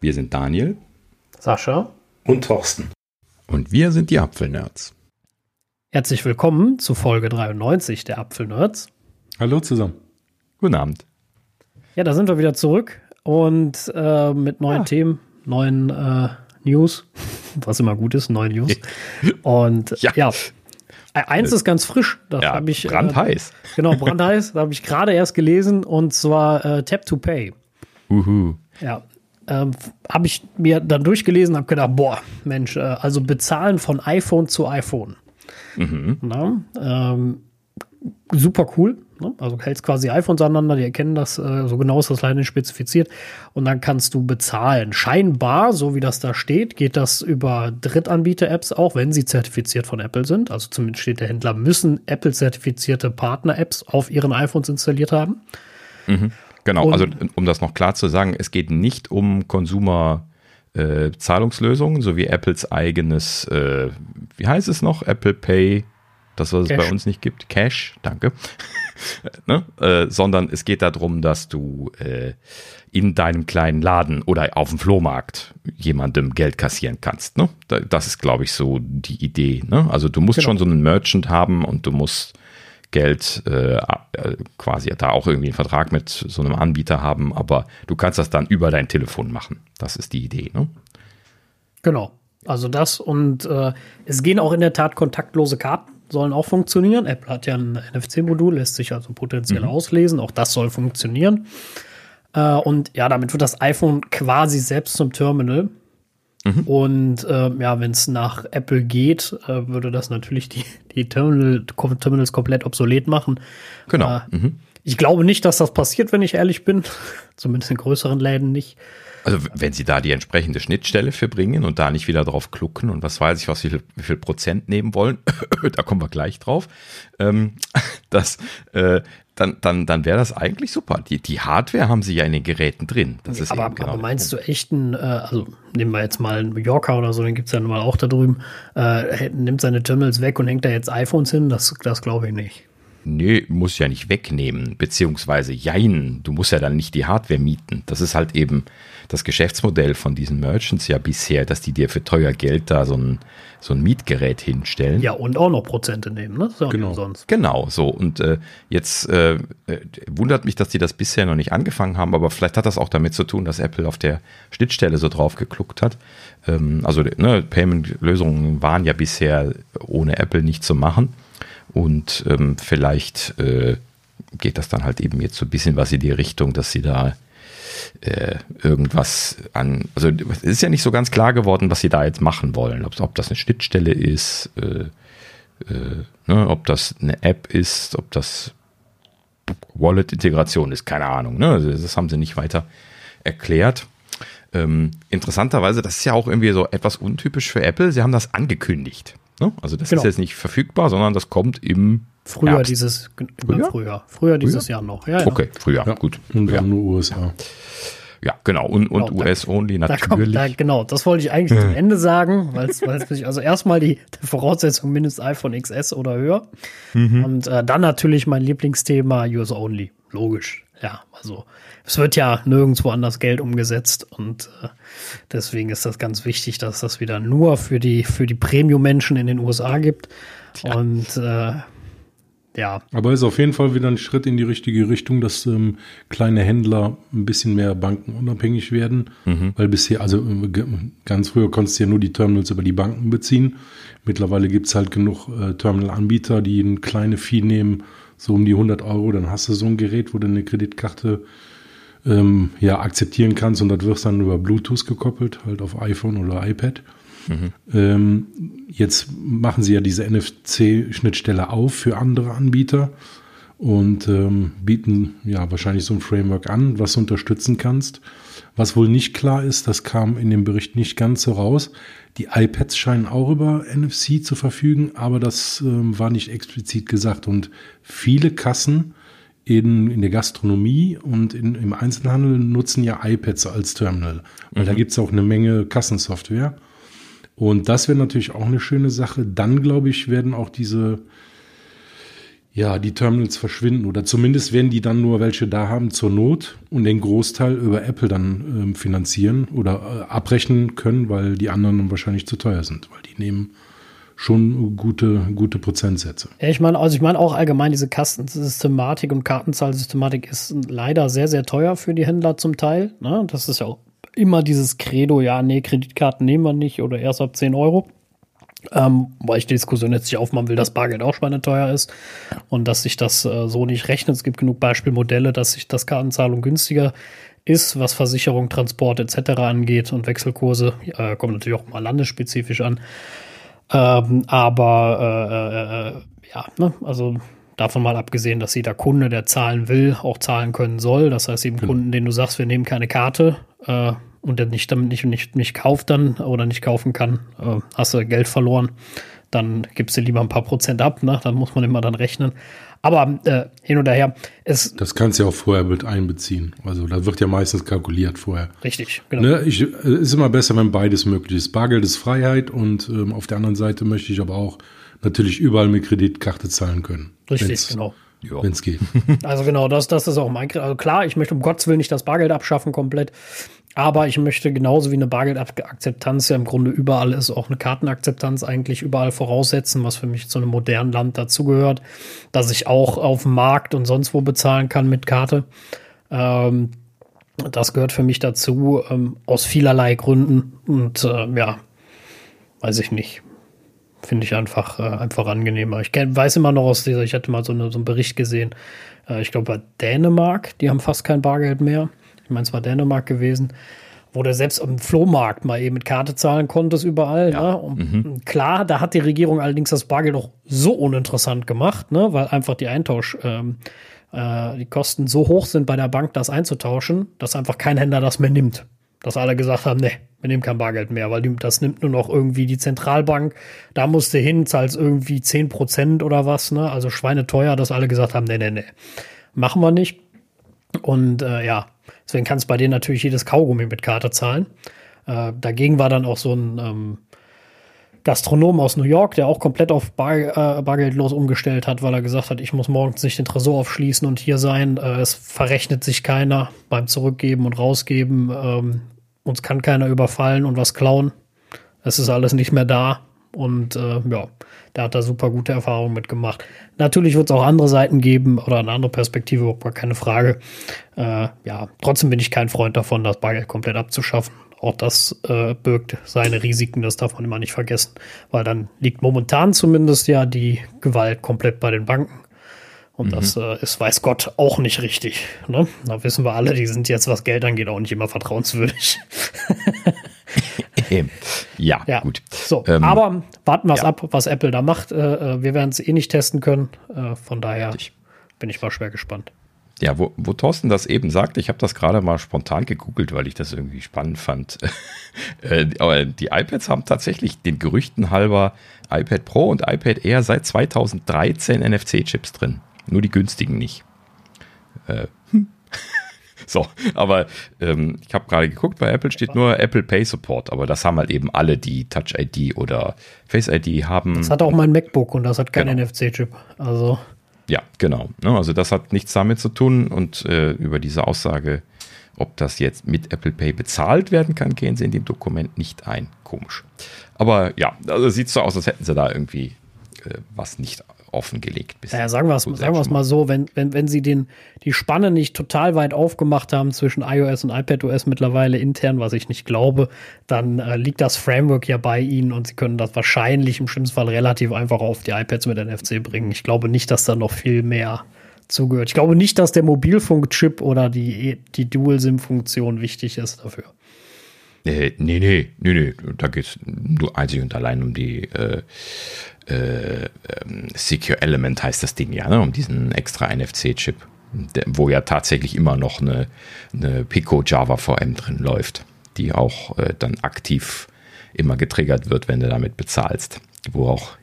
Wir sind Daniel, Sascha und Thorsten. Und wir sind die Apfelnerds. Herzlich willkommen zu Folge 93 der Apfelnerds. Hallo zusammen. Guten Abend. Ja, da sind wir wieder zurück und äh, mit neuen ja. Themen, neuen äh, News, was immer gut ist, neuen News. Und ja, ja eins ist ganz frisch. Das ja, habe ich äh, brandheiß. Äh, genau, brandheiß. da habe ich gerade erst gelesen und zwar äh, Tap to Pay. Uhu. Ja, ähm, habe ich mir dann durchgelesen, habe gedacht, boah, Mensch, äh, also bezahlen von iPhone zu iPhone. Mhm. Na, ähm, super cool. Ne? Also hältst quasi iPhones aneinander, die erkennen das, äh, so genau ist das leider nicht spezifiziert. Und dann kannst du bezahlen. Scheinbar, so wie das da steht, geht das über Drittanbieter-Apps auch, wenn sie zertifiziert von Apple sind. Also zumindest steht der Händler, müssen Apple-zertifizierte Partner-Apps auf ihren iPhones installiert haben. Mhm. Genau, Und, also um das noch klar zu sagen, es geht nicht um Konsumer- äh, Zahlungslösungen, sowie Apples eigenes, äh, wie heißt es noch? Apple Pay, das, was Cash. es bei uns nicht gibt. Cash, danke. ne? äh, sondern es geht darum, dass du äh, in deinem kleinen Laden oder auf dem Flohmarkt jemandem Geld kassieren kannst. Ne? Das ist, glaube ich, so die Idee. Ne? Also du musst genau. schon so einen Merchant haben und du musst Geld äh, quasi da auch irgendwie einen Vertrag mit so einem Anbieter haben, aber du kannst das dann über dein Telefon machen. Das ist die Idee, ne? Genau. Also das und äh, es gehen auch in der Tat kontaktlose Karten, sollen auch funktionieren. Apple hat ja ein NFC-Modul, lässt sich also potenziell mhm. auslesen. Auch das soll funktionieren. Äh, und ja, damit wird das iPhone quasi selbst zum Terminal. Mhm. Und äh, ja, wenn es nach Apple geht, äh, würde das natürlich die, die Terminal, Terminals komplett obsolet machen. Genau. Äh, mhm. Ich glaube nicht, dass das passiert, wenn ich ehrlich bin. Zumindest in größeren Läden nicht. Also wenn sie da die entsprechende Schnittstelle für bringen und da nicht wieder drauf klucken und was weiß ich, was wie viel, wie viel Prozent nehmen wollen, da kommen wir gleich drauf, ähm, das, äh, dann, dann, dann wäre das eigentlich super. Die, die Hardware haben sie ja in den Geräten drin. Das ist aber, genau aber meinst du echt ein, äh, also nehmen wir jetzt mal einen New Yorker oder so, den gibt es ja nun mal auch da drüben, äh, nimmt seine Terminals weg und hängt da jetzt iPhones hin? Das, das glaube ich nicht. Nee, muss ja nicht wegnehmen, beziehungsweise jein, du musst ja dann nicht die Hardware mieten. Das ist halt eben das Geschäftsmodell von diesen Merchants ja bisher, dass die dir für teuer Geld da so ein, so ein Mietgerät hinstellen. Ja, und auch noch Prozente nehmen, ne? So genau. Sonst. Genau, so. Und äh, jetzt äh, äh, wundert mich, dass die das bisher noch nicht angefangen haben, aber vielleicht hat das auch damit zu tun, dass Apple auf der Schnittstelle so drauf gekluckt hat. Ähm, also ne, Payment-Lösungen waren ja bisher ohne Apple nicht zu machen. Und ähm, vielleicht äh, geht das dann halt eben jetzt so ein bisschen was in die Richtung, dass sie da äh, irgendwas an, also es ist ja nicht so ganz klar geworden, was sie da jetzt machen wollen. Ob, ob das eine Schnittstelle ist, äh, äh, ne, ob das eine App ist, ob das Wallet-Integration ist, keine Ahnung. Ne? Also das haben sie nicht weiter erklärt. Ähm, interessanterweise, das ist ja auch irgendwie so etwas untypisch für Apple. Sie haben das angekündigt. Ne? Also das genau. ist jetzt nicht verfügbar, sondern das kommt im Frühjahr Herbst. dieses Frühjahr? Frühjahr, Frühjahr dieses Frühjahr? Jahr noch. Ja, ja. Okay, Frühjahr, ja. gut. Und dann nur USA. Ja, genau. Und, und genau, US-only natürlich. Da kommt, da, genau, das wollte ich eigentlich zum Ende sagen, weil es also erstmal die, die Voraussetzung mindestens iPhone XS oder höher. Mhm. Und äh, dann natürlich mein Lieblingsthema US-only. Logisch. Ja, also es wird ja nirgendwo anders Geld umgesetzt und äh, deswegen ist das ganz wichtig, dass das wieder nur für die, für die Premium-Menschen in den USA gibt. Ja. Und äh, ja. Aber es ist auf jeden Fall wieder ein Schritt in die richtige Richtung, dass ähm, kleine Händler ein bisschen mehr bankenunabhängig werden, mhm. weil bisher, also äh, ganz früher konntest du ja nur die Terminals über die Banken beziehen. Mittlerweile gibt es halt genug äh, Terminal-Anbieter, die eine kleine Fee nehmen, so um die 100 Euro, dann hast du so ein Gerät, wo du eine Kreditkarte ähm, ja, akzeptieren kannst und das wird dann über Bluetooth gekoppelt, halt auf iPhone oder iPad. Mhm. Ähm, jetzt machen sie ja diese NFC-Schnittstelle auf für andere Anbieter und ähm, bieten ja wahrscheinlich so ein Framework an, was du unterstützen kannst. Was wohl nicht klar ist, das kam in dem Bericht nicht ganz so raus. Die iPads scheinen auch über NFC zu verfügen, aber das ähm, war nicht explizit gesagt. Und viele Kassen in, in der Gastronomie und in, im Einzelhandel nutzen ja iPads als Terminal. Weil mhm. da gibt es auch eine Menge Kassensoftware. Und das wäre natürlich auch eine schöne Sache. Dann, glaube ich, werden auch diese ja, die Terminals verschwinden oder zumindest werden die dann nur welche da haben zur Not und den Großteil über Apple dann ähm, finanzieren oder äh, abrechnen können, weil die anderen wahrscheinlich zu teuer sind, weil die nehmen schon gute, gute Prozentsätze. Ja, ich meine, also ich meine auch allgemein diese Kastensystematik und Kartenzahlsystematik ist leider sehr, sehr teuer für die Händler zum Teil. Ne? Das ist ja auch immer dieses Credo, ja, nee, Kreditkarten nehmen wir nicht oder erst ab 10 Euro. Ähm, weil ich die Diskussion jetzt nicht aufmachen will, dass Bargeld auch schweineteuer ist und dass sich das äh, so nicht rechnet. Es gibt genug Beispielmodelle, dass sich das Kartenzahlung günstiger ist, was Versicherung, Transport etc. angeht und Wechselkurse. Äh, kommt natürlich auch mal landesspezifisch an. Ähm, aber äh, äh, äh, ja, ne? also davon mal abgesehen, dass jeder Kunde, der zahlen will, auch zahlen können soll. Das heißt, jedem genau. Kunden, den du sagst, wir nehmen keine Karte äh, und der nicht damit nicht, nicht, nicht kauft dann oder nicht kaufen kann, äh, hast du Geld verloren. Dann gibst du lieber ein paar Prozent ab, ne? Dann muss man immer dann rechnen. Aber äh, hin und her. Es das kannst du ja auch vorher mit einbeziehen. Also da wird ja meistens kalkuliert vorher. Richtig, genau. Ne, ich, es äh, ist immer besser, wenn beides möglich ist. Bargeld ist Freiheit und ähm, auf der anderen Seite möchte ich aber auch natürlich überall mit Kreditkarte zahlen können. Richtig, genau. Wenn es geht. Also genau, das, das ist auch mein. Also klar, ich möchte um Gottes Willen nicht das Bargeld abschaffen komplett. Aber ich möchte genauso wie eine Bargeldakzeptanz ja im Grunde überall ist, auch eine Kartenakzeptanz eigentlich überall voraussetzen, was für mich zu einem modernen Land dazugehört, dass ich auch auf dem Markt und sonst wo bezahlen kann mit Karte. Ähm, das gehört für mich dazu, ähm, aus vielerlei Gründen. Und äh, ja, weiß ich nicht. Finde ich einfach, äh, einfach angenehmer. Ich kenn, weiß immer noch aus dieser, ich hatte mal so, eine, so einen Bericht gesehen, äh, ich glaube bei Dänemark, die haben fast kein Bargeld mehr ich meine, es war Dänemark gewesen, wo du selbst am Flohmarkt mal eben mit Karte zahlen konntest überall. Ja. Ne? Mhm. klar, da hat die Regierung allerdings das Bargeld auch so uninteressant gemacht, ne? weil einfach die Eintausch, ähm, äh, die Kosten so hoch sind bei der Bank, das einzutauschen, dass einfach kein Händler das mehr nimmt. Dass alle gesagt haben, ne, wir nehmen kein Bargeld mehr, weil die, das nimmt nur noch irgendwie die Zentralbank. Da musst du hin, zahlst irgendwie 10% oder was, ne? Also schweineteuer, dass alle gesagt haben, ne, ne, ne. Machen wir nicht. Und äh, ja, Deswegen kannst du bei denen natürlich jedes Kaugummi mit Karte zahlen. Äh, dagegen war dann auch so ein ähm, Gastronom aus New York, der auch komplett auf Bar, äh, bargeldlos umgestellt hat, weil er gesagt hat, ich muss morgens nicht den Tresor aufschließen und hier sein. Äh, es verrechnet sich keiner beim Zurückgeben und Rausgeben. Ähm, uns kann keiner überfallen und was klauen. Es ist alles nicht mehr da. Und äh, ja, der hat da super gute Erfahrungen mitgemacht. Natürlich wird es auch andere Seiten geben oder eine andere Perspektive, überhaupt gar keine Frage. Äh, ja, trotzdem bin ich kein Freund davon, das Bargeld komplett abzuschaffen. Auch das äh, birgt seine Risiken, das darf man immer nicht vergessen, weil dann liegt momentan zumindest ja die Gewalt komplett bei den Banken. Und mhm. das äh, ist, weiß Gott, auch nicht richtig. Ne? Da wissen wir alle, die sind jetzt, was Geld angeht, auch nicht immer vertrauenswürdig. ja, ja, gut. So, ähm, aber warten wir es ja. ab, was Apple da macht. Äh, äh wir werden es eh nicht testen können. Äh, von daher Richtig. bin ich mal schwer gespannt. Ja, wo, wo Thorsten das eben sagt, ich habe das gerade mal spontan gegoogelt, weil ich das irgendwie spannend fand. Äh, aber die iPads haben tatsächlich den Gerüchten halber iPad Pro und iPad Air seit 2013 NFC-Chips drin. Nur die günstigen nicht. Äh, hm. So, aber ähm, ich habe gerade geguckt, bei Apple steht nur Apple Pay Support, aber das haben halt eben alle, die Touch ID oder Face ID haben. Das hat auch mein MacBook und das hat keinen genau. NFC-Chip. Also. Ja, genau. Ne, also das hat nichts damit zu tun und äh, über diese Aussage, ob das jetzt mit Apple Pay bezahlt werden kann, gehen sie in dem Dokument nicht ein. Komisch. Aber ja, also sieht so aus, als hätten sie da irgendwie äh, was nicht offengelegt. Bisher. Naja, sagen wir es sagen mal so, wenn, wenn, wenn sie den, die Spanne nicht total weit aufgemacht haben zwischen iOS und iPadOS mittlerweile intern, was ich nicht glaube, dann äh, liegt das Framework ja bei ihnen und sie können das wahrscheinlich im schlimmsten Fall relativ einfach auf die iPads mit NFC bringen. Ich glaube nicht, dass da noch viel mehr zugehört. Ich glaube nicht, dass der Mobilfunkchip oder die, die Dual-SIM-Funktion wichtig ist dafür. Äh, nee, nee, nee, nee. Da geht es nur einzig und allein um die äh, äh, ähm, Secure Element heißt das Ding ja, ne? um diesen extra NFC-Chip, wo ja tatsächlich immer noch eine, eine Pico Java VM drin läuft, die auch äh, dann aktiv immer getriggert wird, wenn du damit bezahlst, wo auch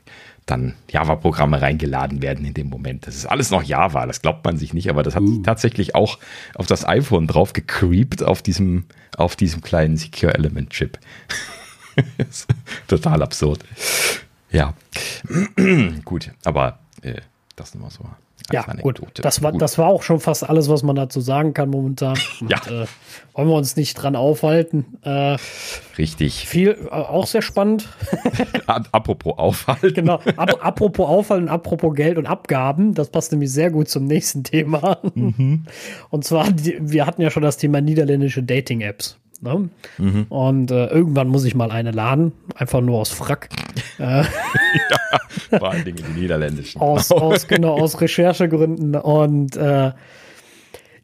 dann Java-Programme reingeladen werden in dem Moment. Das ist alles noch Java, das glaubt man sich nicht, aber das hat uh. tatsächlich auch auf das iPhone drauf gecreept, auf diesem, auf diesem kleinen Secure Element Chip. total absurd. Ja, gut, aber äh, das nur mal so ja, gut. Das war, das war auch schon fast alles, was man dazu sagen kann momentan. Und, ja. Äh, wollen wir uns nicht dran aufhalten. Äh, Richtig. Viel, äh, auch sehr spannend. apropos Aufhalten. Genau. Ap apropos Aufhalten, apropos Geld und Abgaben. Das passt nämlich sehr gut zum nächsten Thema. Mhm. Und zwar, wir hatten ja schon das Thema niederländische Dating-Apps. Ne? Mhm. Und äh, irgendwann muss ich mal eine laden, einfach nur aus Frack. ja, vor allen Dingen die niederländischen. Aus, aus, genau, aus Recherchegründen. Und äh,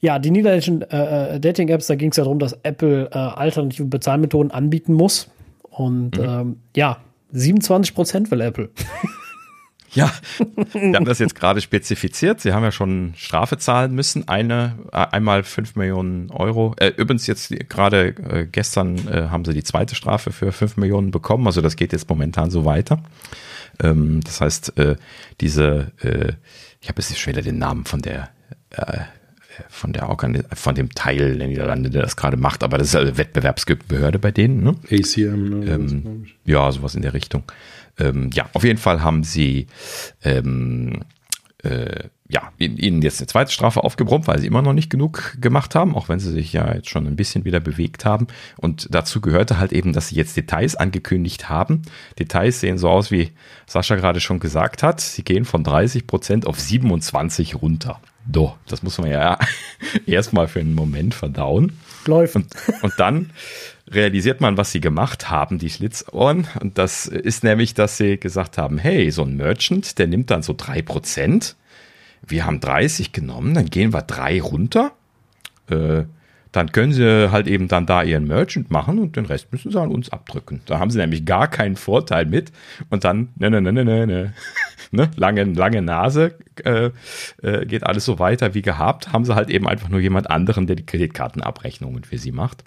ja, die niederländischen äh, äh Dating-Apps, da ging es ja darum, dass Apple äh, alternative Bezahlmethoden anbieten muss. Und mhm. ähm, ja, 27 Prozent will Apple. Ja, wir haben das jetzt gerade spezifiziert. Sie haben ja schon Strafe zahlen müssen. Eine, äh, einmal 5 Millionen Euro. Äh, übrigens jetzt gerade äh, gestern äh, haben sie die zweite Strafe für 5 Millionen bekommen. Also das geht jetzt momentan so weiter. Ähm, das heißt, äh, diese, äh, ich habe jetzt schon wieder den Namen von der von der Organ von dem Teil der Niederlande, der das gerade macht, aber das ist eine Wettbewerbsbehörde bei denen. Ne? ACM, ne? Ähm, ja, sowas in der Richtung. Ähm, ja, auf jeden Fall haben sie ähm, äh, ja, ihnen jetzt eine zweite Strafe aufgebrummt, weil sie immer noch nicht genug gemacht haben, auch wenn sie sich ja jetzt schon ein bisschen wieder bewegt haben. Und dazu gehörte halt eben, dass sie jetzt Details angekündigt haben. Details sehen so aus, wie Sascha gerade schon gesagt hat. Sie gehen von 30 Prozent auf 27 runter. Do, das muss man ja erstmal für einen Moment verdauen. Läuft. Und, und dann realisiert man, was sie gemacht haben, die Schlitzohren. Und das ist nämlich, dass sie gesagt haben, hey, so ein Merchant, der nimmt dann so drei Prozent. Wir haben 30 genommen, dann gehen wir drei runter. Äh, dann können sie halt eben dann da ihren Merchant machen und den Rest müssen sie an uns abdrücken. Da haben sie nämlich gar keinen Vorteil mit und dann, ne, ne, ne, ne, ne, ne, ne lange, lange Nase, äh, äh, geht alles so weiter wie gehabt, haben sie halt eben einfach nur jemand anderen, der die Kreditkartenabrechnungen für sie macht.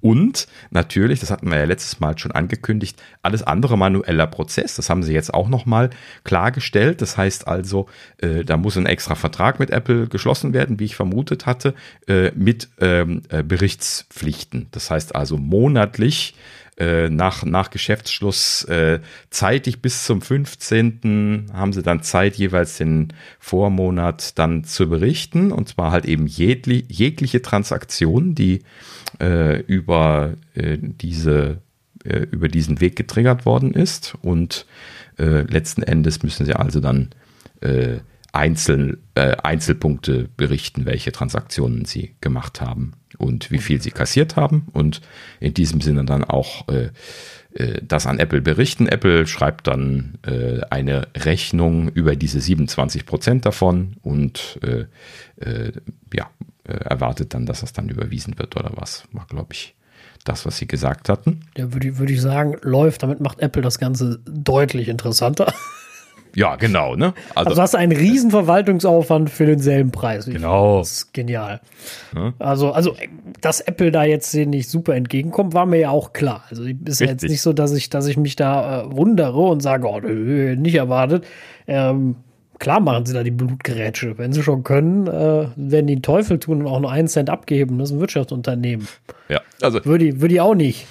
Und natürlich, das hatten wir ja letztes Mal schon angekündigt, alles andere manueller Prozess. Das haben sie jetzt auch nochmal klargestellt. Das heißt also, äh, da muss ein extra Vertrag mit Apple geschlossen werden, wie ich vermutet hatte, äh, mit ähm, äh, Berichtspflichten. Das heißt also monatlich äh, nach, nach Geschäftsschluss äh, zeitig bis zum 15. haben sie dann Zeit, jeweils den Vormonat dann zu berichten. Und zwar halt eben jegli, jegliche Transaktion, die äh, über äh, diese äh, über diesen Weg getriggert worden ist. Und äh, letzten Endes müssen sie also dann äh, einzeln, äh, Einzelpunkte berichten, welche Transaktionen sie gemacht haben und wie viel sie kassiert haben und in diesem Sinne dann auch das an Apple berichten. Apple schreibt dann äh, eine Rechnung über diese 27 Prozent davon und äh, äh, ja, erwartet dann, dass das dann überwiesen wird oder was. War, glaube ich, das, was sie gesagt hatten. Ja, würde würd ich sagen, läuft. Damit macht Apple das Ganze deutlich interessanter. Ja, genau, ne? Also, also hast du einen riesen Verwaltungsaufwand für denselben Preis. Genau. Das ist genial. Ja. Also, also, dass Apple da jetzt denen nicht super entgegenkommt, war mir ja auch klar. Also ist ja jetzt nicht so, dass ich, dass ich mich da äh, wundere und sage, oh, nicht erwartet. Ähm, klar machen sie da die Blutgerätsche. Wenn sie schon können, äh, werden die Teufel tun und auch nur einen Cent abgeben. Das ist ein Wirtschaftsunternehmen. Ja, also. Würde ich, würde ich auch nicht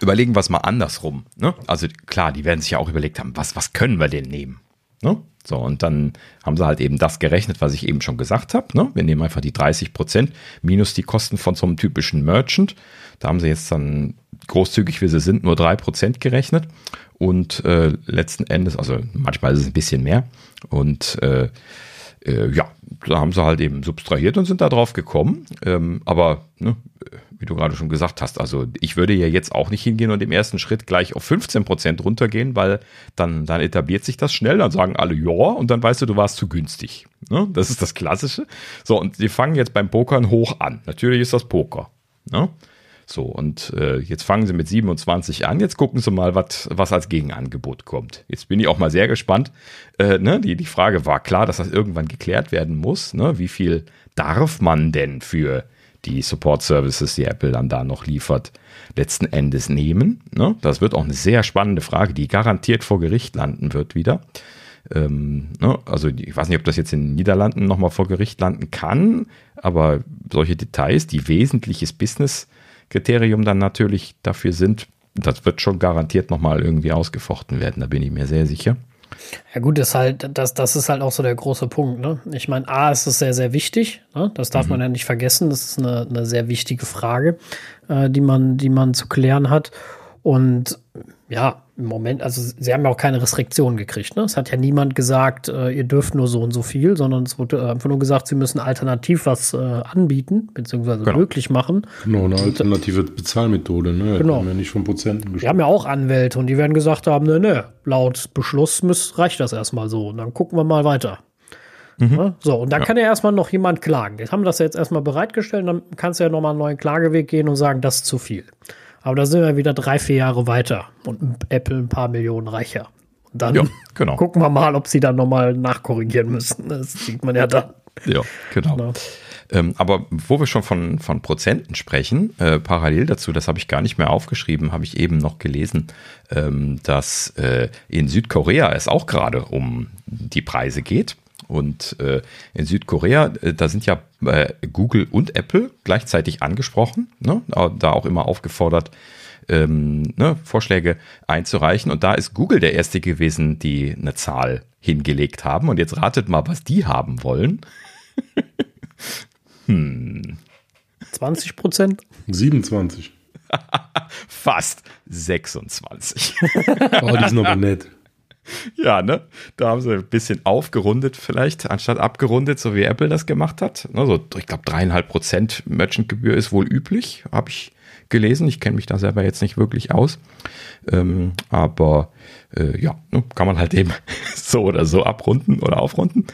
überlegen wir es mal andersrum. Ne? Also klar, die werden sich ja auch überlegt haben, was, was können wir denn nehmen? Ne? So, und dann haben sie halt eben das gerechnet, was ich eben schon gesagt habe. Ne? Wir nehmen einfach die 30 Prozent minus die Kosten von so einem typischen Merchant. Da haben sie jetzt dann großzügig, wie sie sind, nur drei Prozent gerechnet. Und äh, letzten Endes, also manchmal ist es ein bisschen mehr. Und äh, äh, ja, da haben sie halt eben subtrahiert und sind da drauf gekommen. Ähm, aber ne, wie du gerade schon gesagt hast, also ich würde ja jetzt auch nicht hingehen und im ersten Schritt gleich auf 15 Prozent runtergehen, weil dann, dann etabliert sich das schnell, dann sagen alle ja und dann weißt du, du warst zu günstig. Ne? Das ist das Klassische. So, und sie fangen jetzt beim Pokern hoch an. Natürlich ist das Poker. Ne? So, und äh, jetzt fangen sie mit 27 an. Jetzt gucken sie mal, wat, was als Gegenangebot kommt. Jetzt bin ich auch mal sehr gespannt. Äh, ne? die, die Frage war klar, dass das irgendwann geklärt werden muss. Ne? Wie viel darf man denn für die Support Services, die Apple dann da noch liefert, letzten Endes nehmen? Ne? Das wird auch eine sehr spannende Frage, die garantiert vor Gericht landen wird wieder. Ähm, ne? Also ich weiß nicht, ob das jetzt in den Niederlanden nochmal vor Gericht landen kann, aber solche Details, die wesentliches Business Kriterium dann natürlich dafür sind, das wird schon garantiert nochmal irgendwie ausgefochten werden, da bin ich mir sehr sicher. Ja gut, ist halt, das, das ist halt auch so der große Punkt. Ne? Ich meine, A, ist es sehr, sehr wichtig. Ne? Das darf mhm. man ja nicht vergessen. Das ist eine, eine sehr wichtige Frage, äh, die, man, die man zu klären hat. Und ja, im Moment, also sie haben ja auch keine Restriktionen gekriegt. Ne? Es hat ja niemand gesagt, äh, ihr dürft nur so und so viel, sondern es wurde einfach nur gesagt, sie müssen alternativ was äh, anbieten, beziehungsweise genau. möglich machen. Genau, eine alternative Bezahlmethode. Ne? Genau. Haben ja nicht von Prozenten gesprochen. Wir haben ja auch Anwälte und die werden gesagt haben, ne, ne, laut Beschluss muss, reicht das erstmal so. Und dann gucken wir mal weiter. Mhm. Ne? So, und dann ja. kann ja erstmal noch jemand klagen. Jetzt haben wir das jetzt erstmal bereitgestellt, dann kannst du ja nochmal einen neuen Klageweg gehen und sagen, das ist zu viel. Aber da sind wir wieder drei, vier Jahre weiter und Apple ein paar Millionen reicher. Und dann ja, genau. gucken wir mal, ob sie dann nochmal nachkorrigieren müssen. Das sieht man ja dann. Ja, genau. genau. Ähm, aber wo wir schon von, von Prozenten sprechen, äh, parallel dazu, das habe ich gar nicht mehr aufgeschrieben, habe ich eben noch gelesen, ähm, dass äh, in Südkorea es auch gerade um die Preise geht. Und äh, in Südkorea, äh, da sind ja äh, Google und Apple gleichzeitig angesprochen, ne? da auch immer aufgefordert, ähm, ne, Vorschläge einzureichen. Und da ist Google der Erste gewesen, die eine Zahl hingelegt haben. Und jetzt ratet mal, was die haben wollen. hm. 20 Prozent? 27. Fast 26. oh, die sind aber nett. Ja, ne? Da haben sie ein bisschen aufgerundet, vielleicht, anstatt abgerundet, so wie Apple das gemacht hat. Also, ich glaube, dreieinhalb Prozent Merchantgebühr ist wohl üblich, habe ich gelesen. Ich kenne mich da selber jetzt nicht wirklich aus. Ähm, aber äh, ja, ne, kann man halt eben so oder so abrunden oder aufrunden.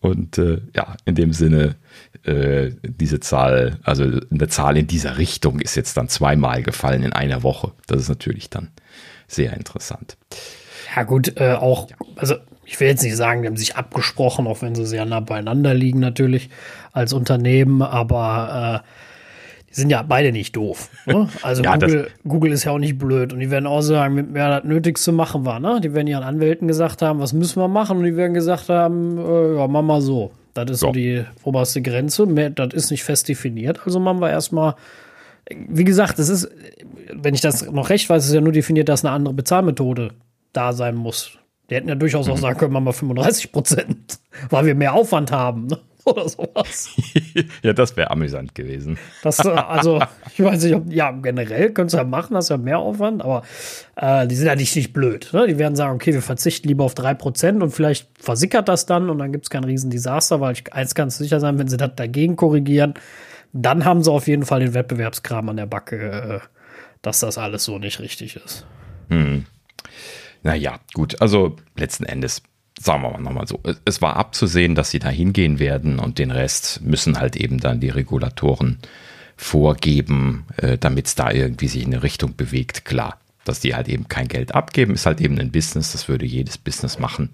Und äh, ja, in dem Sinne, äh, diese Zahl, also eine Zahl in dieser Richtung ist jetzt dann zweimal gefallen in einer Woche. Das ist natürlich dann sehr interessant. Ja, gut, äh, auch, also ich will jetzt nicht sagen, die haben sich abgesprochen, auch wenn sie sehr nah beieinander liegen, natürlich, als Unternehmen, aber äh, die sind ja beide nicht doof. Ne? Also ja, Google, Google ist ja auch nicht blöd und die werden auch sagen, wer das Nötigste machen war. Ne? Die werden ihren Anwälten gesagt haben, was müssen wir machen und die werden gesagt haben, äh, ja, mach mal so. Das ist so, so die oberste Grenze. Mehr, das ist nicht fest definiert. Also machen wir erstmal wie gesagt, es ist, wenn ich das noch recht weiß, ist ja nur definiert, dass eine andere Bezahlmethode da sein muss. Die hätten ja durchaus auch mhm. sagen können, machen wir 35 Prozent, weil wir mehr Aufwand haben. Ne? Oder sowas. ja, das wäre amüsant gewesen. Das, äh, also, ich weiß nicht, ob, ja, generell könntest du ja machen, hast ja mehr Aufwand, aber äh, die sind ja nicht, nicht blöd. Ne? Die werden sagen, okay, wir verzichten lieber auf 3% und vielleicht versickert das dann und dann gibt es kein Riesendesaster, weil ich eins ganz sicher sein, wenn sie das dagegen korrigieren, dann haben sie auf jeden Fall den Wettbewerbskram an der Backe, äh, dass das alles so nicht richtig ist. Hm. Naja, gut, also letzten Endes, sagen wir mal nochmal so, es war abzusehen, dass sie da hingehen werden und den Rest müssen halt eben dann die Regulatoren vorgeben, äh, damit es da irgendwie sich in eine Richtung bewegt. Klar, dass die halt eben kein Geld abgeben, ist halt eben ein Business, das würde jedes Business machen.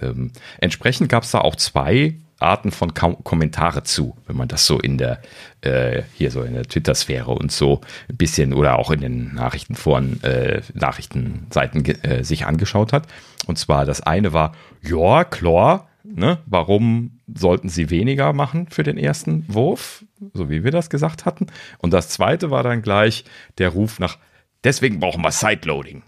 Ähm, entsprechend gab es da auch zwei Arten von Kom Kommentare zu, wenn man das so in der äh, hier so in der Twitter-Sphäre und so ein bisschen oder auch in den Nachrichtenforen, äh, Nachrichtenseiten äh, sich angeschaut hat. Und zwar das eine war, ja, klar, ne, warum sollten sie weniger machen für den ersten Wurf, so wie wir das gesagt hatten. Und das zweite war dann gleich der Ruf nach, deswegen brauchen wir Sideloading.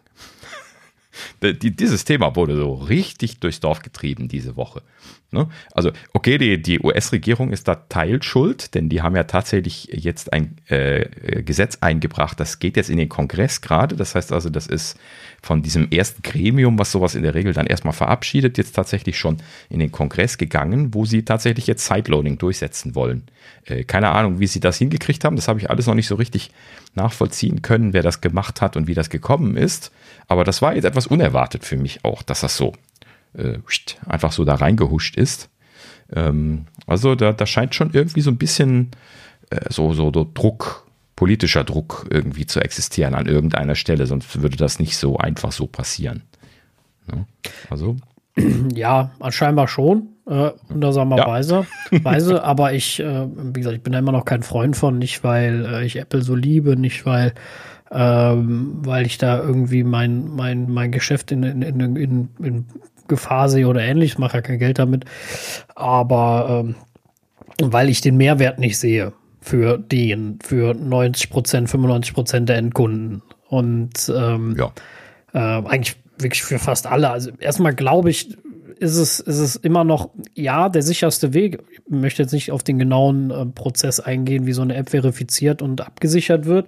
Dieses Thema wurde so richtig durchs Dorf getrieben diese Woche. Ne? Also, okay, die, die US-Regierung ist da teilschuld, denn die haben ja tatsächlich jetzt ein äh, Gesetz eingebracht. Das geht jetzt in den Kongress gerade. Das heißt also, das ist von diesem ersten Gremium, was sowas in der Regel dann erstmal verabschiedet, jetzt tatsächlich schon in den Kongress gegangen, wo sie tatsächlich jetzt Sideloading durchsetzen wollen. Äh, keine Ahnung, wie sie das hingekriegt haben. Das habe ich alles noch nicht so richtig nachvollziehen können, wer das gemacht hat und wie das gekommen ist. Aber das war jetzt etwas unerwartet für mich auch, dass das so äh, einfach so da reingehuscht ist. Ähm, also da, da scheint schon irgendwie so ein bisschen äh, so, so, so Druck, politischer Druck irgendwie zu existieren an irgendeiner Stelle, sonst würde das nicht so einfach so passieren. Ne? Also. Ja, scheinbar schon, äh, wundersamerweise. Ja. Weise, aber ich, äh, wie gesagt, ich bin da immer noch kein Freund von, nicht weil äh, ich Apple so liebe, nicht weil ähm, weil ich da irgendwie mein, mein, mein Geschäft in, in, in, in, in Gefahr sehe oder ähnlich. Ich mache ja kein Geld damit. Aber ähm, weil ich den Mehrwert nicht sehe für den, für 90 Prozent, 95 Prozent der Endkunden. Und ähm, ja. äh, eigentlich wirklich für fast alle. Also erstmal glaube ich, ist es, ist es immer noch, ja, der sicherste Weg. Ich möchte jetzt nicht auf den genauen äh, Prozess eingehen, wie so eine App verifiziert und abgesichert wird,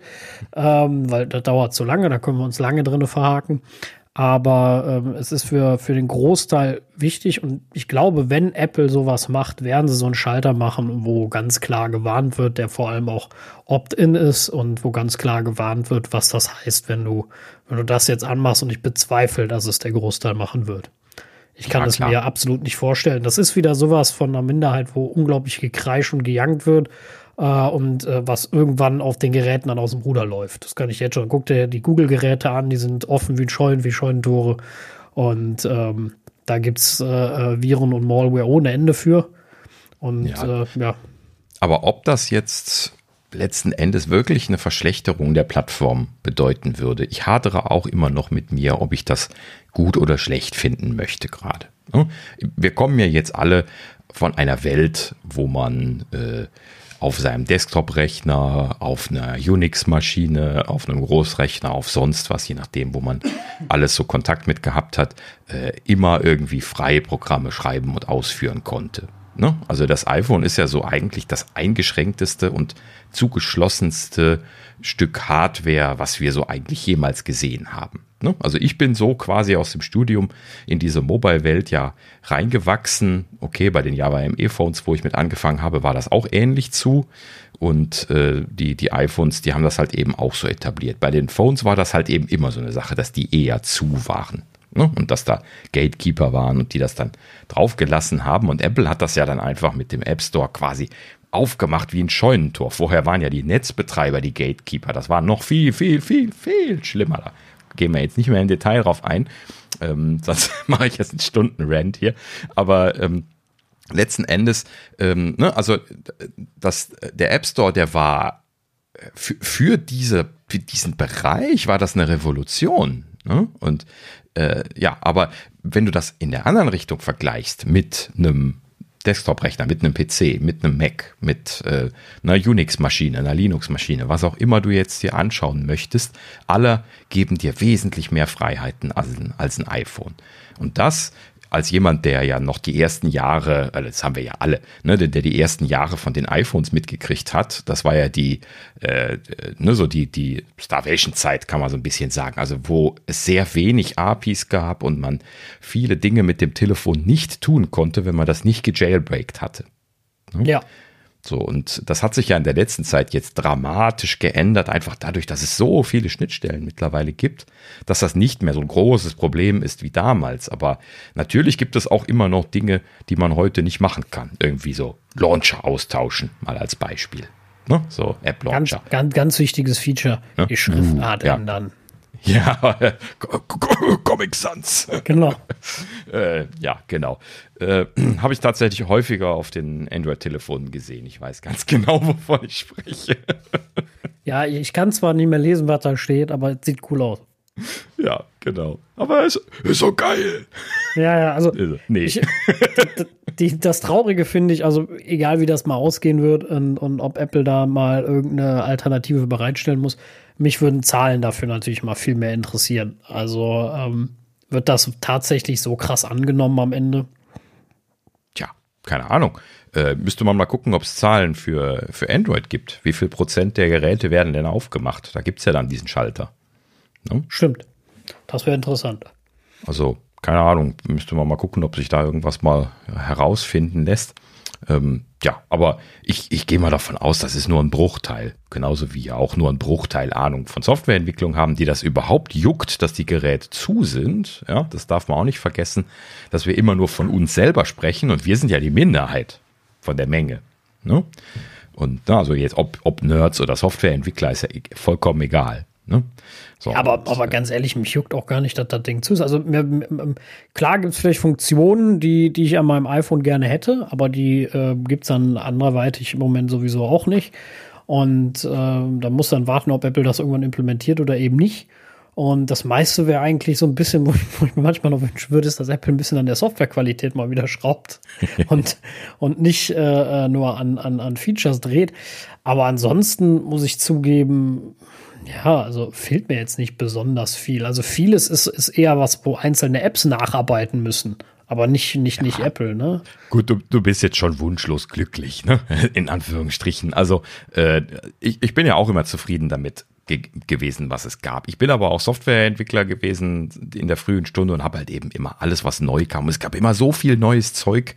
ähm, weil das dauert zu lange, da können wir uns lange drin verhaken. Aber ähm, es ist für, für den Großteil wichtig und ich glaube, wenn Apple sowas macht, werden sie so einen Schalter machen, wo ganz klar gewarnt wird, der vor allem auch Opt-in ist und wo ganz klar gewarnt wird, was das heißt, wenn du, wenn du das jetzt anmachst und ich bezweifle, dass es der Großteil machen wird. Ich kann es mir absolut nicht vorstellen. Das ist wieder sowas von einer Minderheit, wo unglaublich gekreisch und gejankt wird äh, und äh, was irgendwann auf den Geräten dann aus dem Ruder läuft. Das kann ich jetzt schon. Guck dir die Google-Geräte an, die sind offen wie Scheunen, wie Scheunentore. Und ähm, da gibt's äh, äh, Viren und Malware ohne Ende für. Und ja. Äh, ja. Aber ob das jetzt letzten Endes wirklich eine Verschlechterung der Plattform bedeuten würde. Ich hadere auch immer noch mit mir, ob ich das gut oder schlecht finden möchte gerade. Ne? Wir kommen ja jetzt alle von einer Welt, wo man äh, auf seinem Desktop-Rechner, auf einer Unix-Maschine, auf einem Großrechner, auf sonst was, je nachdem, wo man alles so Kontakt mit gehabt hat, äh, immer irgendwie freie Programme schreiben und ausführen konnte. Ne? Also das iPhone ist ja so eigentlich das eingeschränkteste und zugeschlossenste Stück Hardware, was wir so eigentlich jemals gesehen haben. Ne? Also ich bin so quasi aus dem Studium in diese Mobile-Welt ja reingewachsen. Okay, bei den Java ME-Phones, wo ich mit angefangen habe, war das auch ähnlich zu. Und äh, die, die iPhones, die haben das halt eben auch so etabliert. Bei den Phones war das halt eben immer so eine Sache, dass die eher zu waren. Ne? Und dass da Gatekeeper waren und die das dann draufgelassen haben. Und Apple hat das ja dann einfach mit dem App Store quasi aufgemacht wie ein Scheunentor. Vorher waren ja die Netzbetreiber die Gatekeeper. Das war noch viel, viel, viel, viel schlimmer. Gehen wir jetzt nicht mehr im Detail drauf ein. Ähm, sonst mache ich jetzt einen Stunden-Rant hier. Aber ähm, letzten Endes, ähm, ne, also das, der App Store, der war für, für, diese, für diesen Bereich war das eine Revolution. Ne? Und äh, ja, aber wenn du das in der anderen Richtung vergleichst mit einem Desktop-Rechner, mit einem PC, mit einem Mac, mit äh, einer Unix-Maschine, einer Linux-Maschine, was auch immer du jetzt dir anschauen möchtest, alle geben dir wesentlich mehr Freiheiten als, als ein iPhone. Und das als jemand, der ja noch die ersten Jahre, also das haben wir ja alle, ne, der, der die ersten Jahre von den iPhones mitgekriegt hat, das war ja die, äh, ne, so die, die Starvation-Zeit, kann man so ein bisschen sagen. Also wo es sehr wenig APIs gab und man viele Dinge mit dem Telefon nicht tun konnte, wenn man das nicht gejailbreakt hatte. Ne? Ja. So, und das hat sich ja in der letzten Zeit jetzt dramatisch geändert, einfach dadurch, dass es so viele Schnittstellen mittlerweile gibt, dass das nicht mehr so ein großes Problem ist wie damals. Aber natürlich gibt es auch immer noch Dinge, die man heute nicht machen kann. Irgendwie so Launcher austauschen, mal als Beispiel. Ne? So App-Launcher. Ganz, ganz, ganz wichtiges Feature, ne? die Schriftart uh, ja. ändern. Ja, Comic Sans. Genau. äh, ja, genau. Äh, Habe ich tatsächlich häufiger auf den Android-Telefonen gesehen. Ich weiß ganz genau, wovon ich spreche. ja, ich kann zwar nicht mehr lesen, was da steht, aber es sieht cool aus. Ja, genau. Aber es ist so geil. Ja, ja, also. Nee. Ich, die, das Traurige finde ich, also egal wie das mal ausgehen wird und, und ob Apple da mal irgendeine Alternative bereitstellen muss, mich würden Zahlen dafür natürlich mal viel mehr interessieren. Also ähm, wird das tatsächlich so krass angenommen am Ende? Tja, keine Ahnung. Äh, müsste man mal gucken, ob es Zahlen für, für Android gibt. Wie viel Prozent der Geräte werden denn aufgemacht? Da gibt es ja dann diesen Schalter. Ne? Stimmt. Das wäre interessant. Also, keine Ahnung, müsste man mal gucken, ob sich da irgendwas mal herausfinden lässt. Ähm, ja, aber ich, ich gehe mal davon aus, das ist nur ein Bruchteil. Genauso wie auch nur ein Bruchteil Ahnung von Softwareentwicklung haben, die das überhaupt juckt, dass die Geräte zu sind. Ja, das darf man auch nicht vergessen, dass wir immer nur von uns selber sprechen und wir sind ja die Minderheit von der Menge. Ne? Und also jetzt, ob, ob Nerds oder Softwareentwickler, ist ja vollkommen egal. Ne? So, aber, aber ganz ehrlich, mich juckt auch gar nicht, dass das Ding zu ist. Also mir, mir, klar gibt es vielleicht Funktionen, die, die ich an meinem iPhone gerne hätte, aber die äh, gibt es dann anderweitig im Moment sowieso auch nicht. Und äh, da muss dann warten, ob Apple das irgendwann implementiert oder eben nicht. Und das meiste wäre eigentlich so ein bisschen, wo ich, wo ich, mir manchmal noch wünschen würde, ist, dass Apple ein bisschen an der Softwarequalität mal wieder schraubt und, und nicht äh, äh, nur an, an, an Features dreht. Aber ansonsten muss ich zugeben, Ja, also fehlt mir jetzt nicht besonders viel. Also vieles ist, ist eher was, wo einzelne Apps nacharbeiten müssen. Aber nicht, nicht, ja. nicht Apple, ne? Gut, du, du bist jetzt schon wunschlos glücklich, ne? In Anführungsstrichen. Also äh, ich, ich bin ja auch immer zufrieden damit ge gewesen, was es gab. Ich bin aber auch Softwareentwickler gewesen in der frühen Stunde und habe halt eben immer alles, was neu kam. Es gab immer so viel neues Zeug,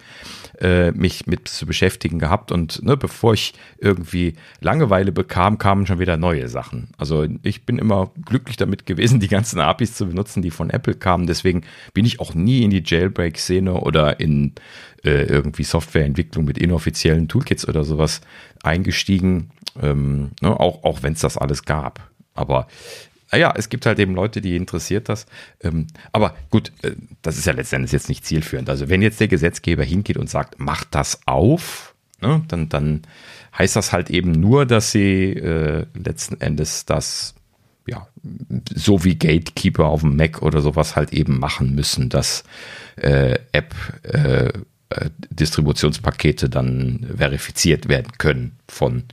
äh, mich mit zu beschäftigen gehabt. Und ne, bevor ich irgendwie Langeweile bekam, kamen schon wieder neue Sachen. Also ich bin immer glücklich damit gewesen, die ganzen APIs zu benutzen, die von Apple kamen. Deswegen bin ich auch nie in die Jailbreak-Szene oder in äh, irgendwie Softwareentwicklung mit inoffiziellen Toolkits oder sowas eingestiegen. Ähm, ne, auch auch wenn es das alles gab. Aber ja, es gibt halt eben Leute, die interessiert das. Ähm, aber gut, äh, das ist ja letztendlich jetzt nicht zielführend. Also wenn jetzt der Gesetzgeber hingeht und sagt, macht das auf, ne, dann, dann heißt das halt eben nur, dass sie äh, letzten Endes das ja, so wie Gatekeeper auf dem Mac oder sowas halt eben machen müssen, dass äh, App äh, äh Distributionspakete dann verifiziert werden können von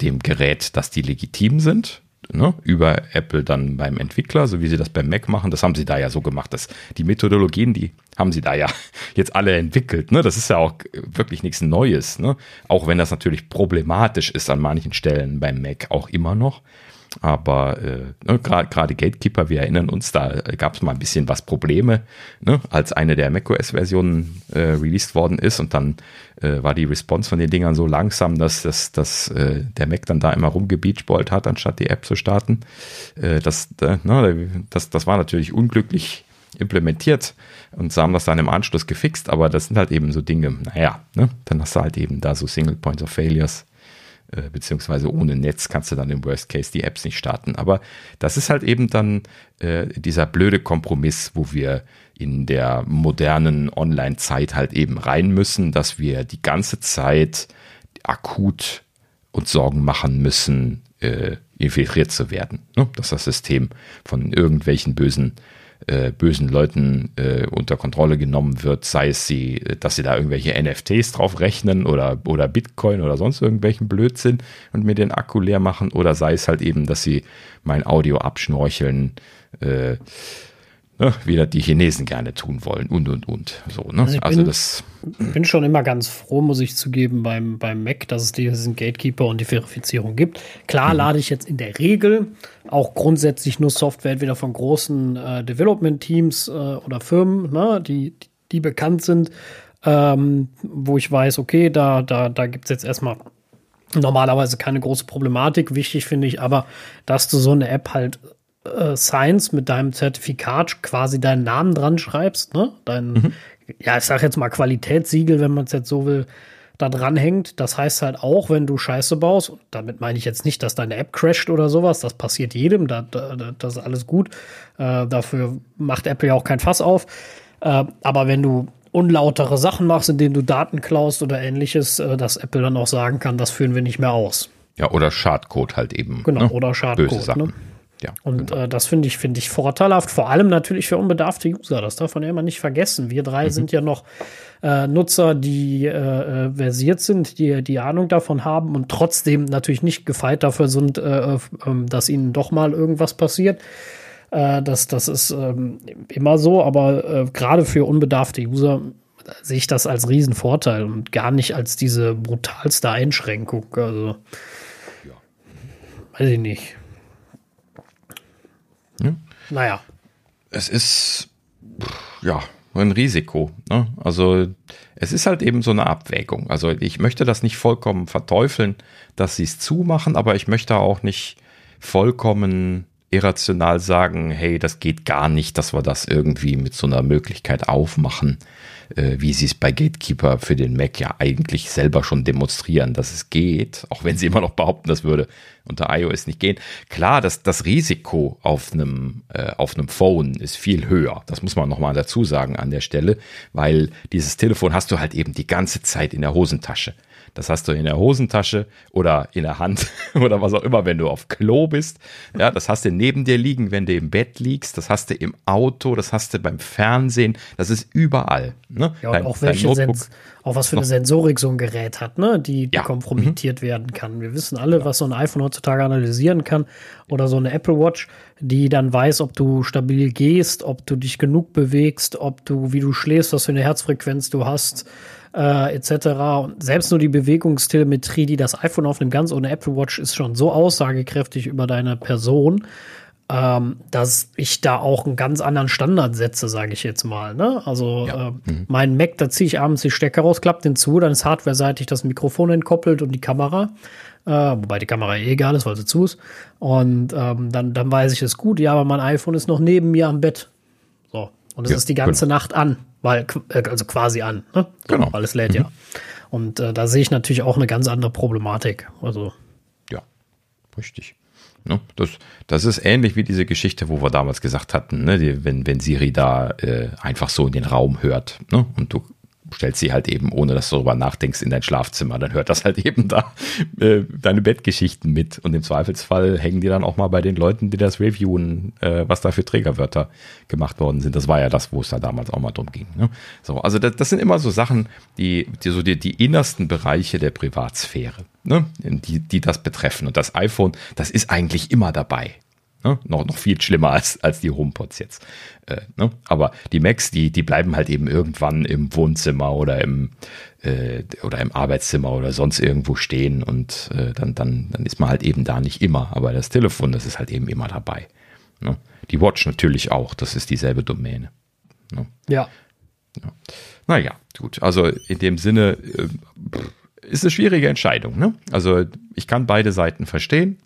dem Gerät, dass die legitim sind ne, über Apple dann beim Entwickler, so wie sie das beim Mac machen. Das haben sie da ja so gemacht. Dass die Methodologien, die haben sie da ja jetzt alle entwickelt. Ne? Das ist ja auch wirklich nichts Neues. Ne? Auch wenn das natürlich problematisch ist an manchen Stellen beim Mac auch immer noch. Aber äh, ne, gerade Gatekeeper, wir erinnern uns, da gab es mal ein bisschen was Probleme, ne, als eine der macOS-Versionen äh, released worden ist. Und dann äh, war die Response von den Dingern so langsam, dass, dass, dass äh, der Mac dann da immer rumgebeachballt hat, anstatt die App zu starten. Äh, das, äh, ne, das, das war natürlich unglücklich implementiert und sie haben das dann im Anschluss gefixt, aber das sind halt eben so Dinge, naja, ne, dann hast du halt eben da so Single Points of Failures. äh, beziehungsweise ohne Netz kannst du dann im Worst Case die Apps nicht starten. Aber das ist halt eben dann äh, dieser blöde Kompromiss, wo wir in der modernen Online-Zeit halt eben rein müssen, dass wir die ganze Zeit akut uns Sorgen machen müssen, äh, infiltriert zu werden. Ne? Dass das System von irgendwelchen bösen äh, bösen Leuten äh, unter Kontrolle genommen wird, sei es sie, dass sie da irgendwelche NFTs drauf rechnen oder, oder Bitcoin oder sonst irgendwelchen Blödsinn und mir den Akku leer machen, oder sei es halt eben, dass sie mein Audio abschnorcheln, äh, ne, wie das die Chinesen gerne tun wollen und und und. So, ne? Also, also bin, das bin schon immer ganz froh, muss ich zugeben, beim, beim Mac, dass es diesen Gatekeeper und die Verifizierung gibt. Klar mhm. lade ich jetzt in der Regel auch grundsätzlich nur Software entweder von großen äh, Development-Teams äh, oder Firmen, ne, die, die bekannt sind, ähm, wo ich weiß, okay, da, da, da gibt es jetzt erstmal normalerweise keine große Problematik. Wichtig finde ich aber, dass du so eine App halt äh, Science mit deinem Zertifikat quasi deinen Namen dran schreibst, ne? Dein, mhm. ja, ich sag jetzt mal Qualitätssiegel, wenn man es jetzt so will, da dran hängt. Das heißt halt auch, wenn du Scheiße baust, damit meine ich jetzt nicht, dass deine App crasht oder sowas, das passiert jedem, da, da, das ist alles gut. Äh, dafür macht Apple ja auch kein Fass auf. Äh, aber wenn du unlautere Sachen machst, indem du Daten klaust oder ähnliches, äh, dass Apple dann auch sagen kann, das führen wir nicht mehr aus. Ja, oder Schadcode halt eben. Genau, ne? oder Schadcode. Böse Sachen. Ne? Ja, und genau. äh, das finde ich, finde ich vorteilhaft, vor allem natürlich für unbedarfte User. Das darf man ja immer nicht vergessen. Wir drei mhm. sind ja noch äh, Nutzer, die äh, äh, versiert sind, die die Ahnung davon haben und trotzdem natürlich nicht gefeit dafür sind, äh, ähm, dass ihnen doch mal irgendwas passiert. Äh, das, das ist ähm, immer so, aber gerade für unbedarfte User sehe ich das als Riesenvorteil und gar nicht als diese brutalste Einschränkung. Also, ja. weiß ich nicht. Ja. Naja. Es ist, ja, ein Risiko. Ne? Also es ist halt eben so eine Abwägung. Also ich möchte das nicht vollkommen verteufeln, dass sie es zumachen, aber ich möchte auch nicht vollkommen irrational sagen, hey, das geht gar nicht, dass wir das irgendwie mit so einer Möglichkeit aufmachen, äh, wie sie es bei Gatekeeper für den Mac ja eigentlich selber schon demonstrieren, dass es geht, auch wenn sie immer noch behaupten, das würde unter iOS nicht gehen. Klar, das, das Risiko auf einem, äh, auf einem Phone ist viel höher. Das muss man nochmal dazu sagen an der Stelle, weil dieses Telefon hast du halt eben die ganze Zeit in der Hosentasche. Das hast du in der Hosentasche oder in der Hand oder was auch immer, wenn du auf Klo bist. Ja, das hast du neben dir liegen, wenn du im Bett liegst. Das hast du im Auto, das hast du beim Fernsehen. Das ist überall. Ne? Ja, und dein, auch welche Sens auch was für eine Sensorik so ein Gerät hat, ne, die, die ja. kompromittiert mhm. werden kann. Wir wissen alle, was so ein iPhone heutzutage analysieren kann oder so eine Apple Watch, die dann weiß, ob du stabil gehst, ob du dich genug bewegst, ob du, wie du schläfst, was für eine Herzfrequenz du hast, äh, etc. Und selbst nur die Bewegungstelemetrie, die das iPhone aufnimmt, ganz ohne Apple Watch, ist schon so aussagekräftig über deine Person, ähm, dass ich da auch einen ganz anderen Standard setze, sage ich jetzt mal. Ne? Also ja. äh, mhm. mein Mac, da ziehe ich abends die Stecker raus, klappt den zu, dann ist hardware-seitig das Mikrofon entkoppelt und die Kamera. Äh, wobei die Kamera eh egal ist, weil sie zu ist. Und ähm, dann, dann weiß ich es gut. Ja, aber mein iPhone ist noch neben mir am Bett. Und es ja, ist die ganze genau. Nacht an, weil, äh, also quasi an. Ne? So, genau. Weil es lädt mhm. ja. Und äh, da sehe ich natürlich auch eine ganz andere Problematik. Also. Ja, richtig. Ne? Das, das ist ähnlich wie diese Geschichte, wo wir damals gesagt hatten, ne? Die, wenn, wenn Siri da äh, einfach so in den Raum hört ne? und du stellst sie halt eben, ohne dass du darüber nachdenkst, in dein Schlafzimmer, dann hört das halt eben da äh, deine Bettgeschichten mit. Und im Zweifelsfall hängen die dann auch mal bei den Leuten, die das reviewen, äh, was da für Trägerwörter gemacht worden sind. Das war ja das, wo es da damals auch mal drum ging. Ne? So, also das, das sind immer so Sachen, die, die so die, die innersten Bereiche der Privatsphäre ne, die, die das betreffen. Und das iPhone, das ist eigentlich immer dabei. Ne? Noch, noch viel schlimmer als, als die HomePods jetzt. Äh, ne? Aber die Macs, die, die bleiben halt eben irgendwann im Wohnzimmer oder im, äh, oder im Arbeitszimmer oder sonst irgendwo stehen und äh, dann, dann, dann ist man halt eben da nicht immer. Aber das Telefon, das ist halt eben immer dabei. Ne? Die Watch natürlich auch, das ist dieselbe Domäne. Ne? Ja. ja. Naja, gut. Also in dem Sinne, äh, ist eine schwierige Entscheidung. Ne? Also ich kann beide Seiten verstehen.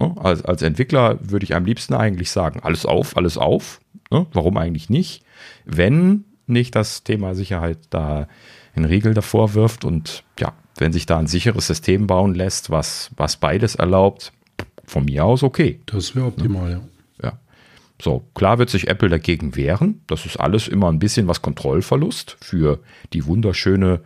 Ne? Als, als Entwickler würde ich am liebsten eigentlich sagen, alles auf, alles auf. Ne? Warum eigentlich nicht? Wenn nicht das Thema Sicherheit da einen Riegel davor wirft und ja, wenn sich da ein sicheres System bauen lässt, was, was beides erlaubt, von mir aus okay. Das wäre optimal, ja. ja. So, klar wird sich Apple dagegen wehren. Das ist alles immer ein bisschen was Kontrollverlust für die wunderschöne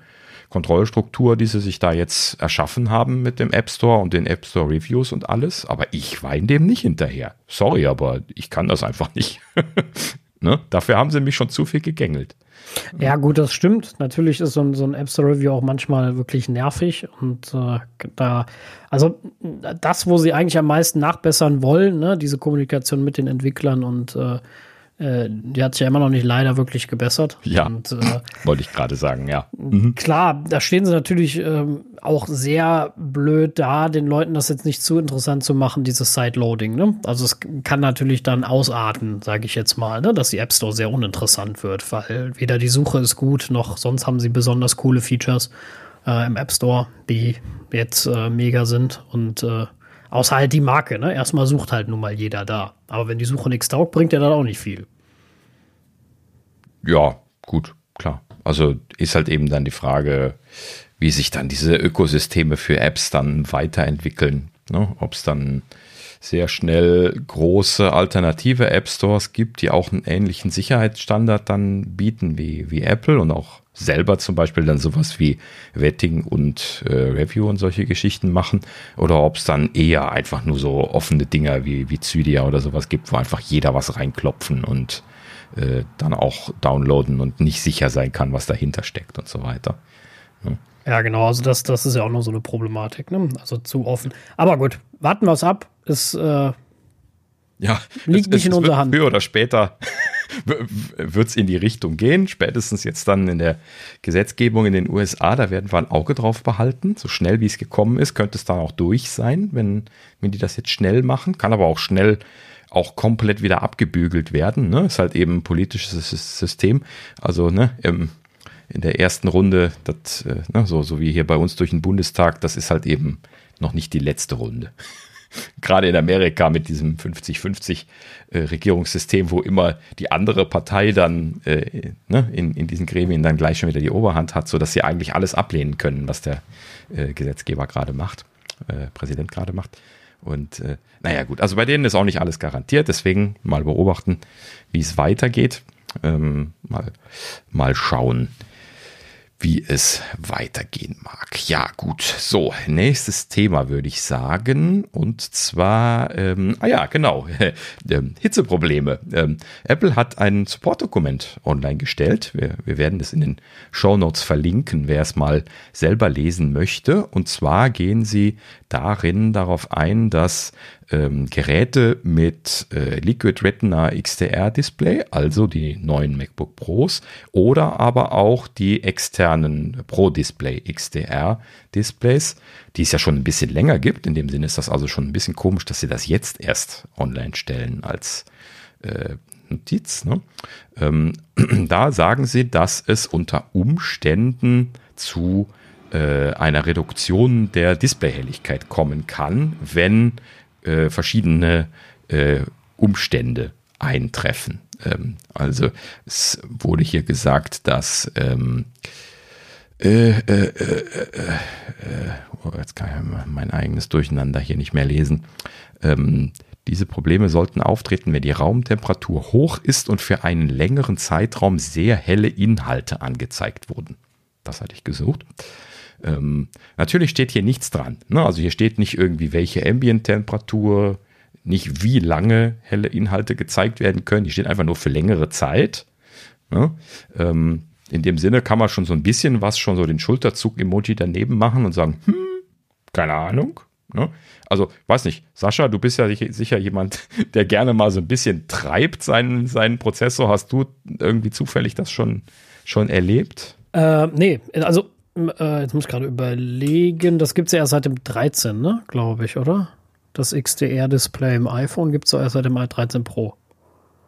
Kontrollstruktur, die sie sich da jetzt erschaffen haben mit dem App Store und den App Store Reviews und alles. Aber ich weine dem nicht hinterher. Sorry, aber ich kann das einfach nicht. ne? Dafür haben sie mich schon zu viel gegängelt. Ja, gut, das stimmt. Natürlich ist so ein, so ein App Store Review auch manchmal wirklich nervig und äh, da, also das, wo sie eigentlich am meisten nachbessern wollen, ne, diese Kommunikation mit den Entwicklern und äh, äh, die hat sich ja immer noch nicht leider wirklich gebessert. Ja, und, äh, wollte ich gerade sagen, ja. Mhm. Klar, da stehen sie natürlich ähm, auch sehr blöd da, den Leuten das jetzt nicht zu interessant zu machen, dieses Sideloading. Ne? Also es kann natürlich dann ausarten, sage ich jetzt mal, ne? dass die App Store sehr uninteressant wird, weil weder die Suche ist gut, noch sonst haben sie besonders coole Features äh, im App Store, die jetzt äh, mega sind und äh, Außer halt die Marke, ne? Erstmal sucht halt nun mal jeder da. Aber wenn die Suche nichts taugt, bringt der dann auch nicht viel. Ja, gut, klar. Also ist halt eben dann die Frage, wie sich dann diese Ökosysteme für Apps dann weiterentwickeln. Ne? Ob es dann sehr schnell große alternative App Stores gibt, die auch einen ähnlichen Sicherheitsstandard dann bieten wie, wie Apple und auch selber zum Beispiel dann sowas wie Vetting und äh, Review und solche Geschichten machen oder ob es dann eher einfach nur so offene Dinger wie, wie Zydia oder sowas gibt, wo einfach jeder was reinklopfen und äh, dann auch downloaden und nicht sicher sein kann, was dahinter steckt und so weiter. Ja. Ja, genau. Also das, das ist ja auch noch so eine Problematik. Ne? Also zu offen. Aber gut, warten wir es ab. Es äh, ja, liegt es, nicht es in unserer Hand. Früher oder später wird es in die Richtung gehen. Spätestens jetzt dann in der Gesetzgebung in den USA, da werden wir ein Auge drauf behalten. So schnell wie es gekommen ist, könnte es dann auch durch sein, wenn, wenn die das jetzt schnell machen. Kann aber auch schnell auch komplett wieder abgebügelt werden. Ne? Ist halt eben ein politisches System. Also ne, im, in der ersten Runde, das, äh, ne, so, so wie hier bei uns durch den Bundestag, das ist halt eben noch nicht die letzte Runde. Gerade in Amerika mit diesem 50-50 äh, Regierungssystem, wo immer die andere Partei dann äh, ne, in, in diesen Gremien dann gleich schon wieder die Oberhand hat, sodass sie eigentlich alles ablehnen können, was der äh, Gesetzgeber gerade macht, äh, Präsident gerade macht. Und äh, naja, gut, also bei denen ist auch nicht alles garantiert, deswegen mal beobachten, wie es weitergeht. Ähm, mal, mal schauen. Wie es weitergehen mag. Ja, gut. So, nächstes Thema würde ich sagen. Und zwar, ähm, ah ja, genau, ähm, Hitzeprobleme. Ähm, Apple hat ein Support-Dokument online gestellt. Wir, wir werden das in den Show Notes verlinken, wer es mal selber lesen möchte. Und zwar gehen sie darin darauf ein, dass ähm, Geräte mit äh, Liquid Retina XDR Display, also die neuen MacBook Pros, oder aber auch die externen Pro Display XDR Displays, die es ja schon ein bisschen länger gibt. In dem Sinne ist das also schon ein bisschen komisch, dass sie das jetzt erst online stellen als äh, Notiz. Ne? Ähm, da sagen sie, dass es unter Umständen zu äh, einer Reduktion der Displayhelligkeit kommen kann, wenn äh, verschiedene äh, Umstände eintreffen. Ähm, also es wurde hier gesagt, dass ähm, äh, äh, äh, oh, jetzt kann ich mein eigenes Durcheinander hier nicht mehr lesen. Ähm, diese Probleme sollten auftreten, wenn die Raumtemperatur hoch ist und für einen längeren Zeitraum sehr helle Inhalte angezeigt wurden. Das hatte ich gesucht. Ähm, natürlich steht hier nichts dran. Ne? Also hier steht nicht irgendwie, welche Ambient-Temperatur, nicht wie lange helle Inhalte gezeigt werden können. Die steht einfach nur für längere Zeit. Ne? Ähm, in dem Sinne kann man schon so ein bisschen was, schon so den Schulterzug-Emoji daneben machen und sagen, hm, keine Ahnung. Ne? Also, weiß nicht, Sascha, du bist ja sicher jemand, der gerne mal so ein bisschen treibt seinen, seinen Prozessor. Hast du irgendwie zufällig das schon, schon erlebt? Äh, nee, also äh, jetzt muss ich gerade überlegen, das gibt es ja erst seit dem 13, ne, glaube ich, oder? Das XDR-Display im iPhone gibt es ja erst seit dem i13 Pro.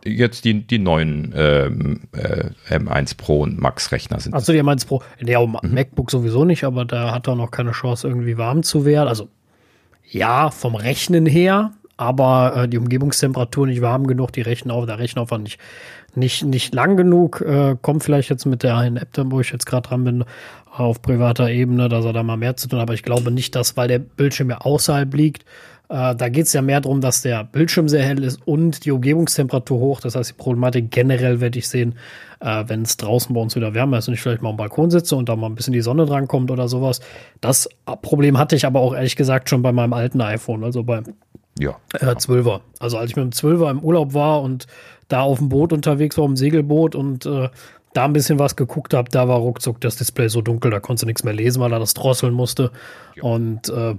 Jetzt die, die neuen ähm, äh, M1 Pro und Max-Rechner sind. Achso, die M1 Pro. Der mhm. MacBook sowieso nicht, aber da hat er noch keine Chance, irgendwie warm zu werden. Also ja, vom Rechnen her, aber äh, die Umgebungstemperatur nicht warm genug, die Rechenauf, der Rechenaufwand nicht, nicht, nicht lang genug. Äh, kommt vielleicht jetzt mit der einen App, wo ich jetzt gerade dran bin, auf privater Ebene, dass er da mal mehr zu tun hat. Aber ich glaube nicht, dass, weil der Bildschirm ja außerhalb liegt, äh, da geht es ja mehr darum, dass der Bildschirm sehr hell ist und die Umgebungstemperatur hoch. Das heißt, die Problematik generell werde ich sehen, äh, wenn es draußen bei uns wieder wärmer ist und ich vielleicht mal am Balkon sitze und da mal ein bisschen die Sonne drankommt oder sowas. Das Problem hatte ich aber auch ehrlich gesagt schon bei meinem alten iPhone, also beim ja. Äh, 12er. Also als ich mit dem 12er im Urlaub war und da auf dem Boot unterwegs war, im Segelboot und äh, da ein bisschen was geguckt habe, da war ruckzuck das Display so dunkel, da konntest du nichts mehr lesen, weil er das drosseln musste. Ja. Und äh,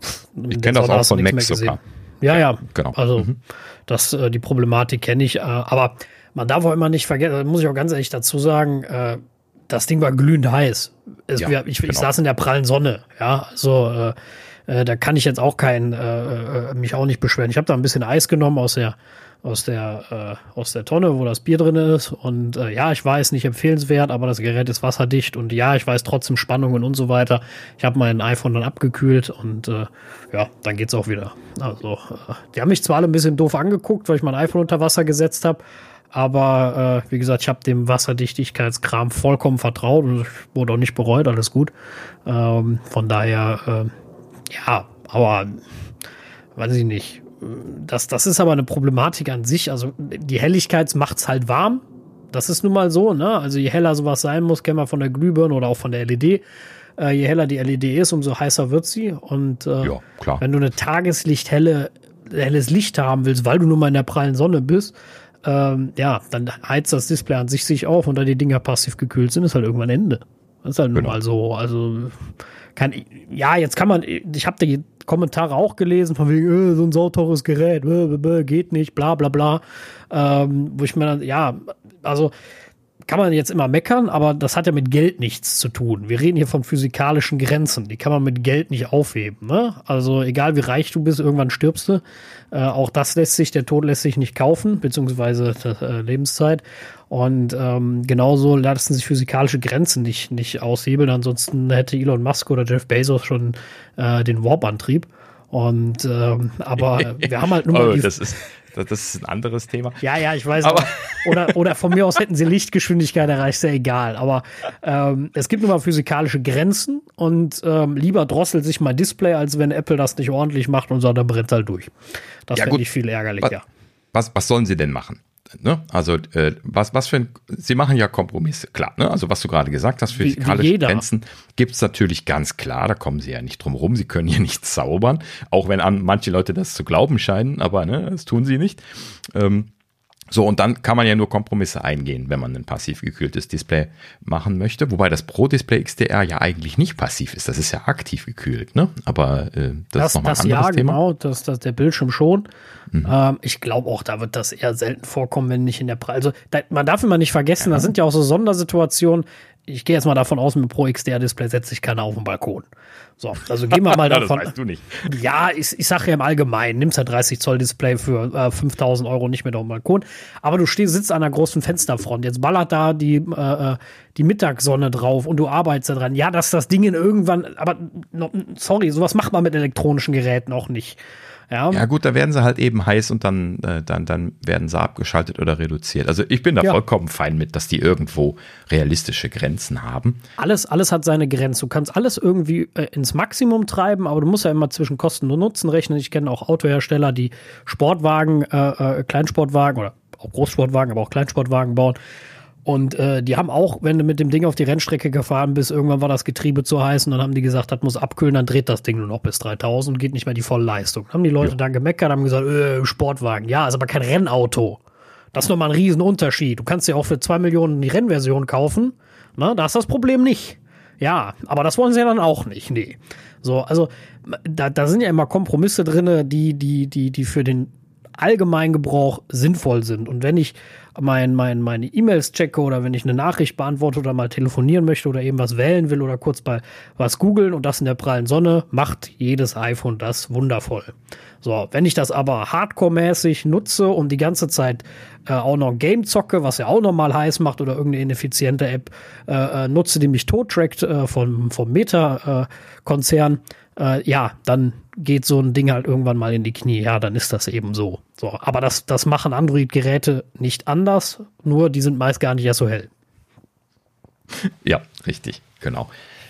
ich kenne das auch von Mac sogar. Ja, ja, genau. Also mhm. das, äh, die Problematik kenne ich, äh, aber man darf auch immer nicht vergessen, muss ich auch ganz ehrlich dazu sagen, äh, das Ding war glühend heiß. Es, ja, ich, genau. ich, saß in der prallen Sonne, ja, also da kann ich jetzt auch kein, äh, äh, mich auch nicht beschweren. Ich habe da ein bisschen Eis genommen aus der aus der, äh, aus der Tonne, wo das Bier drin ist. Und äh, ja, ich weiß, nicht empfehlenswert, aber das Gerät ist wasserdicht und ja, ich weiß trotzdem Spannungen und so weiter. Ich habe mein iPhone dann abgekühlt und äh, ja, dann geht's auch wieder. Also, äh, die haben mich zwar alle ein bisschen doof angeguckt, weil ich mein iPhone unter Wasser gesetzt habe. Aber äh, wie gesagt, ich habe dem Wasserdichtigkeitskram vollkommen vertraut und wurde auch nicht bereut, alles gut. Ähm, von daher, äh, ja, aber weiß ich nicht das, das ist aber eine Problematik an sich. Also die Helligkeit macht es halt warm. Das ist nun mal so, ne? Also je heller sowas sein muss, kennen wir von der Glühbirne oder auch von der LED. Äh, je heller die LED ist, umso heißer wird sie. Und äh, ja, wenn du eine Tageslicht-helle helles Licht haben willst, weil du nun mal in der prallen Sonne bist, ähm, ja, dann heizt das Display an sich sich auf und da die Dinger passiv gekühlt sind, ist halt irgendwann Ende. Das ist halt genau. nun mal so. Also kann, ja, jetzt kann man, ich habe die Kommentare auch gelesen, von wegen, äh, so ein sauteures Gerät, äh, geht nicht, bla bla bla. Ähm, wo ich mir dann, ja, also kann man jetzt immer meckern, aber das hat ja mit Geld nichts zu tun. Wir reden hier von physikalischen Grenzen. Die kann man mit Geld nicht aufheben. Ne? Also egal wie reich du bist, irgendwann stirbst du. Äh, auch das lässt sich, der Tod lässt sich nicht kaufen, beziehungsweise äh, Lebenszeit. Und ähm, genauso lassen sich physikalische Grenzen nicht, nicht aushebeln. Ansonsten hätte Elon Musk oder Jeff Bezos schon äh, den Warp-Antrieb. Und ähm, aber wir haben halt nur oh, das ist das ist ein anderes Thema. Ja, ja, ich weiß. Aber oder, oder von mir aus hätten sie Lichtgeschwindigkeit erreicht, ist ja egal. Aber ähm, es gibt nun mal physikalische Grenzen und ähm, lieber drosselt sich mein Display, als wenn Apple das nicht ordentlich macht und sagt, dann brennt halt durch. Das ja, finde ich viel ärgerlicher. Was, was, was sollen sie denn machen? Ne? Also äh, was, was für ein, sie machen ja Kompromisse, klar. Ne? Also was du gerade gesagt hast, physikalische Grenzen gibt es natürlich ganz klar, da kommen sie ja nicht drum rum, sie können hier nicht zaubern, auch wenn an manche Leute das zu glauben scheinen, aber ne, das tun sie nicht. Ähm, so, und dann kann man ja nur Kompromisse eingehen, wenn man ein passiv gekühltes Display machen möchte. Wobei das Pro Display XDR ja eigentlich nicht passiv ist. Das ist ja aktiv gekühlt, ne? Aber äh, das, das ist nochmal ein anderes ja, Thema. Genau, das, das der Bildschirm schon. Mhm. Ähm, ich glaube auch, da wird das eher selten vorkommen, wenn nicht in der Preis. Also da, man darf immer nicht vergessen, ja. da sind ja auch so Sondersituationen. Ich gehe jetzt mal davon aus, mit Pro XDR Display setzt sich keiner auf den Balkon. So, also gehen wir mal davon. das weißt du nicht. Ja, ich, ich sage ja im Allgemeinen, nimmst ja 30 Zoll Display für äh, 5000 Euro nicht mehr auf dem Balkon. Aber du stehst, sitzt an einer großen Fensterfront. Jetzt ballert da die, äh, äh die Mittagssonne drauf und du arbeitest da dran. Ja, dass das Ding in irgendwann, aber sorry, sowas macht man mit elektronischen Geräten auch nicht. Ja. ja, gut, da werden sie halt eben heiß und dann, äh, dann, dann werden sie abgeschaltet oder reduziert. Also ich bin da ja. vollkommen fein mit, dass die irgendwo realistische Grenzen haben. Alles, alles hat seine Grenze. Du kannst alles irgendwie äh, ins Maximum treiben, aber du musst ja immer zwischen Kosten und Nutzen rechnen. Ich kenne auch Autohersteller, die Sportwagen, äh, äh Kleinsportwagen oder auch Großsportwagen, aber auch Kleinsportwagen bauen und äh, die haben auch, wenn du mit dem Ding auf die Rennstrecke gefahren bist, irgendwann war das Getriebe zu heiß und dann haben die gesagt, das muss abkühlen, dann dreht das Ding nur noch bis 3000 und geht nicht mehr die volle Leistung. Dann haben die Leute ja. dann gemeckert, haben gesagt, äh, Sportwagen, ja, ist aber kein Rennauto. Das ist nochmal ein Riesenunterschied. Du kannst ja auch für zwei Millionen die Rennversion kaufen. Na, da ist das Problem nicht. Ja, aber das wollen sie ja dann auch nicht. Nee. So, also da, da sind ja immer Kompromisse drin, die, die, die, die für den Allgemeingebrauch sinnvoll sind. Und wenn ich mein, mein, meine E-Mails checke oder wenn ich eine Nachricht beantworte oder mal telefonieren möchte oder eben was wählen will oder kurz bei was googeln und das in der prallen Sonne, macht jedes iPhone das wundervoll. So, wenn ich das aber hardcore-mäßig nutze und die ganze Zeit äh, auch noch Game zocke, was ja auch nochmal heiß macht oder irgendeine ineffiziente App äh, äh, nutze, die mich tot-trackt äh, vom, vom Meta-Konzern, äh, ja, dann geht so ein Ding halt irgendwann mal in die Knie. Ja, dann ist das eben so. So, aber das, das machen Android-Geräte nicht anders, nur die sind meist gar nicht erst so hell. Ja, richtig, genau.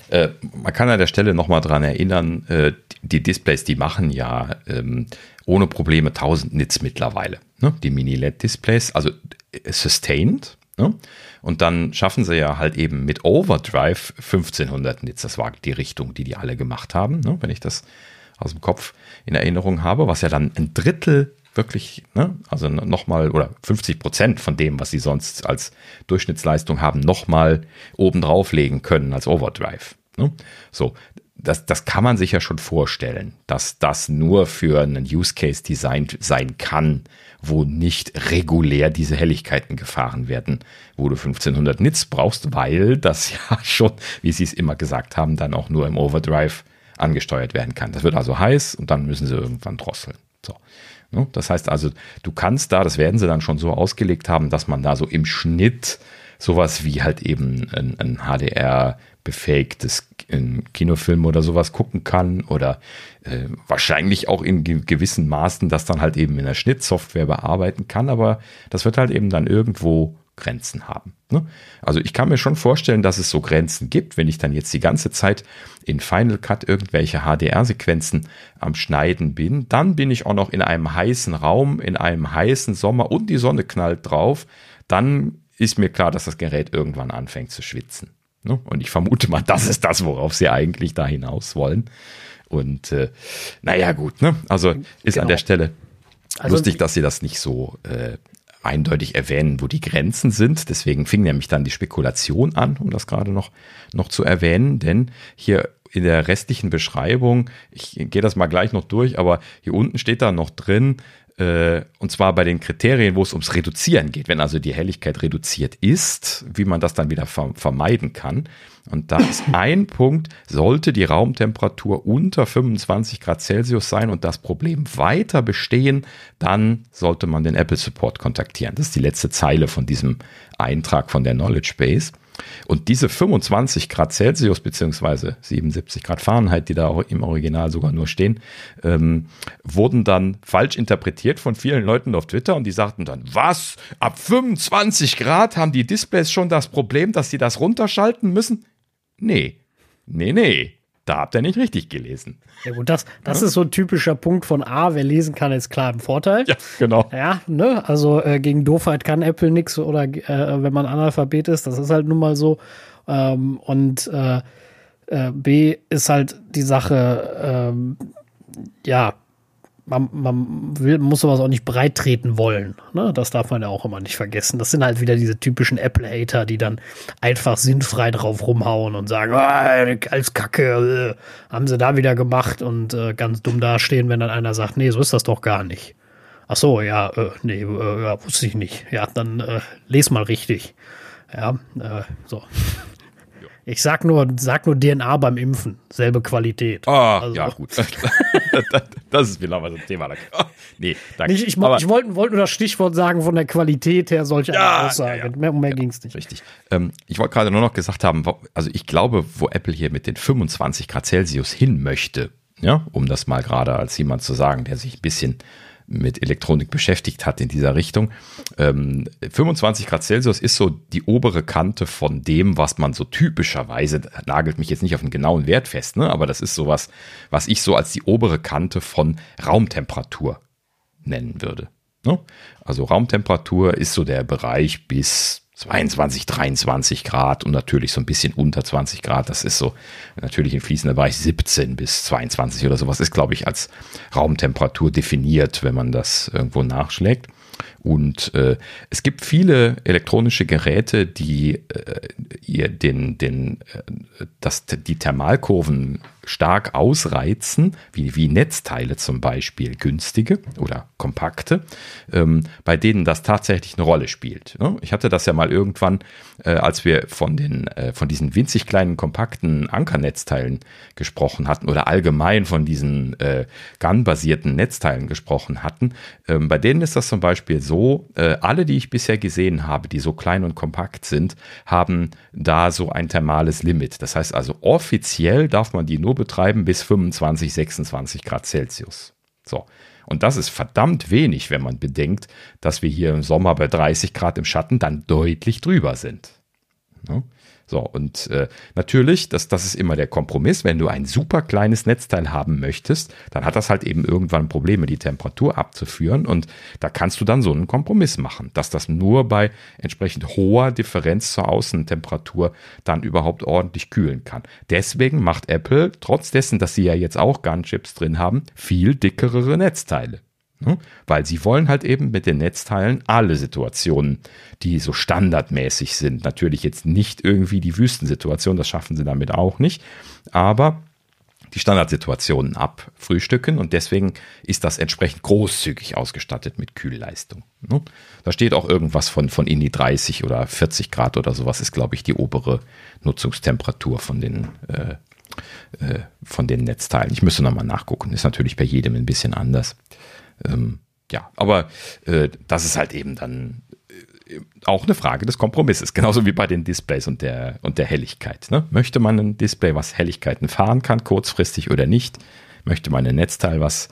Äh, man kann an der Stelle nochmal dran erinnern, äh, die Displays, die machen ja ähm, ohne Probleme 1000 Nits mittlerweile. Ne? Die Mini-LED-Displays, also äh, sustained. Ne? Und dann schaffen sie ja halt eben mit Overdrive 1500 Nits. Das war die Richtung, die die alle gemacht haben, ne? wenn ich das aus dem Kopf in Erinnerung habe, was ja dann ein Drittel wirklich, ne, also nochmal oder 50 Prozent von dem, was sie sonst als Durchschnittsleistung haben, nochmal oben drauflegen können als Overdrive. Ne? So, das, das kann man sich ja schon vorstellen, dass das nur für einen Use Case designt sein kann, wo nicht regulär diese Helligkeiten gefahren werden, wo du 1500 Nits brauchst, weil das ja schon, wie sie es immer gesagt haben, dann auch nur im Overdrive angesteuert werden kann. Das wird also heiß und dann müssen sie irgendwann drosseln. So. Ne? Das heißt also, du kannst da, das werden sie dann schon so ausgelegt haben, dass man da so im Schnitt sowas wie halt eben ein, ein HDR befähigtes Kinofilm oder sowas gucken kann oder äh, wahrscheinlich auch in gewissen Maßen das dann halt eben in der Schnittsoftware bearbeiten kann, aber das wird halt eben dann irgendwo Grenzen haben. Ne? Also ich kann mir schon vorstellen, dass es so Grenzen gibt, wenn ich dann jetzt die ganze Zeit in Final Cut irgendwelche HDR-Sequenzen am Schneiden bin, dann bin ich auch noch in einem heißen Raum, in einem heißen Sommer und die Sonne knallt drauf, dann ist mir klar, dass das Gerät irgendwann anfängt zu schwitzen. Ne? Und ich vermute mal, das ist das, worauf sie eigentlich da hinaus wollen. Und äh, naja, gut, ne? Also ist genau. an der Stelle also, lustig, dass sie das nicht so äh, eindeutig erwähnen, wo die Grenzen sind. Deswegen fing nämlich dann die Spekulation an, um das gerade noch, noch zu erwähnen, denn hier in der restlichen Beschreibung, ich gehe das mal gleich noch durch, aber hier unten steht da noch drin, und zwar bei den Kriterien, wo es ums Reduzieren geht, wenn also die Helligkeit reduziert ist, wie man das dann wieder vermeiden kann. Und da ist ein Punkt, sollte die Raumtemperatur unter 25 Grad Celsius sein und das Problem weiter bestehen, dann sollte man den Apple Support kontaktieren. Das ist die letzte Zeile von diesem Eintrag von der Knowledge Base. Und diese 25 Grad Celsius beziehungsweise 77 Grad Fahrenheit, die da auch im Original sogar nur stehen, ähm, wurden dann falsch interpretiert von vielen Leuten auf Twitter und die sagten dann, was? Ab 25 Grad haben die Displays schon das Problem, dass sie das runterschalten müssen? Nee, nee, nee. Da habt ihr nicht richtig gelesen. Ja gut, das, das ja. ist so ein typischer Punkt von A, wer lesen kann, ist klar im Vorteil. Ja, genau. Ja, ne, also äh, gegen Doofheit kann Apple nichts oder äh, wenn man Analphabet ist, das ist halt nun mal so. Ähm, und äh, äh B ist halt die Sache, ähm, ja, man, man will, muss sowas auch nicht breit treten wollen. Ne? Das darf man ja auch immer nicht vergessen. Das sind halt wieder diese typischen Apple-Hater, die dann einfach sinnfrei drauf rumhauen und sagen, ah, als Kacke, äh, haben sie da wieder gemacht und äh, ganz dumm dastehen, wenn dann einer sagt, nee, so ist das doch gar nicht. Ach so, ja, äh, nee, äh, ja, wusste ich nicht. Ja, dann äh, les mal richtig. Ja, so. Ich sag nur, sag nur DNA beim Impfen. Selbe Qualität. Ah, also. ja, gut. das ist wieder mal so ein Thema. Oh, nee, danke. Nicht, ich, ich wollte wollt nur das Stichwort sagen, von der Qualität her solche ja, Aussagen. Ja, ja. Mehr, um mehr ja, ging es nicht. Richtig. Ähm, ich wollte gerade nur noch gesagt haben, also ich glaube, wo Apple hier mit den 25 Grad Celsius hin möchte, ja, um das mal gerade als jemand zu sagen, der sich ein bisschen mit Elektronik beschäftigt hat in dieser Richtung. Ähm, 25 Grad Celsius ist so die obere Kante von dem, was man so typischerweise, nagelt mich jetzt nicht auf einen genauen Wert fest, ne? aber das ist sowas, was ich so als die obere Kante von Raumtemperatur nennen würde. Ne? Also Raumtemperatur ist so der Bereich bis 22, 23 Grad und natürlich so ein bisschen unter 20 Grad. Das ist so natürlich im fließenden Bereich 17 bis 22 oder sowas ist, glaube ich, als Raumtemperatur definiert, wenn man das irgendwo nachschlägt. Und äh, es gibt viele elektronische Geräte, die äh, ihr den, den, äh, das, die Thermalkurven stark ausreizen, wie, wie Netzteile zum Beispiel, günstige oder kompakte, ähm, bei denen das tatsächlich eine Rolle spielt. Ne? Ich hatte das ja mal irgendwann, äh, als wir von, den, äh, von diesen winzig kleinen kompakten Ankernetzteilen gesprochen hatten oder allgemein von diesen äh, GAN-basierten Netzteilen gesprochen hatten. Ähm, bei denen ist das zum Beispiel so, äh, alle, die ich bisher gesehen habe, die so klein und kompakt sind, haben da so ein thermales Limit. Das heißt also, offiziell darf man die nur betreiben bis 25, 26 Grad Celsius. So. Und das ist verdammt wenig, wenn man bedenkt, dass wir hier im Sommer bei 30 Grad im Schatten dann deutlich drüber sind. Ne? So, und äh, natürlich, das, das ist immer der Kompromiss. Wenn du ein super kleines Netzteil haben möchtest, dann hat das halt eben irgendwann Probleme, die Temperatur abzuführen. Und da kannst du dann so einen Kompromiss machen, dass das nur bei entsprechend hoher Differenz zur Außentemperatur dann überhaupt ordentlich kühlen kann. Deswegen macht Apple, trotz dessen, dass sie ja jetzt auch Gun-Chips drin haben, viel dickere Netzteile. Ne? Weil sie wollen halt eben mit den Netzteilen alle Situationen, die so standardmäßig sind, natürlich jetzt nicht irgendwie die Wüstensituation, das schaffen sie damit auch nicht, aber die Standardsituationen abfrühstücken und deswegen ist das entsprechend großzügig ausgestattet mit Kühlleistung. Ne? Da steht auch irgendwas von, von in die 30 oder 40 Grad oder sowas ist, glaube ich, die obere Nutzungstemperatur von den, äh, äh, von den Netzteilen. Ich müsste nochmal nachgucken, ist natürlich bei jedem ein bisschen anders. Ähm, ja, aber äh, das ist halt eben dann äh, auch eine Frage des Kompromisses, genauso wie bei den Displays und der, und der Helligkeit. Ne? Möchte man ein Display, was Helligkeiten fahren kann, kurzfristig oder nicht? Möchte man ein Netzteil, was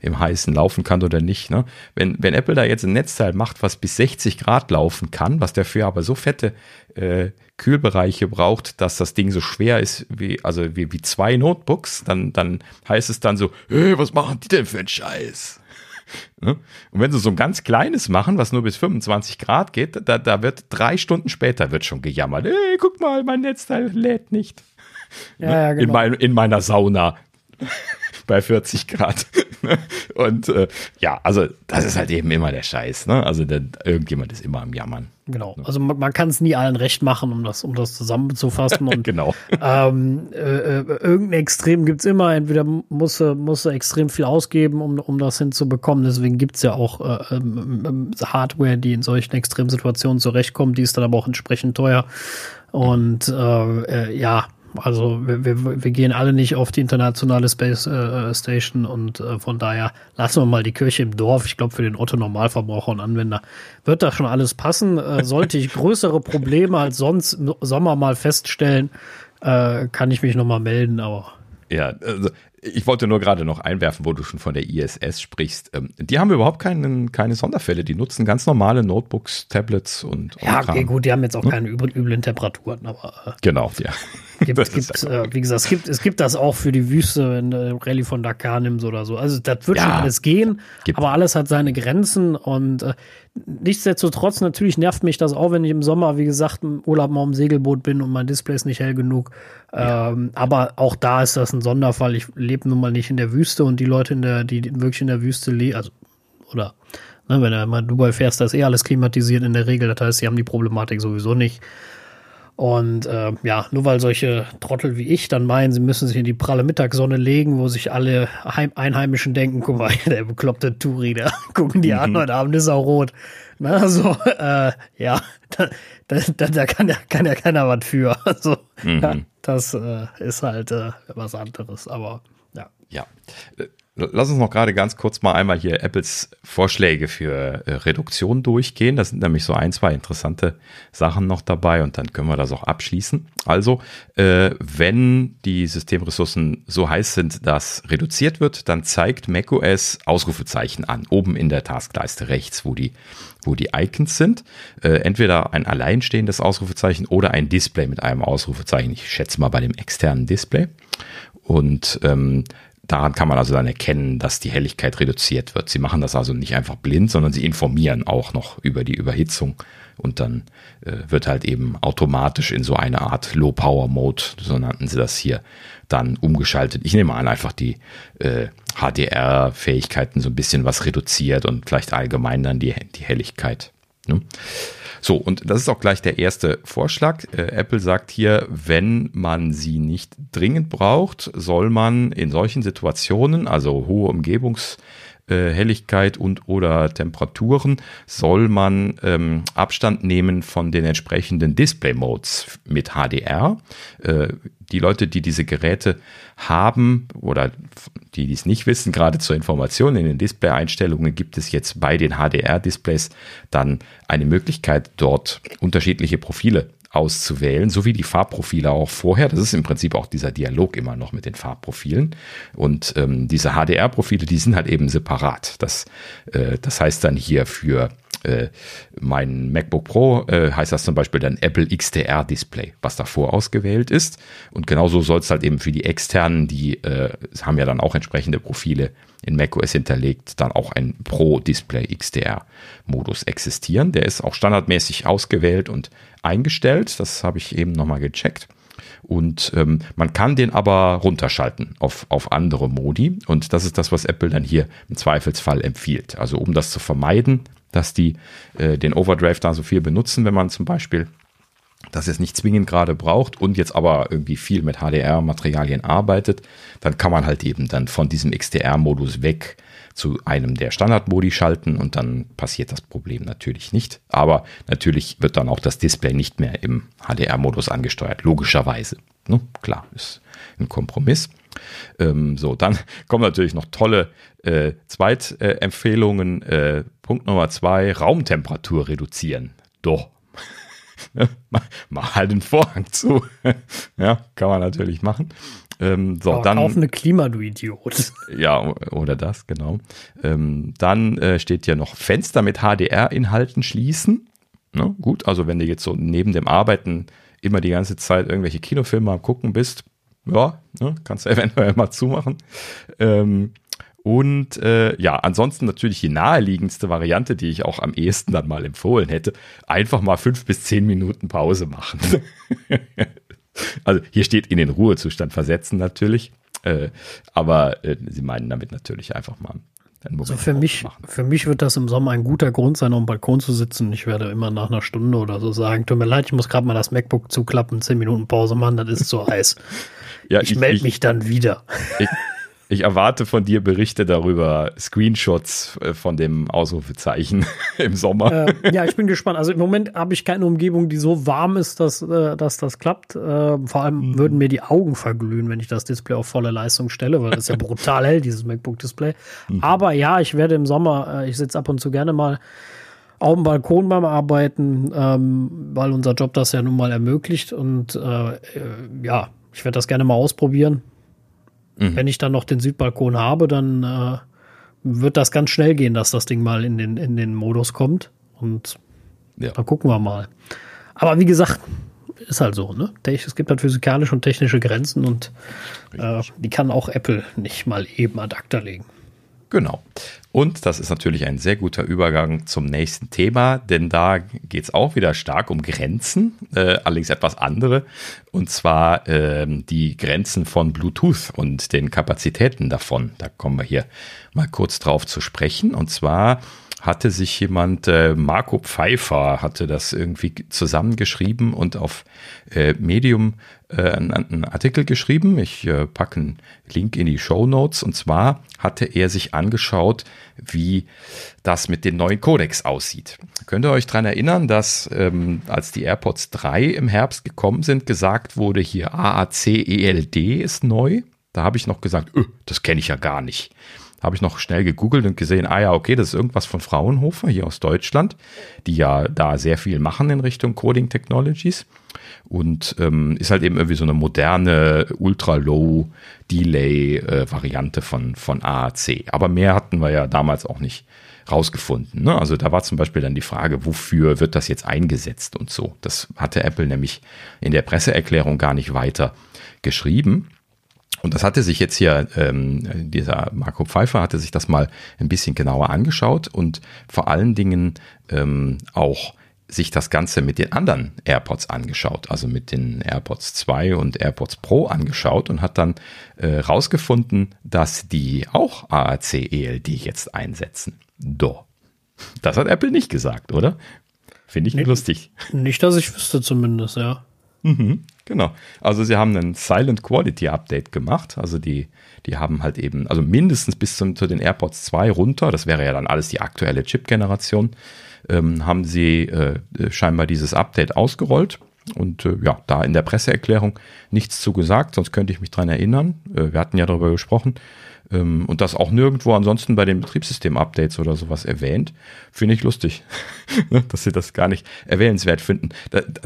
im Heißen laufen kann oder nicht. Ne? Wenn, wenn Apple da jetzt ein Netzteil macht, was bis 60 Grad laufen kann, was dafür aber so fette äh, Kühlbereiche braucht, dass das Ding so schwer ist wie, also wie, wie zwei Notebooks, dann, dann heißt es dann so, hey, was machen die denn für einen Scheiß? Ne? Und wenn sie so ein ganz kleines machen, was nur bis 25 Grad geht, da, da wird drei Stunden später wird schon gejammert. Ey, guck mal, mein Netzteil lädt nicht. Ja, ne? ja, genau. in, mein, in meiner Sauna bei 40 Grad. Und äh, ja, also das ist halt eben immer der Scheiß. Ne? Also der, irgendjemand ist immer am Jammern. Genau. Also man, man kann es nie allen recht machen, um das, um das zusammenzufassen. Und, genau. Ähm, äh, äh irgendein Extrem gibt es immer. Entweder muss er muss extrem viel ausgeben, um, um das hinzubekommen. Deswegen gibt es ja auch äh, ähm, ähm, Hardware, die in solchen Extremsituationen zurechtkommt. Die ist dann aber auch entsprechend teuer. Und äh, äh ja, also wir, wir, wir gehen alle nicht auf die internationale Space äh, Station und äh, von daher lassen wir mal die Kirche im Dorf. Ich glaube, für den Otto Normalverbraucher und Anwender wird da schon alles passen. Äh, sollte ich größere Probleme als sonst im Sommer mal feststellen, äh, kann ich mich nochmal melden, aber. Ja, also ich wollte nur gerade noch einwerfen, wo du schon von der ISS sprichst. Ähm, die haben überhaupt keinen, keine Sonderfälle. Die nutzen ganz normale Notebooks, Tablets und. Ja, okay, gut, die haben jetzt auch hm? keine üblen Temperaturen, aber. Äh, genau, ja. Gibt, gibt, äh, wie gesagt, es gibt, es gibt das auch für die Wüste, wenn du Rallye von Dakar nimmst oder so. Also das wird ja, schon alles gehen, gibt. aber alles hat seine Grenzen und äh, nichtsdestotrotz natürlich nervt mich das auch, wenn ich im Sommer, wie gesagt, im Urlaub mal im Segelboot bin und mein Display ist nicht hell genug. Ja. Ähm, aber auch da ist das ein Sonderfall. Ich lebe nun mal nicht in der Wüste und die Leute, in der, die wirklich in der Wüste leben, also oder ne, wenn du mal Dubai fährst, da ist eh alles klimatisiert in der Regel. Das heißt, sie haben die Problematik sowieso nicht. Und äh, ja, nur weil solche Trottel wie ich dann meinen, sie müssen sich in die pralle Mittagssonne legen, wo sich alle Heim Einheimischen denken, guck mal, der bekloppte Turi, da gucken die mhm. an, heute Abend ist auch rot. Na, so, äh, ja, da, da, da kann, ja, kann ja keiner was für. Also, mhm. ja, das äh, ist halt äh, was anderes, aber ja. Ja, Lass uns noch gerade ganz kurz mal einmal hier Apples Vorschläge für äh, Reduktion durchgehen. Das sind nämlich so ein, zwei interessante Sachen noch dabei und dann können wir das auch abschließen. Also, äh, wenn die Systemressourcen so heiß sind, dass reduziert wird, dann zeigt macOS Ausrufezeichen an, oben in der Taskleiste rechts, wo die, wo die Icons sind. Äh, entweder ein alleinstehendes Ausrufezeichen oder ein Display mit einem Ausrufezeichen. Ich schätze mal bei dem externen Display. Und ähm, Daran kann man also dann erkennen, dass die Helligkeit reduziert wird. Sie machen das also nicht einfach blind, sondern sie informieren auch noch über die Überhitzung und dann äh, wird halt eben automatisch in so eine Art Low Power Mode, so nannten sie das hier, dann umgeschaltet. Ich nehme an, einfach die äh, HDR-Fähigkeiten so ein bisschen was reduziert und vielleicht allgemein dann die, die Helligkeit. Ne? So, und das ist auch gleich der erste Vorschlag. Äh, Apple sagt hier, wenn man sie nicht dringend braucht, soll man in solchen Situationen, also hohe Umgebungs- äh, Helligkeit und oder Temperaturen soll man ähm, Abstand nehmen von den entsprechenden Display-Modes mit HDR. Äh, die Leute, die diese Geräte haben oder die dies nicht wissen, gerade zur Information, in den Display-Einstellungen gibt es jetzt bei den HDR-Displays dann eine Möglichkeit, dort unterschiedliche Profile auszuwählen, so wie die Farbprofile auch vorher. Das ist im Prinzip auch dieser Dialog immer noch mit den Farbprofilen. Und ähm, diese HDR-Profile, die sind halt eben separat. Das, äh, das heißt dann hier für äh, mein MacBook Pro äh, heißt das zum Beispiel dann Apple XDR Display, was davor ausgewählt ist. Und genauso soll es halt eben für die externen, die äh, haben ja dann auch entsprechende Profile in macOS hinterlegt, dann auch ein Pro Display XDR Modus existieren. Der ist auch standardmäßig ausgewählt und eingestellt. Das habe ich eben nochmal gecheckt. Und ähm, man kann den aber runterschalten auf, auf andere Modi. Und das ist das, was Apple dann hier im Zweifelsfall empfiehlt. Also um das zu vermeiden, dass die äh, den Overdrive da so viel benutzen, wenn man zum Beispiel das jetzt nicht zwingend gerade braucht und jetzt aber irgendwie viel mit HDR-Materialien arbeitet, dann kann man halt eben dann von diesem XDR-Modus weg zu einem der Standardmodi schalten und dann passiert das Problem natürlich nicht. Aber natürlich wird dann auch das Display nicht mehr im HDR-Modus angesteuert, logischerweise. Ne? Klar, ist ein Kompromiss. Ähm, so, dann kommen natürlich noch tolle äh, Zweitempfehlungen. Äh, Punkt Nummer zwei, Raumtemperatur reduzieren. Doch. Mach halt den Vorhang zu. ja, kann man natürlich machen. Ähm, so, Aber dann. Kauf eine Klima, du Idiot. Ja, oder das, genau. Ähm, dann äh, steht ja noch Fenster mit HDR-Inhalten schließen. Ne? Gut, also wenn du jetzt so neben dem Arbeiten immer die ganze Zeit irgendwelche Kinofilme am gucken bist, ja, ne, kannst du eventuell mal zumachen. Ähm, und äh, ja, ansonsten natürlich die naheliegendste Variante, die ich auch am ehesten dann mal empfohlen hätte, einfach mal fünf bis zehn Minuten Pause machen. also hier steht in den Ruhezustand versetzen natürlich, äh, aber äh, sie meinen damit natürlich einfach mal also für mich, für mich wird das im Sommer ein guter Grund sein, um Balkon zu sitzen. Ich werde immer nach einer Stunde oder so sagen, tut mir leid, ich muss gerade mal das MacBook zuklappen, zehn Minuten Pause machen, das ist so heiß. ja, ich, ich melde mich dann wieder. Ich, ich erwarte von dir Berichte darüber, Screenshots äh, von dem Ausrufezeichen im Sommer. Äh, ja, ich bin gespannt. Also im Moment habe ich keine Umgebung, die so warm ist, dass, äh, dass das klappt. Äh, vor allem mhm. würden mir die Augen verglühen, wenn ich das Display auf volle Leistung stelle, weil das ist ja brutal hell, dieses MacBook-Display. Mhm. Aber ja, ich werde im Sommer, äh, ich sitze ab und zu gerne mal auf dem Balkon beim Arbeiten, ähm, weil unser Job das ja nun mal ermöglicht. Und äh, ja, ich werde das gerne mal ausprobieren Mhm. Wenn ich dann noch den Südbalkon habe, dann äh, wird das ganz schnell gehen, dass das Ding mal in den, in den Modus kommt. Und ja. dann gucken wir mal. Aber wie gesagt, ist halt so, ne? Es gibt halt physikalische und technische Grenzen und äh, die kann auch Apple nicht mal eben ad acta legen. Genau. Und das ist natürlich ein sehr guter Übergang zum nächsten Thema, denn da geht es auch wieder stark um Grenzen, äh, allerdings etwas andere, und zwar äh, die Grenzen von Bluetooth und den Kapazitäten davon. Da kommen wir hier mal kurz drauf zu sprechen. Und zwar hatte sich jemand, äh, Marco Pfeiffer, hatte das irgendwie zusammengeschrieben und auf äh, Medium äh, einen, einen, Artikel geschrieben. Ich äh, packe einen Link in die Show Notes. Und zwar hatte er sich angeschaut, wie das mit den neuen Codecs aussieht. Könnt ihr euch daran erinnern, dass ähm, als die AirPods 3 im Herbst gekommen sind, gesagt wurde, hier AAC ELD ist neu? Da habe ich noch gesagt, öh, das kenne ich ja gar nicht habe ich noch schnell gegoogelt und gesehen, ah ja, okay, das ist irgendwas von Fraunhofer hier aus Deutschland, die ja da sehr viel machen in Richtung Coding Technologies. Und ähm, ist halt eben irgendwie so eine moderne Ultra-Low-Delay-Variante äh, von, von AAC. Aber mehr hatten wir ja damals auch nicht rausgefunden. Ne? Also da war zum Beispiel dann die Frage, wofür wird das jetzt eingesetzt und so. Das hatte Apple nämlich in der Presseerklärung gar nicht weiter geschrieben. Und das hatte sich jetzt hier, ähm, dieser Marco Pfeiffer hatte sich das mal ein bisschen genauer angeschaut und vor allen Dingen ähm, auch sich das Ganze mit den anderen AirPods angeschaut, also mit den AirPods 2 und AirPods Pro angeschaut und hat dann äh, rausgefunden, dass die auch AAC ELD jetzt einsetzen. Do. Das hat Apple nicht gesagt, oder? Finde ich nee, lustig. Nicht, dass ich wüsste zumindest, ja. Mhm, genau. Also sie haben einen Silent Quality Update gemacht. Also die, die haben halt eben, also mindestens bis zum, zu den AirPods 2 runter, das wäre ja dann alles die aktuelle Chip-Generation, ähm, haben sie äh, scheinbar dieses Update ausgerollt. Und äh, ja, da in der Presseerklärung nichts zu gesagt, sonst könnte ich mich dran erinnern. Äh, wir hatten ja darüber gesprochen. Ähm, und das auch nirgendwo ansonsten bei den Betriebssystem-Updates oder sowas erwähnt, finde ich lustig, ne, dass sie das gar nicht erwähnenswert finden.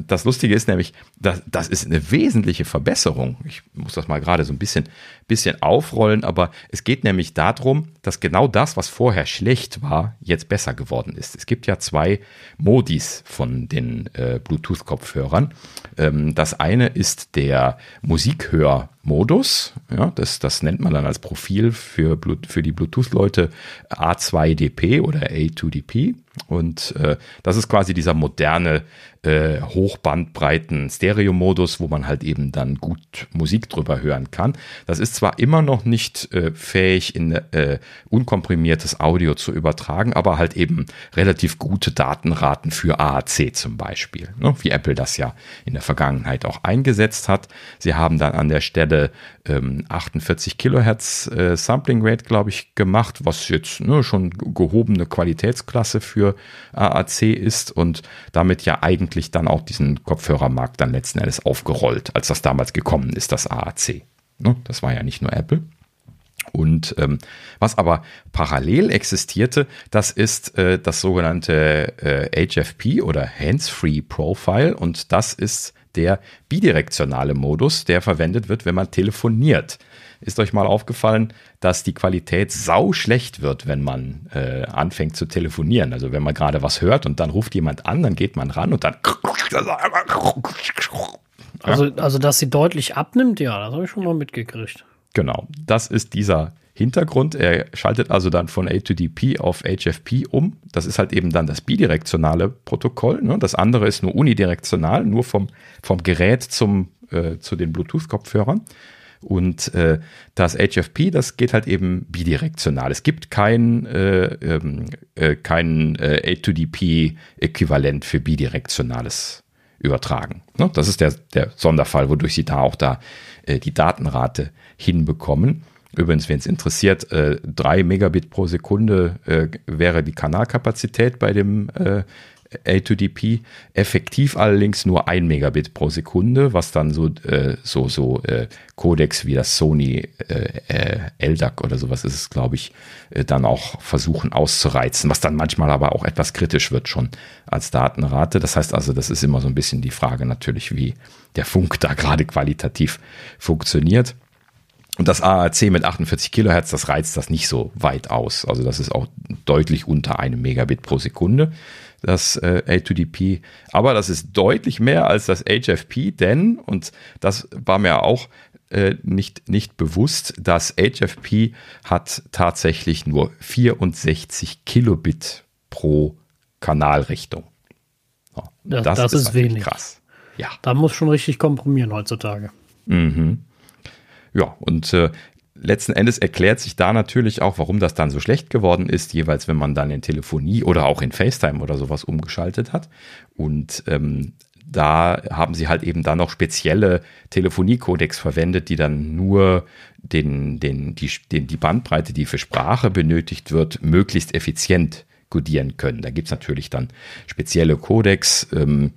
Das Lustige ist nämlich, das ist eine wesentliche Verbesserung. Ich muss das mal gerade so ein bisschen, bisschen aufrollen, aber es geht nämlich darum, dass genau das, was vorher schlecht war, jetzt besser geworden ist. Es gibt ja zwei Modis von den äh, Bluetooth-Kopfhörern. Ähm, das eine ist der Musikhör- Modus. Ja, das, das nennt man dann als Profil für, für die Bluetooth-Leute A2DP oder A2DP. Und äh, das ist quasi dieser moderne äh, Hochbandbreiten Stereo-Modus, wo man halt eben dann gut Musik drüber hören kann. Das ist zwar immer noch nicht äh, fähig, in äh, unkomprimiertes Audio zu übertragen, aber halt eben relativ gute Datenraten für AAC zum Beispiel, ne? wie Apple das ja in der Vergangenheit auch eingesetzt hat. Sie haben dann an der Stelle ähm, 48 Kilohertz äh, Sampling Rate, glaube ich, gemacht, was jetzt ne, schon gehobene Qualitätsklasse für AAC ist und damit ja eigentlich dann auch diesen Kopfhörermarkt dann letzten Endes aufgerollt, als das damals gekommen ist, das AAC. Ne? Das war ja nicht nur Apple. Und ähm, was aber parallel existierte, das ist äh, das sogenannte äh, HFP oder Hands-Free Profile und das ist der bidirektionale Modus, der verwendet wird, wenn man telefoniert. Ist euch mal aufgefallen, dass die Qualität sau schlecht wird, wenn man äh, anfängt zu telefonieren? Also wenn man gerade was hört und dann ruft jemand an, dann geht man ran und dann. Also, also dass sie deutlich abnimmt, ja, das habe ich schon mal mitgekriegt. Genau, das ist dieser Hintergrund. Er schaltet also dann von A2DP auf HFP um. Das ist halt eben dann das bidirektionale Protokoll. Ne? Das andere ist nur unidirektional, nur vom, vom Gerät zum, äh, zu den Bluetooth-Kopfhörern. Und äh, das HFP, das geht halt eben bidirektional. Es gibt kein, äh, ähm, äh, kein äh, A2DP-Äquivalent für bidirektionales Übertragen. Ne? Das ist der, der Sonderfall, wodurch Sie da auch da äh, die Datenrate hinbekommen. Übrigens, wenn es interessiert, äh, 3 Megabit pro Sekunde äh, wäre die Kanalkapazität bei dem A2DP, effektiv allerdings nur 1 Megabit pro Sekunde, was dann so, äh, so, so äh, Codecs wie das Sony äh, äh LDAC oder sowas ist es, glaube ich, äh, dann auch versuchen auszureizen, was dann manchmal aber auch etwas kritisch wird schon als Datenrate. Das heißt also, das ist immer so ein bisschen die Frage natürlich, wie der Funk da gerade qualitativ funktioniert. Und das AAC mit 48 Kilohertz, das reizt das nicht so weit aus. Also das ist auch deutlich unter einem Megabit pro Sekunde, das äh, A2DP. Aber das ist deutlich mehr als das HFP, denn, und das war mir auch äh, nicht, nicht bewusst, das HFP hat tatsächlich nur 64 Kilobit pro Kanalrichtung. Ja, das, das, das, ist, ist wenig. Krass. Ja. Da muss schon richtig komprimieren heutzutage. Mhm. Ja, und äh, letzten Endes erklärt sich da natürlich auch, warum das dann so schlecht geworden ist, jeweils wenn man dann in Telefonie oder auch in FaceTime oder sowas umgeschaltet hat. Und ähm, da haben sie halt eben dann noch spezielle Telefoniecodecs verwendet, die dann nur den, den, die, den, die Bandbreite, die für Sprache benötigt wird, möglichst effizient codieren können. Da gibt es natürlich dann spezielle Codecs. Ähm,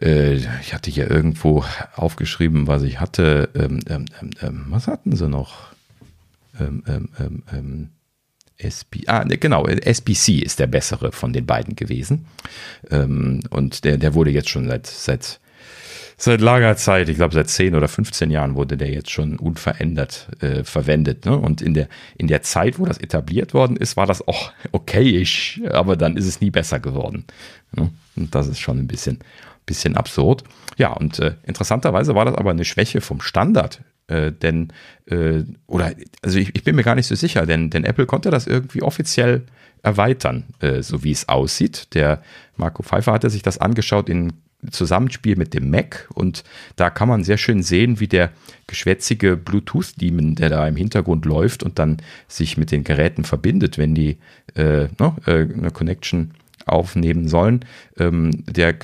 äh, ich hatte hier irgendwo aufgeschrieben, was ich hatte. Ähm, ähm, ähm, ähm was hatten sie noch? Ähm, SB, ah, ne, genau, SBC ist der bessere von den beiden gewesen. und der, der wurde jetzt schon seit, seit, seit langer Zeit, ich glaube seit 10 oder 15 Jahren wurde der jetzt schon unverändert äh, verwendet. Ne? Und in der, in der Zeit, wo das etabliert worden ist, war das auch okayisch, aber dann ist es nie besser geworden. Ne? Und das ist schon ein bisschen, bisschen absurd. Ja, und äh, interessanterweise war das aber eine Schwäche vom Standard. Äh, denn, äh, oder, also ich, ich, bin mir gar nicht so sicher, denn, denn Apple konnte das irgendwie offiziell erweitern, äh, so wie es aussieht. Der Marco Pfeiffer hatte sich das angeschaut in Zusammenspiel mit dem Mac und da kann man sehr schön sehen, wie der geschwätzige Bluetooth-Demon, der da im Hintergrund läuft und dann sich mit den Geräten verbindet, wenn die äh, no, äh, eine Connection aufnehmen sollen, ähm, der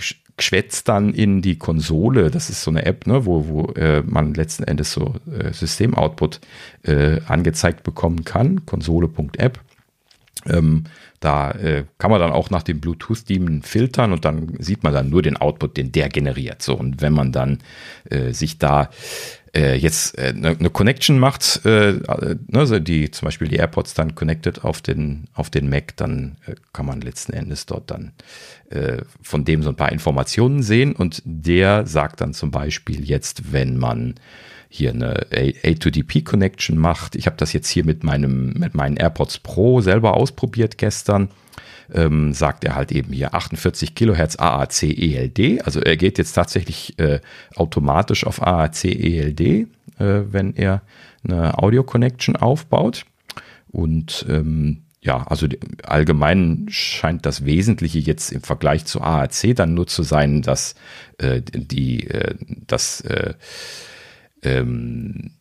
schwätzt dann in die Konsole. Das ist so eine App, ne, wo, wo äh, man letzten Endes so äh, Systemoutput äh, angezeigt bekommen kann. Konsole.app. Ähm, da äh, kann man dann auch nach dem Bluetooth-Daemon filtern und dann sieht man dann nur den Output, den der generiert. So, und wenn man dann äh, sich da äh, jetzt eine äh, ne Connection macht, äh, ne, also die zum Beispiel die AirPods dann connected auf den auf den Mac, dann äh, kann man letzten Endes dort dann äh, von dem so ein paar Informationen sehen und der sagt dann zum Beispiel jetzt, wenn man hier eine A2DP Connection macht. Ich habe das jetzt hier mit meinem mit meinen AirPods Pro selber ausprobiert gestern ähm, sagt er halt eben hier 48 Kilohertz AAC ELD. Also er geht jetzt tatsächlich äh, automatisch auf AAC ELD, äh, wenn er eine Audio Connection aufbaut. Und ähm, ja, also allgemein scheint das Wesentliche jetzt im Vergleich zu AAC dann nur zu sein, dass äh, die, äh, das äh, ähm,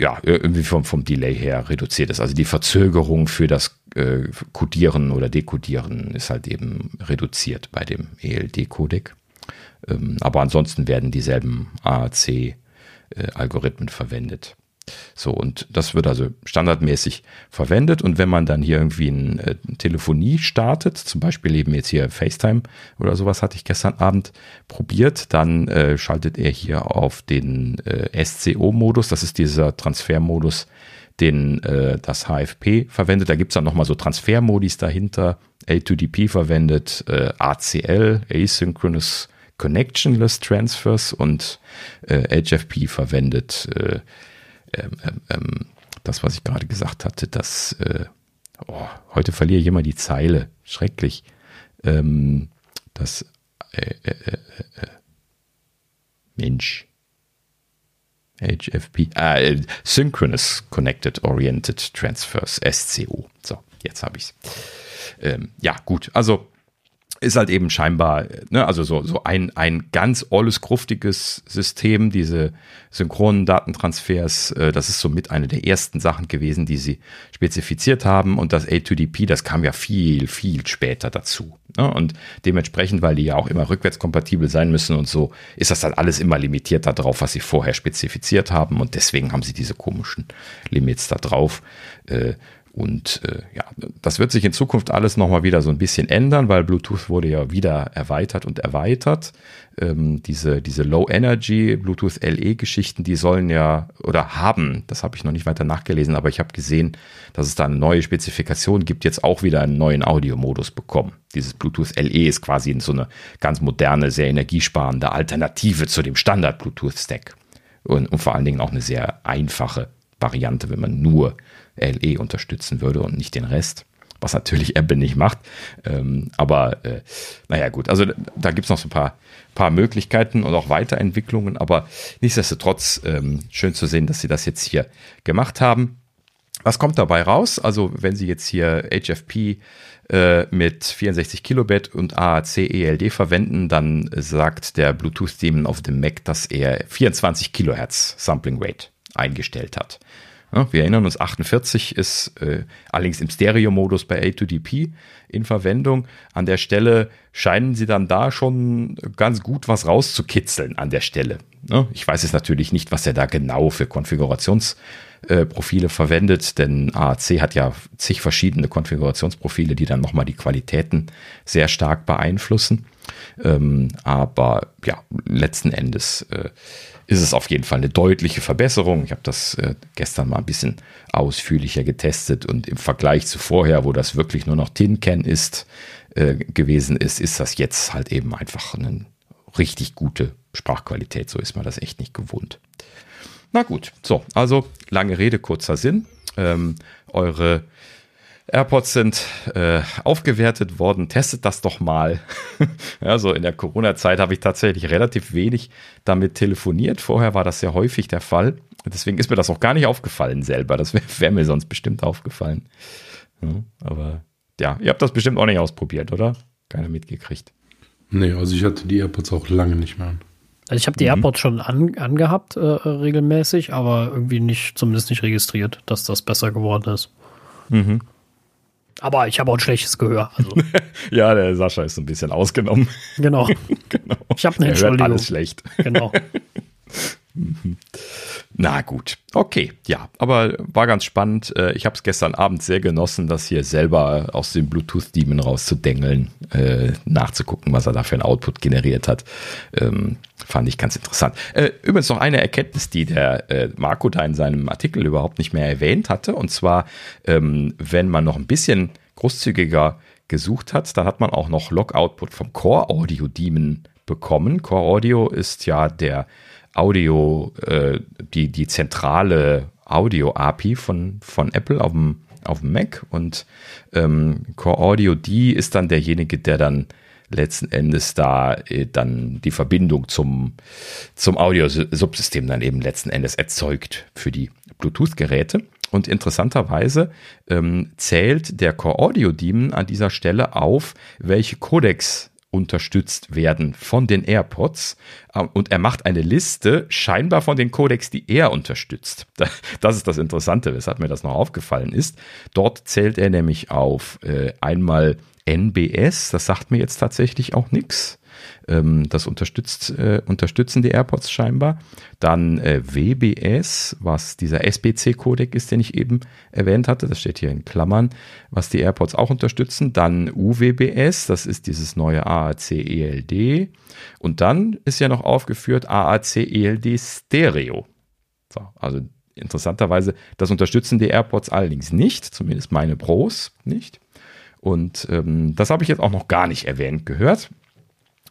ja, irgendwie vom, vom Delay her reduziert ist. Also die Verzögerung für das äh, Codieren oder Dekodieren ist halt eben reduziert bei dem ELD-Codec. Ähm, aber ansonsten werden dieselben AAC-Algorithmen äh, verwendet. So, und das wird also standardmäßig verwendet. Und wenn man dann hier irgendwie eine äh, Telefonie startet, zum Beispiel eben jetzt hier FaceTime oder sowas hatte ich gestern Abend probiert, dann äh, schaltet er hier auf den äh, SCO-Modus. Das ist dieser Transfermodus, den äh, das HFP verwendet. Da gibt es dann nochmal so Transfermodis dahinter. A2DP verwendet äh, ACL, Asynchronous Connectionless Transfers und äh, HFP verwendet äh, ähm, ähm, ähm, das, was ich gerade gesagt hatte, dass äh, oh, heute verliere ich immer die Zeile. Schrecklich. Ähm, das äh, äh, äh, äh Mensch. HFP, äh, Synchronous Connected Oriented Transfers, SCO. So, jetzt habe ich es. Ähm, ja, gut. Also ist halt eben scheinbar, ne, also so, so ein, ein ganz olles, gruftiges System, diese synchronen Datentransfers, äh, das ist somit eine der ersten Sachen gewesen, die sie spezifiziert haben und das A2DP, das kam ja viel, viel später dazu. Ne? Und dementsprechend, weil die ja auch immer rückwärtskompatibel sein müssen und so, ist das dann alles immer limitiert darauf, was sie vorher spezifiziert haben und deswegen haben sie diese komischen Limits da drauf. Äh, und äh, ja, das wird sich in Zukunft alles nochmal wieder so ein bisschen ändern, weil Bluetooth wurde ja wieder erweitert und erweitert. Ähm, diese, diese Low-Energy Bluetooth LE-Geschichten, die sollen ja oder haben, das habe ich noch nicht weiter nachgelesen, aber ich habe gesehen, dass es da eine neue Spezifikation gibt, jetzt auch wieder einen neuen Audiomodus bekommen. Dieses Bluetooth LE ist quasi so eine ganz moderne, sehr energiesparende Alternative zu dem Standard-Bluetooth-Stack. Und, und vor allen Dingen auch eine sehr einfache Variante, wenn man nur LE unterstützen würde und nicht den Rest. Was natürlich Apple nicht macht. Ähm, aber äh, naja, gut, also da gibt es noch so ein paar, paar Möglichkeiten und auch Weiterentwicklungen. Aber nichtsdestotrotz ähm, schön zu sehen, dass sie das jetzt hier gemacht haben. Was kommt dabei raus? Also, wenn Sie jetzt hier HFP äh, mit 64 Kilobit und AAC ELD verwenden, dann sagt der Bluetooth-Demon auf dem Mac, dass er 24 Kilohertz Sampling Rate eingestellt hat. Ja, wir erinnern uns, 48 ist äh, allerdings im Stereo-Modus bei A2DP in Verwendung. An der Stelle scheinen sie dann da schon ganz gut was rauszukitzeln an der Stelle. Ja, ich weiß jetzt natürlich nicht, was er da genau für Konfigurationsprofile äh, verwendet, denn AAC hat ja zig verschiedene Konfigurationsprofile, die dann nochmal die Qualitäten sehr stark beeinflussen. Ähm, aber ja, letzten Endes äh, ist es auf jeden Fall eine deutliche Verbesserung. Ich habe das äh, gestern mal ein bisschen ausführlicher getestet und im Vergleich zu vorher, wo das wirklich nur noch Tin Can ist, äh, gewesen ist, ist das jetzt halt eben einfach eine richtig gute Sprachqualität. So ist man das echt nicht gewohnt. Na gut, so, also lange Rede, kurzer Sinn. Ähm, eure AirPods sind äh, aufgewertet worden. Testet das doch mal. ja, so in der Corona-Zeit habe ich tatsächlich relativ wenig damit telefoniert. Vorher war das sehr häufig der Fall. Deswegen ist mir das auch gar nicht aufgefallen selber. Das wäre wär mir sonst bestimmt aufgefallen. Ja, aber ja, ihr habt das bestimmt auch nicht ausprobiert, oder? Keiner mitgekriegt. Nee, also ich hatte die AirPods auch lange nicht mehr an. Also ich habe die mhm. AirPods schon an, angehabt äh, regelmäßig, aber irgendwie nicht, zumindest nicht registriert, dass das besser geworden ist. Mhm. Aber ich habe auch ein schlechtes Gehör. Also. ja, der Sascha ist ein bisschen ausgenommen. Genau. genau. Ich habe eine Entschuldigung. Hört alles schlecht. Genau. Na gut, okay, ja, aber war ganz spannend. Äh, ich habe es gestern Abend sehr genossen, das hier selber aus dem Bluetooth-Demon rauszudengeln, äh, nachzugucken, was er da für ein Output generiert hat. Ähm, fand ich ganz interessant. Äh, übrigens noch eine Erkenntnis, die der Marco da in seinem Artikel überhaupt nicht mehr erwähnt hatte. Und zwar, ähm, wenn man noch ein bisschen großzügiger gesucht hat, dann hat man auch noch Log-Output vom Core Audio Demon bekommen. Core Audio ist ja der Audio, äh, die, die zentrale Audio-API von, von Apple auf dem, auf dem Mac und ähm, Core Audio, die ist dann derjenige, der dann letzten Endes da äh, dann die Verbindung zum, zum Audio-Subsystem dann eben letzten Endes erzeugt für die Bluetooth-Geräte. Und interessanterweise ähm, zählt der Core Audio Daemon an dieser Stelle auf, welche Codecs unterstützt werden von den AirPods. Ähm, und er macht eine Liste scheinbar von den Codecs, die er unterstützt. Das ist das Interessante, weshalb mir das noch aufgefallen ist. Dort zählt er nämlich auf äh, einmal NBS, das sagt mir jetzt tatsächlich auch nichts. Ähm, das unterstützt, äh, unterstützen die AirPods scheinbar. Dann äh, WBS, was dieser SBC-Codec ist, den ich eben erwähnt hatte. Das steht hier in Klammern, was die AirPods auch unterstützen. Dann UWBS, das ist dieses neue AAC-ELD. Und dann ist ja noch aufgeführt AAC-ELD Stereo. So, also interessanterweise, das unterstützen die AirPods allerdings nicht, zumindest meine Pros nicht. Und ähm, das habe ich jetzt auch noch gar nicht erwähnt gehört.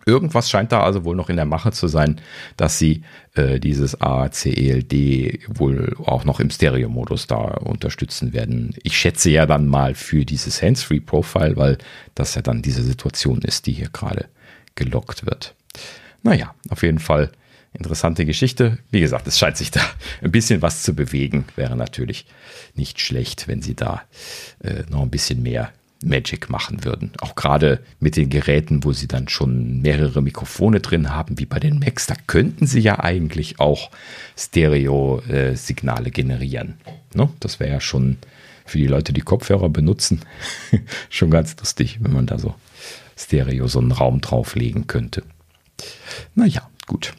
Irgendwas scheint da also wohl noch in der Mache zu sein, dass sie äh, dieses ACELD wohl auch noch im Stereo-Modus da unterstützen werden. Ich schätze ja dann mal für dieses Hands-Free-Profile, weil das ja dann diese Situation ist, die hier gerade gelockt wird. Naja, auf jeden Fall interessante Geschichte. Wie gesagt, es scheint sich da ein bisschen was zu bewegen. Wäre natürlich nicht schlecht, wenn sie da äh, noch ein bisschen mehr Magic machen würden. Auch gerade mit den Geräten, wo sie dann schon mehrere Mikrofone drin haben, wie bei den Macs, da könnten sie ja eigentlich auch Stereo-Signale generieren. Ne? Das wäre ja schon für die Leute, die Kopfhörer benutzen, schon ganz lustig, wenn man da so Stereo so einen Raum drauflegen könnte. Naja, gut.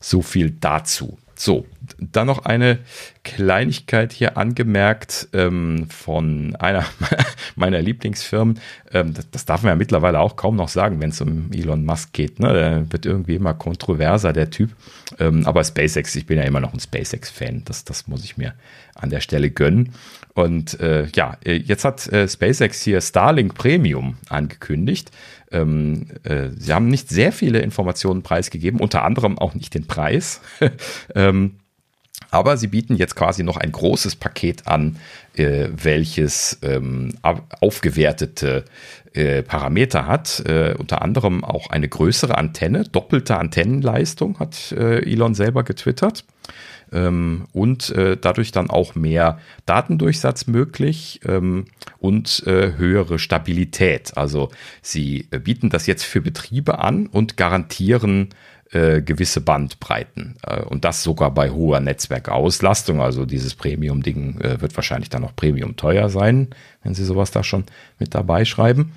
So viel dazu. So, dann noch eine Kleinigkeit hier angemerkt ähm, von einer meiner Lieblingsfirmen. Ähm, das, das, darf man ja mittlerweile auch kaum noch sagen, wenn es um Elon Musk geht. Ne? Der wird irgendwie immer kontroverser, der Typ. Ähm, aber SpaceX, ich bin ja immer noch ein SpaceX-Fan. Das, das muss ich mir an der Stelle gönnen. Und äh, ja, jetzt hat äh, SpaceX hier Starlink Premium angekündigt. Ähm, äh, sie haben nicht sehr viele Informationen preisgegeben, unter anderem auch nicht den Preis. ähm, Aber sie bieten jetzt quasi noch ein großes Paket an, äh, welches ähm, aufgewertete äh, Parameter hat. Äh, unter anderem auch eine größere Antenne, doppelte Antennenleistung, hat äh, Elon selber getwittert. Ähm, und äh, dadurch dann auch mehr Datendurchsatz möglich ähm, und äh, höhere Stabilität. Also sie bieten das jetzt für Betriebe an und garantieren äh, gewisse Bandbreiten. Äh, und das sogar bei hoher Netzwerkauslastung. Also dieses Premium-Ding äh, wird wahrscheinlich dann noch Premium teuer sein, wenn Sie sowas da schon mit dabei schreiben.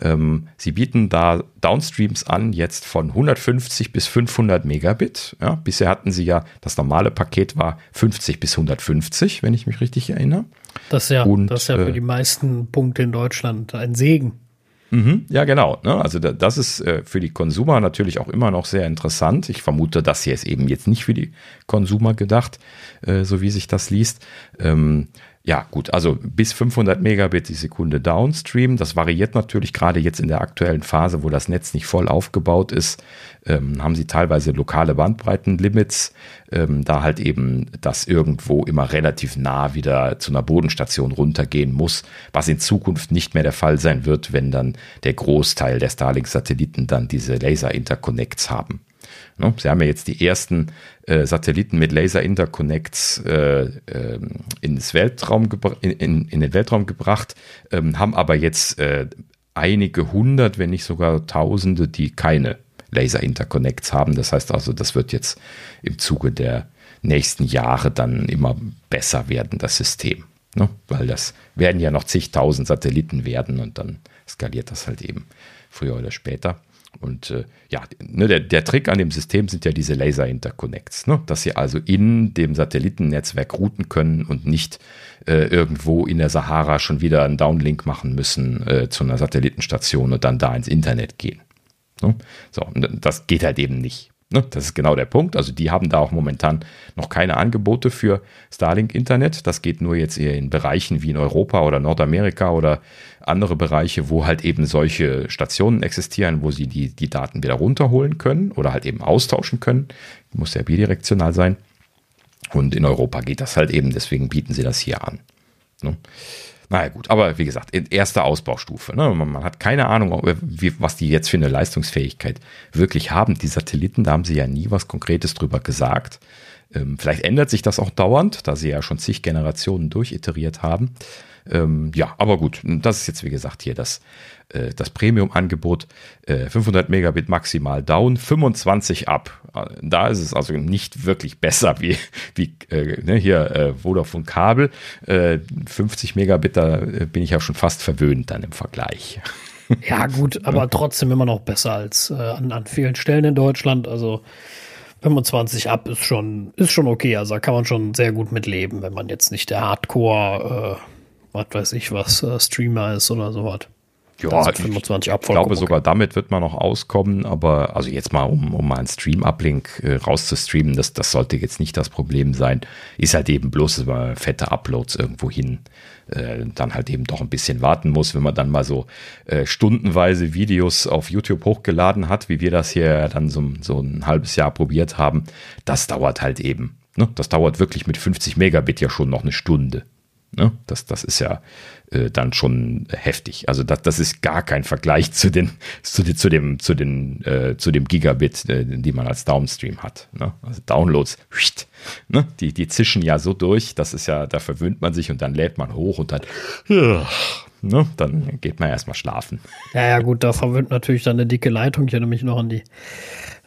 Ähm, Sie bieten da Downstreams an, jetzt von 150 bis 500 Megabit. Ja, bisher hatten Sie ja, das normale Paket war 50 bis 150, wenn ich mich richtig erinnere. Das ist ja, Und, das ist ja für äh, die meisten Punkte in Deutschland ein Segen. Mhm, ja, genau. Ne? Also das ist äh, für die Konsumer natürlich auch immer noch sehr interessant. Ich vermute, das hier ist eben jetzt nicht für die Konsumer gedacht, äh, so wie sich das liest. Ähm, ja, gut, also bis 500 Megabit die Sekunde Downstream. Das variiert natürlich gerade jetzt in der aktuellen Phase, wo das Netz nicht voll aufgebaut ist, ähm, haben sie teilweise lokale Bandbreitenlimits, ähm, da halt eben das irgendwo immer relativ nah wieder zu einer Bodenstation runtergehen muss, was in Zukunft nicht mehr der Fall sein wird, wenn dann der Großteil der Starlink-Satelliten dann diese Laser-Interconnects haben. Ne? Sie haben ja jetzt die ersten äh, Satelliten mit Laser-Interconnects äh, äh, ins Weltraum in, in, in, den Weltraum gebracht, ähm, haben aber jetzt äh, einige hundert, wenn nicht sogar tausende, die keine Laser-Interconnects haben. Das heißt also, das wird jetzt im Zuge der nächsten Jahre dann immer besser werden, das System. Ne? Weil das werden ja noch zigtausend Satelliten werden und dann skaliert das halt eben früher oder später. Und äh, ja, ne, der, der, Trick an dem System sind ja diese Laser-Interconnects, ne? dass sie also in dem Satellitennetzwerk routen können und nicht äh, irgendwo in der Sahara schon wieder einen Downlink machen müssen äh, zu einer Satellitenstation und dann da ins Internet gehen. Ne? So, das geht halt eben nicht. Ne? Das ist genau der Punkt. Also die haben da auch momentan noch keine Angebote für Starlink-Internet. Das geht nur jetzt eher in Bereichen wie in Europa oder Nordamerika oder andere Bereiche, wo halt eben solche Stationen existieren, wo sie die, die Daten wieder runterholen können oder halt eben austauschen können. Muss ja bidirektional sein. Und in Europa geht das halt eben, deswegen bieten sie das hier an. Naja, gut, aber wie gesagt, in erster Ausbaustufe. Ne? Man, man, hat keine Ahnung, wie, was die jetzt für eine Leistungsfähigkeit wirklich haben. Die Satelliten, da haben sie ja nie was Konkretes drüber gesagt. Ähm, vielleicht ändert sich das auch dauernd, da sie ja schon zig Generationen durchiteriert haben. Ähm, ja, aber gut, das ist jetzt wie gesagt hier das, äh, das Premium-Angebot. Äh, 500 Megabit maximal down, 25 ab. Äh, da ist es also nicht wirklich besser wie, wie äh, ne, hier äh, Vodafone Kabel. 50 äh, Megabit, da äh, bin ich ja schon fast verwöhnt dann im Vergleich. Ja, gut, aber trotzdem immer noch besser als an, an vielen Stellen in Deutschland. Also 25 ab ist schon, ist schon okay. Also da kann man schon sehr gut mitleben, wenn man jetzt nicht der Hardcore was weiß ich was, äh, Streamer ist oder sowas. Ja, 25 ich glaube okay. sogar damit wird man noch auskommen, aber also jetzt mal, um, um mal einen Stream-Uplink äh, rauszustreamen, das, das sollte jetzt nicht das Problem sein. Ist halt eben bloß, dass man fette Uploads irgendwo hin äh, dann halt eben doch ein bisschen warten muss, wenn man dann mal so äh, stundenweise Videos auf YouTube hochgeladen hat, wie wir das hier dann so, so ein halbes Jahr probiert haben. Das dauert halt eben. Ne? Das dauert wirklich mit 50 Megabit ja schon noch eine Stunde. Ne? Das, das ist ja äh, dann schon heftig. Also das, das ist gar kein Vergleich zu den, zu, den, zu dem, zu den, äh, zu dem Gigabit, äh, die man als Downstream hat. Ne? Also Downloads, ne? die, die zischen ja so durch, das ist ja, da verwöhnt man sich und dann lädt man hoch und dann, ne? dann geht man erstmal schlafen. Ja, ja, gut, da verwöhnt natürlich dann eine dicke Leitung. Ich erinnere mich noch an die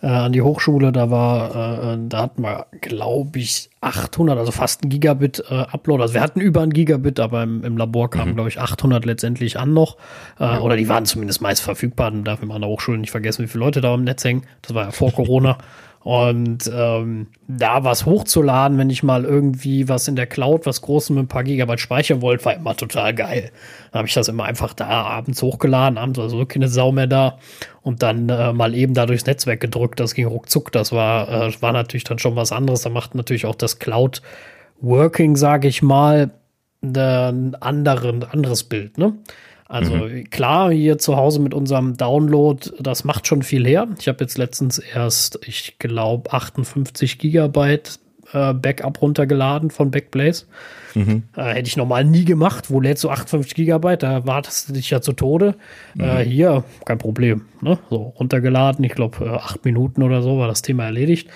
äh, an die Hochschule, da war, äh, da hatten wir, glaube ich, 800, also fast ein Gigabit äh, Upload. Also wir hatten über ein Gigabit, aber im, im Labor kamen, mhm. glaube ich, 800 letztendlich an noch. Äh. Oder die waren zumindest meist verfügbar. Dann darf man an der Hochschule nicht vergessen, wie viele Leute da im Netz hängen. Das war ja vor Corona. Und ähm, da was hochzuladen, wenn ich mal irgendwie was in der Cloud, was Großes mit ein paar Gigabyte speichern wollte, war immer total geil. Dann habe ich das immer einfach da abends hochgeladen, abends war so keine Sau mehr da und dann äh, mal eben da durchs Netzwerk gedrückt. Das ging ruckzuck. Das war, äh, war natürlich dann schon was anderes. Da macht natürlich auch das Cloud Working, sage ich mal, ein anderen, anderes Bild. Ne? Also mhm. klar, hier zu Hause mit unserem Download, das macht schon viel her. Ich habe jetzt letztens erst, ich glaube, 58 Gigabyte äh, Backup runtergeladen von Backblaze. Mhm. Äh, hätte ich normal nie gemacht. Wo lädst du 58 Gigabyte? Da wartest du dich ja zu Tode. Mhm. Äh, hier, kein Problem. Ne? So, runtergeladen. Ich glaube, äh, acht Minuten oder so war das Thema erledigt.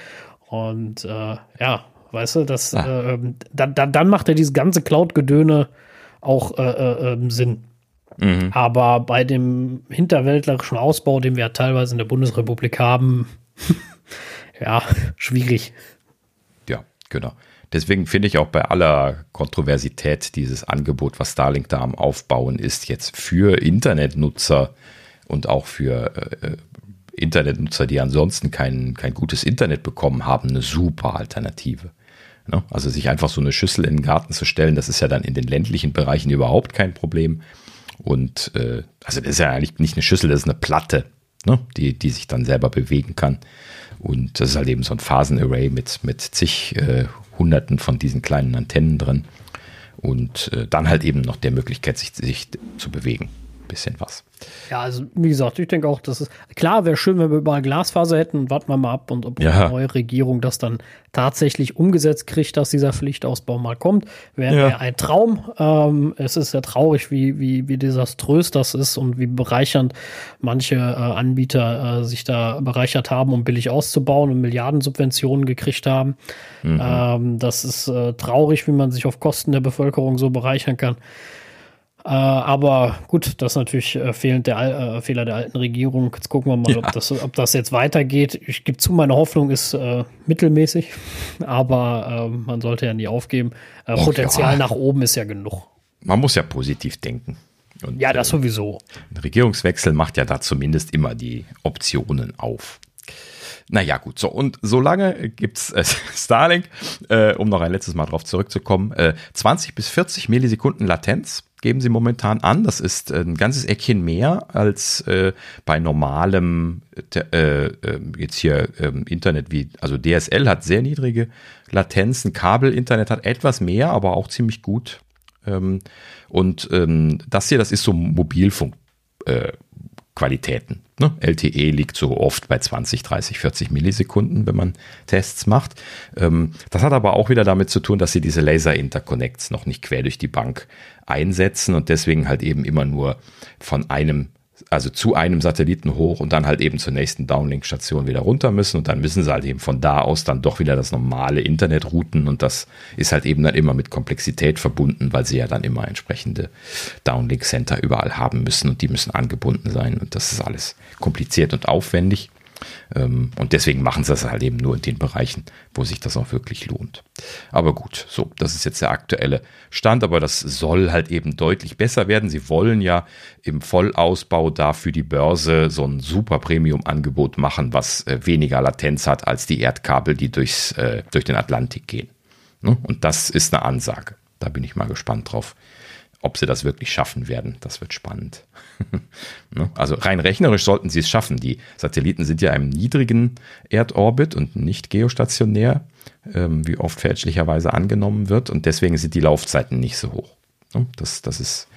Und äh, ja, weißt du, das, ah. äh, dann, dann, dann macht er dieses ganze Cloud-Gedöne auch äh, äh, ähm, Sinn. Mhm. Aber bei dem hinterwäldlerischen Ausbau, den wir ja teilweise in der Bundesrepublik haben, ja, schwierig. Ja, genau. Deswegen finde ich auch bei aller Kontroversität dieses Angebot, was Starlink da am Aufbauen ist, jetzt für Internetnutzer und auch für äh, Internetnutzer, die ansonsten kein, kein gutes Internet bekommen haben, eine super Alternative. Ne? Also sich einfach so eine Schüssel in den Garten zu stellen, das ist ja dann in den ländlichen Bereichen überhaupt kein Problem. Und äh, also das ist ja eigentlich nicht eine Schüssel, das ist eine Platte, ne? die, die sich dann selber bewegen kann. Und das ist halt eben so ein Phasenarray mit, mit zig äh, Hunderten von diesen kleinen Antennen drin. Und äh, dann halt eben noch der Möglichkeit, sich, sich zu bewegen. Bisschen was. Ja, also wie gesagt, ich denke auch, dass es klar wäre schön, wenn wir überall Glasfaser hätten. Warten wir mal ab und ob ja. die neue Regierung das dann tatsächlich umgesetzt kriegt, dass dieser Pflichtausbau mal kommt. Wäre ja. ein Traum. Ähm, es ist ja traurig, wie, wie, wie desaströs das ist und wie bereichernd manche äh, Anbieter äh, sich da bereichert haben, um billig auszubauen und Milliardensubventionen gekriegt haben. Mhm. Ähm, das ist äh, traurig, wie man sich auf Kosten der Bevölkerung so bereichern kann. Äh, aber gut, das ist natürlich äh, fehlend der, äh, Fehler der alten Regierung. Jetzt gucken wir mal, ja. ob, das, ob das jetzt weitergeht. Ich gebe zu, meine Hoffnung ist mittelmäßig, aber äh, man sollte ja nie aufgeben. Och, Potenzial ja. nach oben ist ja genug. Man muss ja positiv denken. Und, ja, das sowieso. Ein Regierungswechsel macht ja da zumindest immer die Optionen auf. Naja, gut, so und solange gibt's äh, Starlink, äh, um noch ein letztes Mal drauf zurückzukommen, äh, 20 bis 40 Millisekunden Latenz geben sie momentan an. Das ist ein ganzes Eckchen mehr als äh, bei normalem äh, äh, jetzt hier ähm, Internet wie, also DSL hat sehr niedrige Latenzen, Kabel-Internet hat etwas mehr, aber auch ziemlich gut. Ähm, und ähm, das hier, das ist so Mobilfunk. Ne? LTE liegt so oft bei 20, 30, 40 Millisekunden, wenn man Tests macht. Ähm, das hat aber auch wieder damit zu tun, dass sie diese Laser-Interconnects noch nicht quer durch die Bank einsetzen und deswegen halt eben immer nur von einem also zu einem Satelliten hoch und dann halt eben zur nächsten Downlink-Station wieder runter müssen. Und dann müssen sie halt eben von da aus dann doch wieder das normale Internet routen. Und das ist halt eben dann immer mit Komplexität verbunden, weil sie ja dann immer entsprechende Downlink-Center überall haben müssen. Und die müssen angebunden sein. Und das ist alles kompliziert und aufwendig. Ähm, und deswegen machen sie das halt eben nur in den Bereichen, wo sich das auch wirklich lohnt. Aber gut, so, das ist jetzt der aktuelle Stand, aber das soll halt eben deutlich besser werden. Sie wollen ja im Vollausbau da für die Börse so ein super Premium-Angebot machen, was äh, weniger Latenz hat als die Erdkabel, die durchs, äh, durch den Atlantik gehen. Ne? Und das ist eine Ansage. Da bin ich mal gespannt drauf, ob sie das wirklich schaffen werden, das wird spannend. Ne? also rein rechnerisch sollten sie es schaffen. Die Satelliten sind ja im niedrigen Erdorbit und nicht geostationär, ähm, wie oft fälschlicherweise angenommen wird. Und deswegen sind die Laufzeiten nicht so hoch. Ne? Das, das ist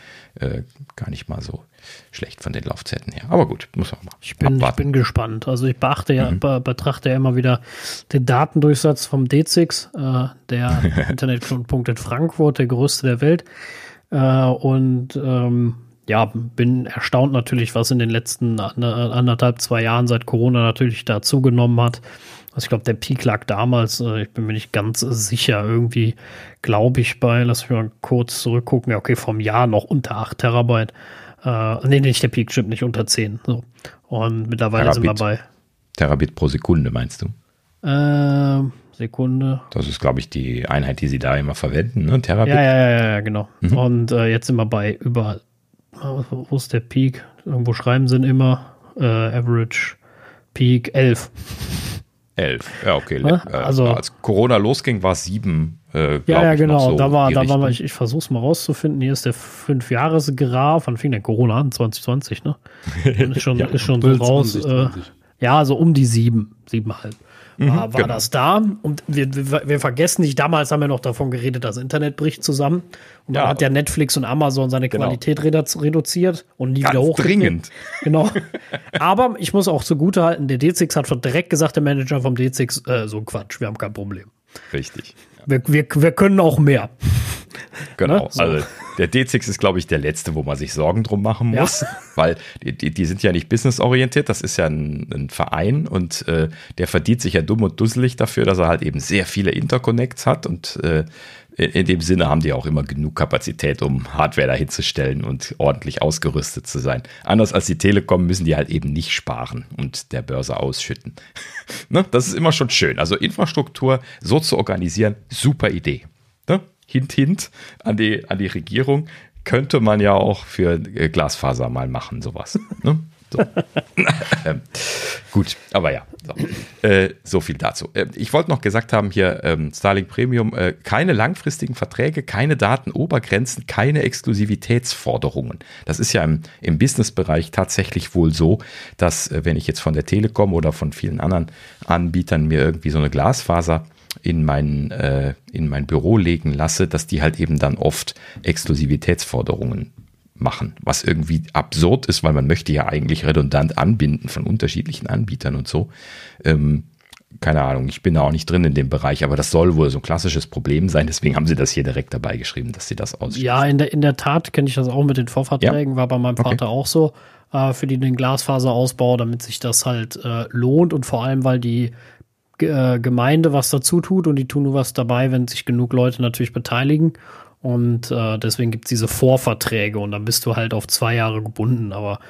äh, gar nicht mal so schlecht von den Laufzeiten her. Aber gut, muss man mal. Ich bin, ich bin gespannt. Also ich beachte ja, mhm. be betrachte ja immer wieder den Datendurchsatz vom D6, äh, der Internetknotenpunkt in Frankfurt, der größte der Welt. Äh, und ähm, ja, bin erstaunt natürlich, was in den letzten anderthalb, zwei Jahren seit Corona natürlich da zugenommen hat. Also ich glaube, der Peak lag damals, äh, ich bin mir nicht ganz sicher, irgendwie glaube ich bei, lass mich mal kurz zurückgucken, ja okay, vom Jahr noch unter 8 Terabyte. Äh, nee, nicht der Peak, stimmt nicht, unter 10. So. Und mittlerweile Terabit. sind wir bei. Terabit pro Sekunde, meinst du? Äh, Sekunde. Das ist, glaube ich, die Einheit, die sie da immer verwenden, ne? Terabit. Ja, ja, ja, ja genau. Mhm. Und äh, jetzt sind wir bei über, wo ist der Peak? Irgendwo schreiben sie immer äh, Average Peak 11. 11, ja, okay. Ne? Also, als Corona losging, war es 7. Äh, ja, ja, genau. So da war, da war ich, ich versuche es mal rauszufinden. Hier ist der 5-Jahres-Graph. Wann fing der Corona an? 2020, ne? ist schon, ja, ist schon so raus. 20, 20. Äh, ja, so um die 7, 7,5 war, mhm, war genau. das da. Und wir, wir, wir, vergessen nicht, damals haben wir noch davon geredet, das Internet bricht zusammen. Und ja. dann hat ja Netflix und Amazon seine genau. Qualität reduziert und nie Ganz wieder hoch. Dringend. Genau. Aber ich muss auch zugute halten, der D6 hat direkt gesagt, der Manager vom D6, äh, so Quatsch, wir haben kein Problem. Richtig. Wir, wir, wir können auch mehr. Genau. Ne? So. Also der D6 ist, glaube ich, der letzte, wo man sich Sorgen drum machen muss, ja. weil die, die, die, sind ja nicht businessorientiert, das ist ja ein, ein Verein und äh, der verdient sich ja dumm und dusselig dafür, dass er halt eben sehr viele Interconnects hat und äh, in dem Sinne haben die auch immer genug Kapazität, um Hardware dahinzustellen und ordentlich ausgerüstet zu sein. Anders als die Telekom müssen die halt eben nicht sparen und der Börse ausschütten. ne? Das ist immer schon schön. Also Infrastruktur so zu organisieren, super Idee. Ne? Hint, hint an die, an die Regierung. Könnte man ja auch für äh, Glasfaser mal machen, sowas. Ne? So. ähm, gut, aber ja, so, äh, so viel dazu. Äh, ich wollte noch gesagt haben hier, ähm, Starlink Premium, äh, keine langfristigen Verträge, keine Datenobergrenzen, keine Exklusivitätsforderungen. Das ist ja im, im Businessbereich tatsächlich wohl so, dass äh, wenn ich jetzt von der Telekom oder von vielen anderen Anbietern mir irgendwie so eine Glasfaser in mein, äh, in mein Büro legen lasse, dass die halt eben dann oft Exklusivitätsforderungen machen, was irgendwie absurd ist, weil man möchte ja eigentlich redundant anbinden von unterschiedlichen Anbietern und so. Ähm, keine Ahnung, ich bin da auch nicht drin in dem Bereich, aber das soll wohl so ein klassisches Problem sein. Deswegen haben sie das hier direkt dabei geschrieben, dass sie das ausschließen. Ja, in der, in der Tat kenne ich das auch mit den Vorverträgen, ja. war bei meinem Vater okay. auch so, äh, für die, den Glasfaserausbau, damit sich das halt äh, lohnt und vor allem, weil die äh, Gemeinde was dazu tut und die tun nur was dabei, wenn sich genug Leute natürlich beteiligen. Und äh, deswegen gibt es diese Vorverträge und dann bist du halt auf zwei Jahre gebunden. Aber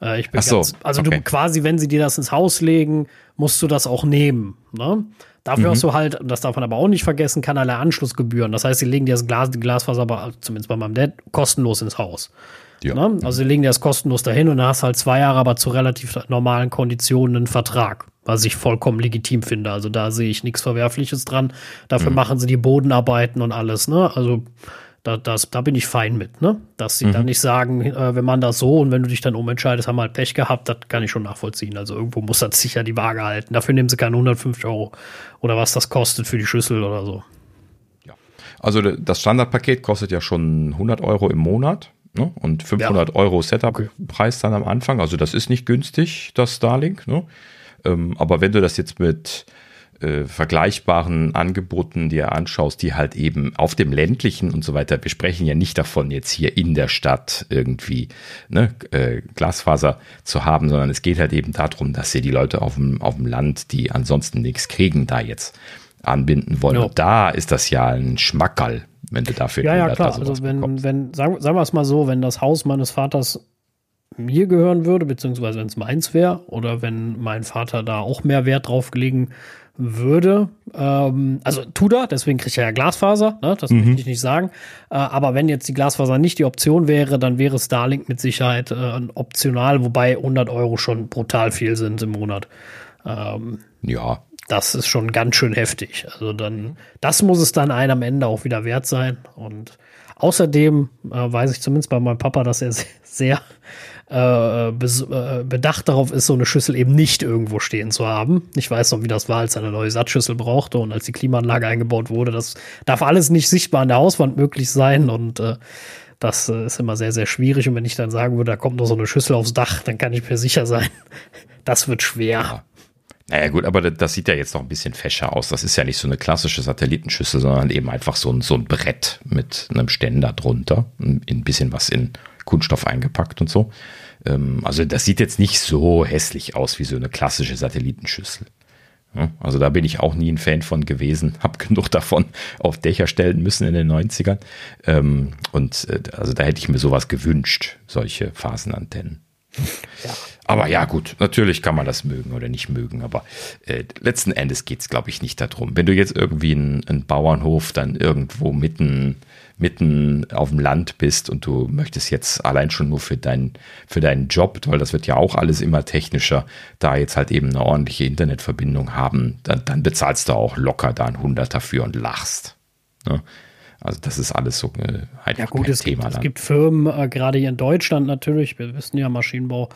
äh, ich bin so, ganz, also okay. du quasi, wenn sie dir das ins Haus legen, musst du das auch nehmen. Ne? Dafür mhm. hast du halt, das darf man aber auch nicht vergessen, keinerlei Anschlussgebühren. Das heißt, sie legen dir das Glas, die Glasfaser, aber zumindest bei meinem Dad, kostenlos ins Haus. Ja. Ne? Also sie legen dir das kostenlos dahin und dann hast halt zwei Jahre, aber zu relativ normalen Konditionen einen Vertrag was ich vollkommen legitim finde. Also da sehe ich nichts Verwerfliches dran. Dafür mhm. machen sie die Bodenarbeiten und alles, ne? Also da, das, da bin ich fein mit, ne? Dass sie mhm. dann nicht sagen, äh, wenn man das so und wenn du dich dann umentscheidest, haben wir halt Pech gehabt, das kann ich schon nachvollziehen. Also irgendwo muss das sicher die Waage halten. Dafür nehmen sie keine 150 Euro oder was das kostet für die Schüssel oder so. Ja. Also das Standardpaket kostet ja schon 100 Euro im Monat. Ne? Und 500 ja. Euro Setup-Preis dann am Anfang. Also das ist nicht günstig, das Starlink. Ne? Ähm, aber wenn du das jetzt mit äh, vergleichbaren Angeboten dir anschaust, die halt eben auf dem ländlichen und so weiter, wir sprechen ja nicht davon, jetzt hier in der Stadt irgendwie ne, äh, Glasfaser zu haben, sondern es geht halt eben darum, dass sie die Leute auf dem, auf dem Land, die ansonsten nichts kriegen, da jetzt anbinden wollen. Ja. Und da ist das ja ein Schmackerl, wenn du dafür Ja, ja, klar. Also wenn, wenn, sagen, sagen wir es mal so, wenn das Haus meines Vaters mir gehören würde, beziehungsweise wenn es meins wäre oder wenn mein Vater da auch mehr Wert drauf gelegen würde. Ähm, also tut er, deswegen kriegt er ja Glasfaser, ne? das mhm. möchte ich nicht sagen. Äh, aber wenn jetzt die Glasfaser nicht die Option wäre, dann wäre Starlink mit Sicherheit äh, optional, wobei 100 Euro schon brutal viel sind im Monat. Ähm, ja. Das ist schon ganz schön heftig. Also dann, das muss es dann einem am Ende auch wieder wert sein. Und außerdem äh, weiß ich zumindest bei meinem Papa, dass er sehr äh, äh, bedacht darauf ist, so eine Schüssel eben nicht irgendwo stehen zu haben. Ich weiß noch, wie das war, als er eine neue Satzschüssel brauchte und als die Klimaanlage eingebaut wurde. Das darf alles nicht sichtbar an der Hauswand möglich sein und äh, das äh, ist immer sehr, sehr schwierig. Und wenn ich dann sagen würde, da kommt noch so eine Schüssel aufs Dach, dann kann ich mir sicher sein, das wird schwer. Ja. Naja gut, aber das sieht ja jetzt noch ein bisschen fescher aus. Das ist ja nicht so eine klassische Satellitenschüssel, sondern eben einfach so ein, so ein Brett mit einem Ständer drunter. Ein bisschen was in Kunststoff eingepackt und so. Ähm, also das sieht jetzt nicht so hässlich aus wie so eine klassische Satellitenschüssel. Ja, also da bin ich auch nie ein Fan von gewesen, habe genug davon auf Dächer stellen müssen in den 90ern. Ähm, und äh, also da hätte ich mir sowas gewünscht, solche Phasenantennen. Ja. Aber ja, gut, natürlich kann man das mögen oder nicht mögen, aber äh, letzten Endes geht es, glaube ich, nicht darum. Wenn du jetzt irgendwie einen Bauernhof dann irgendwo mitten mitten auf dem Land bist und du möchtest jetzt allein schon nur für, dein, für deinen Job, weil das wird ja auch alles immer technischer, da jetzt halt eben eine ordentliche Internetverbindung haben, dann, dann bezahlst du auch locker da ein Hunderter für und lachst. Ne? Also das ist alles so äh, einfach ja, gut, kein es Thema. Gibt, es gibt Firmen, äh, gerade hier in Deutschland natürlich, wir wissen ja, Maschinenbau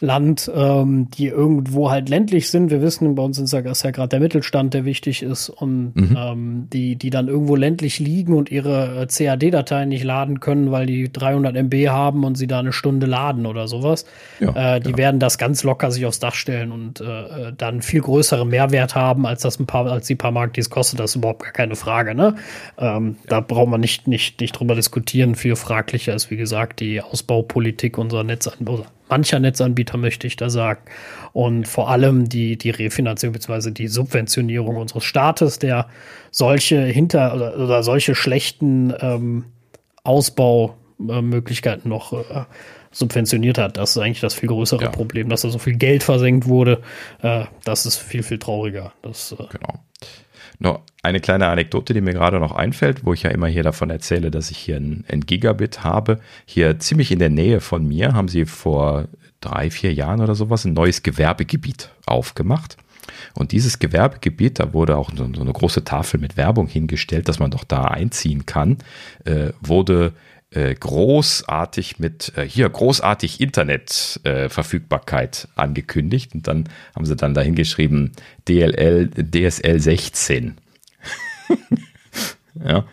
Land, ähm, die irgendwo halt ländlich sind. Wir wissen, bei uns ist ja, ja gerade der Mittelstand, der wichtig ist und mhm. ähm, die, die dann irgendwo ländlich liegen und ihre äh, CAD-Dateien nicht laden können, weil die 300 MB haben und sie da eine Stunde laden oder sowas. Ja, äh, die genau. werden das ganz locker sich aufs Dach stellen und äh, dann viel größeren Mehrwert haben, als das ein paar, als die paar Mark, die es kostet. Das ist überhaupt gar keine Frage. Ne? Ähm, ja. Da braucht man nicht, nicht, nicht drüber diskutieren. Viel fraglicher ist, wie gesagt, die Ausbaupolitik unserer Netzanbieter mancher Netzanbieter, möchte ich da sagen. Und vor allem die, die Refinanzierung bzw. die Subventionierung unseres Staates, der solche hinter oder, oder solche schlechten ähm, Ausbaumöglichkeiten noch äh, subventioniert hat. Das ist eigentlich das viel größere ja. Problem, dass da so viel Geld versenkt wurde. Äh, das ist viel, viel trauriger. Das, äh, genau. Noch eine kleine Anekdote, die mir gerade noch einfällt, wo ich ja immer hier davon erzähle, dass ich hier ein, ein, Gigabit habe. Hier ziemlich in der Nähe von mir haben sie vor drei, vier Jahren oder sowas ein neues Gewerbegebiet aufgemacht. Und dieses Gewerbegebiet, da wurde auch so eine große Tafel mit Werbung hingestellt, dass man doch da einziehen kann, äh, wurde äh, großartig mit äh, hier großartig Internetverfügbarkeit äh, angekündigt und dann haben sie dann dahin geschrieben DLL DSL 16. ja,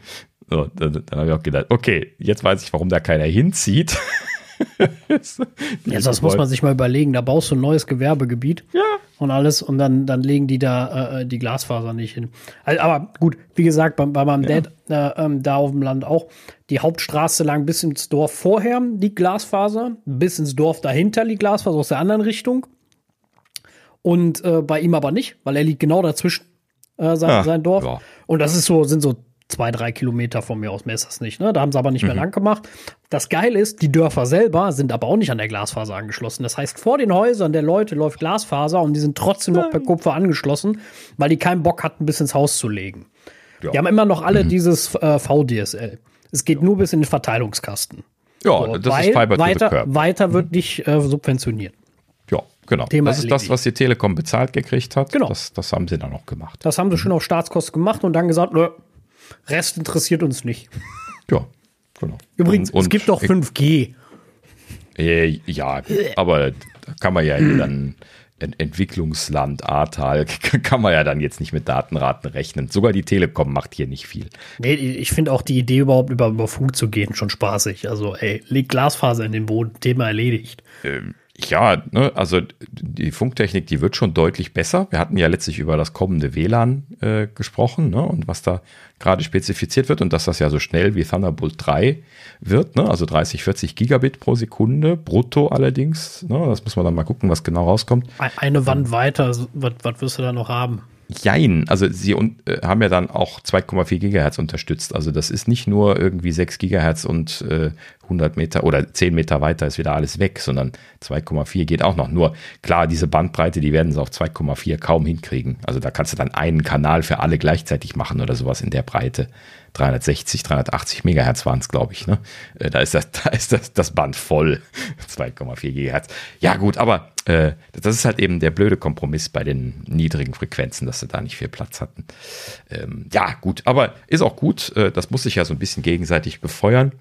so, dann, dann habe ich auch gedacht, okay, jetzt weiß ich, warum da keiner hinzieht. ja, das muss man sich mal überlegen. Da baust du ein neues Gewerbegebiet ja. und alles und dann, dann legen die da äh, die Glasfaser nicht hin. Also, aber gut, wie gesagt, bei, bei meinem ja. Dad äh, ähm, da auf dem Land auch. Die Hauptstraße lang bis ins Dorf vorher liegt Glasfaser, bis ins Dorf dahinter liegt Glasfaser aus der anderen Richtung. Und äh, bei ihm aber nicht, weil er liegt genau dazwischen, äh, sein, ah, sein Dorf. Ja. Und das ist so, sind so zwei, drei Kilometer von mir aus, mehr ist das nicht. Ne? Da haben sie aber nicht mhm. mehr lang gemacht. Das Geile ist, die Dörfer selber sind aber auch nicht an der Glasfaser angeschlossen. Das heißt, vor den Häusern der Leute läuft Glasfaser und die sind trotzdem noch per Kupfer angeschlossen, weil die keinen Bock hatten, bis ins Haus zu legen. Ja. Die haben immer noch alle mhm. dieses äh, VDSL. Es geht nur bis in den Verteilungskasten. Ja, so, das ist Fiber weiter, weiter wird mhm. nicht äh, subventioniert. Genau. Thema das ist das, was die Telekom bezahlt gekriegt hat. Genau. Das, das haben sie dann auch gemacht. Das haben sie mhm. schon auf Staatskosten gemacht und dann gesagt, nö, Rest interessiert uns nicht. Ja, genau. Übrigens, und, und es gibt doch 5G. Äh, ja, aber da kann man ja dann Entwicklungsland Ahrtal kann man ja dann jetzt nicht mit Datenraten rechnen. Sogar die Telekom macht hier nicht viel. Nee, ich finde auch die Idee überhaupt über, über Funk zu gehen schon spaßig. Also, ey, leg Glasfaser in den Boden, Thema erledigt. Ähm, ja, ne, also die Funktechnik, die wird schon deutlich besser. Wir hatten ja letztlich über das kommende WLAN äh, gesprochen ne, und was da gerade spezifiziert wird und dass das ja so schnell wie Thunderbolt 3 wird, ne, also 30, 40 Gigabit pro Sekunde, brutto allerdings. Ne, das muss man dann mal gucken, was genau rauskommt. Eine Wand weiter, was, was wirst du da noch haben? Jein, also sie äh, haben ja dann auch 2,4 Gigahertz unterstützt. Also das ist nicht nur irgendwie 6 Gigahertz und äh, 100 Meter oder 10 Meter weiter ist wieder alles weg, sondern 2,4 geht auch noch. Nur klar, diese Bandbreite, die werden sie auf 2,4 kaum hinkriegen. Also da kannst du dann einen Kanal für alle gleichzeitig machen oder sowas in der Breite. 360, 380 Megahertz waren es, glaube ich. Ne? Äh, da ist, das, da ist das, das Band voll. 2,4 Gigahertz. Ja, gut, aber äh, das ist halt eben der blöde Kompromiss bei den niedrigen Frequenzen, dass sie da nicht viel Platz hatten. Ähm, ja, gut, aber ist auch gut. Äh, das muss sich ja so ein bisschen gegenseitig befeuern.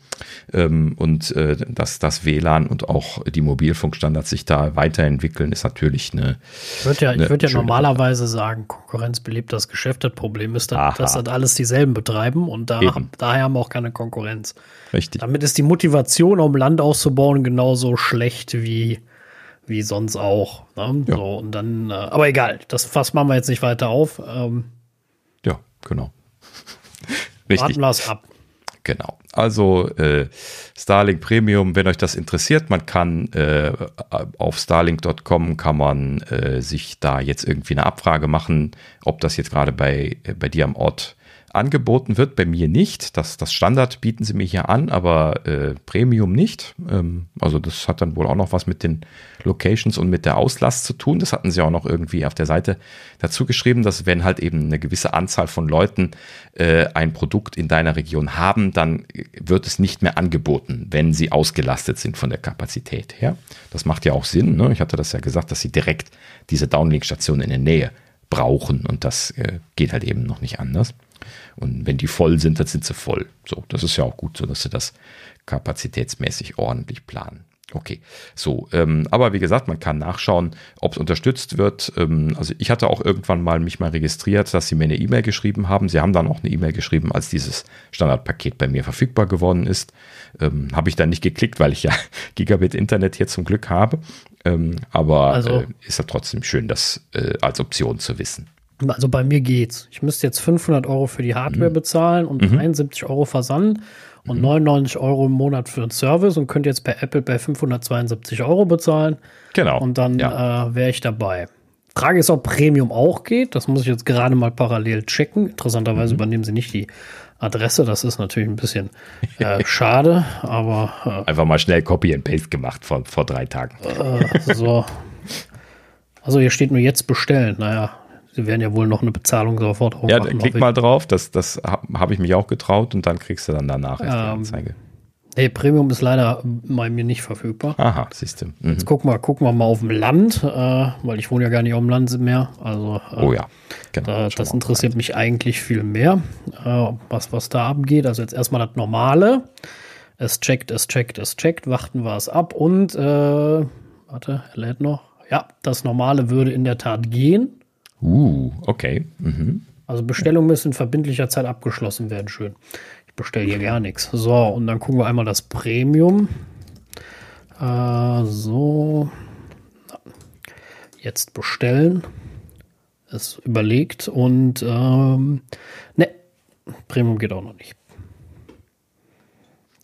Ähm, und äh, dass das WLAN und auch die Mobilfunkstandards sich da weiterentwickeln, ist natürlich eine. Ich würde ja, eine würd ja normalerweise sagen, Konkurrenz belebt das Geschäft. Das Problem ist, dass, dass das alles dieselben betreiben und da, daher haben wir auch keine Konkurrenz. Richtig. Damit ist die Motivation, um Land auszubauen, genauso schlecht wie wie sonst auch. Ne? Ja. So, und dann, äh, aber egal, das Fass machen wir jetzt nicht weiter auf. Ähm, ja, genau. Richtig. Warten wir es ab. Genau. Also äh, Starlink Premium, wenn euch das interessiert, man kann äh, auf starlink.com kann man äh, sich da jetzt irgendwie eine Abfrage machen, ob das jetzt gerade bei, äh, bei dir am Ort angeboten wird, bei mir nicht. Das, das Standard bieten sie mir hier an, aber äh, Premium nicht. Ähm, also das hat dann wohl auch noch was mit den Locations und mit der Auslast zu tun. Das hatten sie auch noch irgendwie auf der Seite dazu geschrieben, dass wenn halt eben eine gewisse Anzahl von Leuten äh, ein Produkt in deiner Region haben, dann wird es nicht mehr angeboten, wenn sie ausgelastet sind von der Kapazität her. Das macht ja auch Sinn. Ne? Ich hatte das ja gesagt, dass sie direkt diese Downlink-Station in der Nähe brauchen und das äh, geht halt eben noch nicht anders. Und wenn die voll sind, dann sind sie voll. So, das ist ja auch gut so, dass sie das kapazitätsmäßig ordentlich planen. Okay, so, ähm, aber wie gesagt, man kann nachschauen, ob es unterstützt wird. Ähm, also ich hatte auch irgendwann mal mich mal registriert, dass sie mir eine E-Mail geschrieben haben. Sie haben dann auch eine E-Mail geschrieben, als dieses Standardpaket bei mir verfügbar geworden ist. Ähm, habe ich dann nicht geklickt, weil ich ja Gigabit Internet hier zum Glück habe. Ähm, aber also, äh, ist ja trotzdem schön, das äh, als Option zu wissen. Also bei mir geht's. Ich müsste jetzt 500 Euro für die Hardware mhm. bezahlen und mhm. 73 Euro Versand und 99 Euro im Monat für den Service und könnte jetzt bei Apple bei 572 Euro bezahlen. Genau. Und dann ja. äh, wäre ich dabei. Frage ist, ob Premium auch geht. Das muss ich jetzt gerade mal parallel checken. Interessanterweise mhm. übernehmen sie nicht die Adresse. Das ist natürlich ein bisschen äh, schade, aber. Äh, Einfach mal schnell Copy and Paste gemacht vor, vor drei Tagen. Äh, so. Also hier steht nur jetzt bestellen. Naja, Sie werden ja wohl noch eine Bezahlung sofort drauf Ja, machen, klick mal drauf, das, das habe ich mich auch getraut und dann kriegst du dann danach ähm, die Anzeige. Nee, Premium ist leider bei mir nicht verfügbar. Aha, siehst du. Mhm. Jetzt gucken wir, gucken wir mal auf dem Land, äh, weil ich wohne ja gar nicht auf dem Land mehr. Also, äh, oh ja, genau. Da, das interessiert mich eigentlich viel mehr, äh, was, was da abgeht. Also jetzt erstmal das Normale. Es checkt, es checkt, es checkt, warten wir es ab und, äh, warte, er lädt noch. Ja, das Normale würde in der Tat gehen. Uh, okay. Mhm. Also Bestellungen müssen in verbindlicher Zeit abgeschlossen werden. Schön. Ich bestelle hier gar nichts. So, und dann gucken wir einmal das Premium. Äh, so. Jetzt bestellen. Es überlegt und ähm, ne, Premium geht auch noch nicht.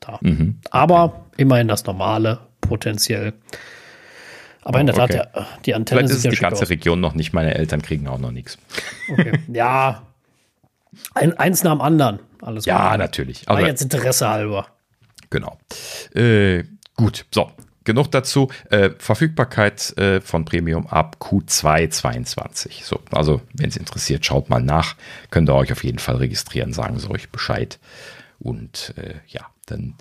Da. Mhm. Aber immerhin das normale, potenziell. Aber in der Tat, okay. ja, die Antenne Vielleicht ist ja die ganze aus. Region noch nicht. Meine Eltern kriegen auch noch nichts. Okay. Ja, ein, eins nach dem anderen. Alles ja, gut. natürlich. Aber jetzt Interesse halber. Genau. Äh, gut, so. Genug dazu. Äh, Verfügbarkeit äh, von Premium ab Q2 22. So, also, wenn es interessiert, schaut mal nach. Könnt ihr euch auf jeden Fall registrieren, sagen sie euch Bescheid. Und äh, ja, dann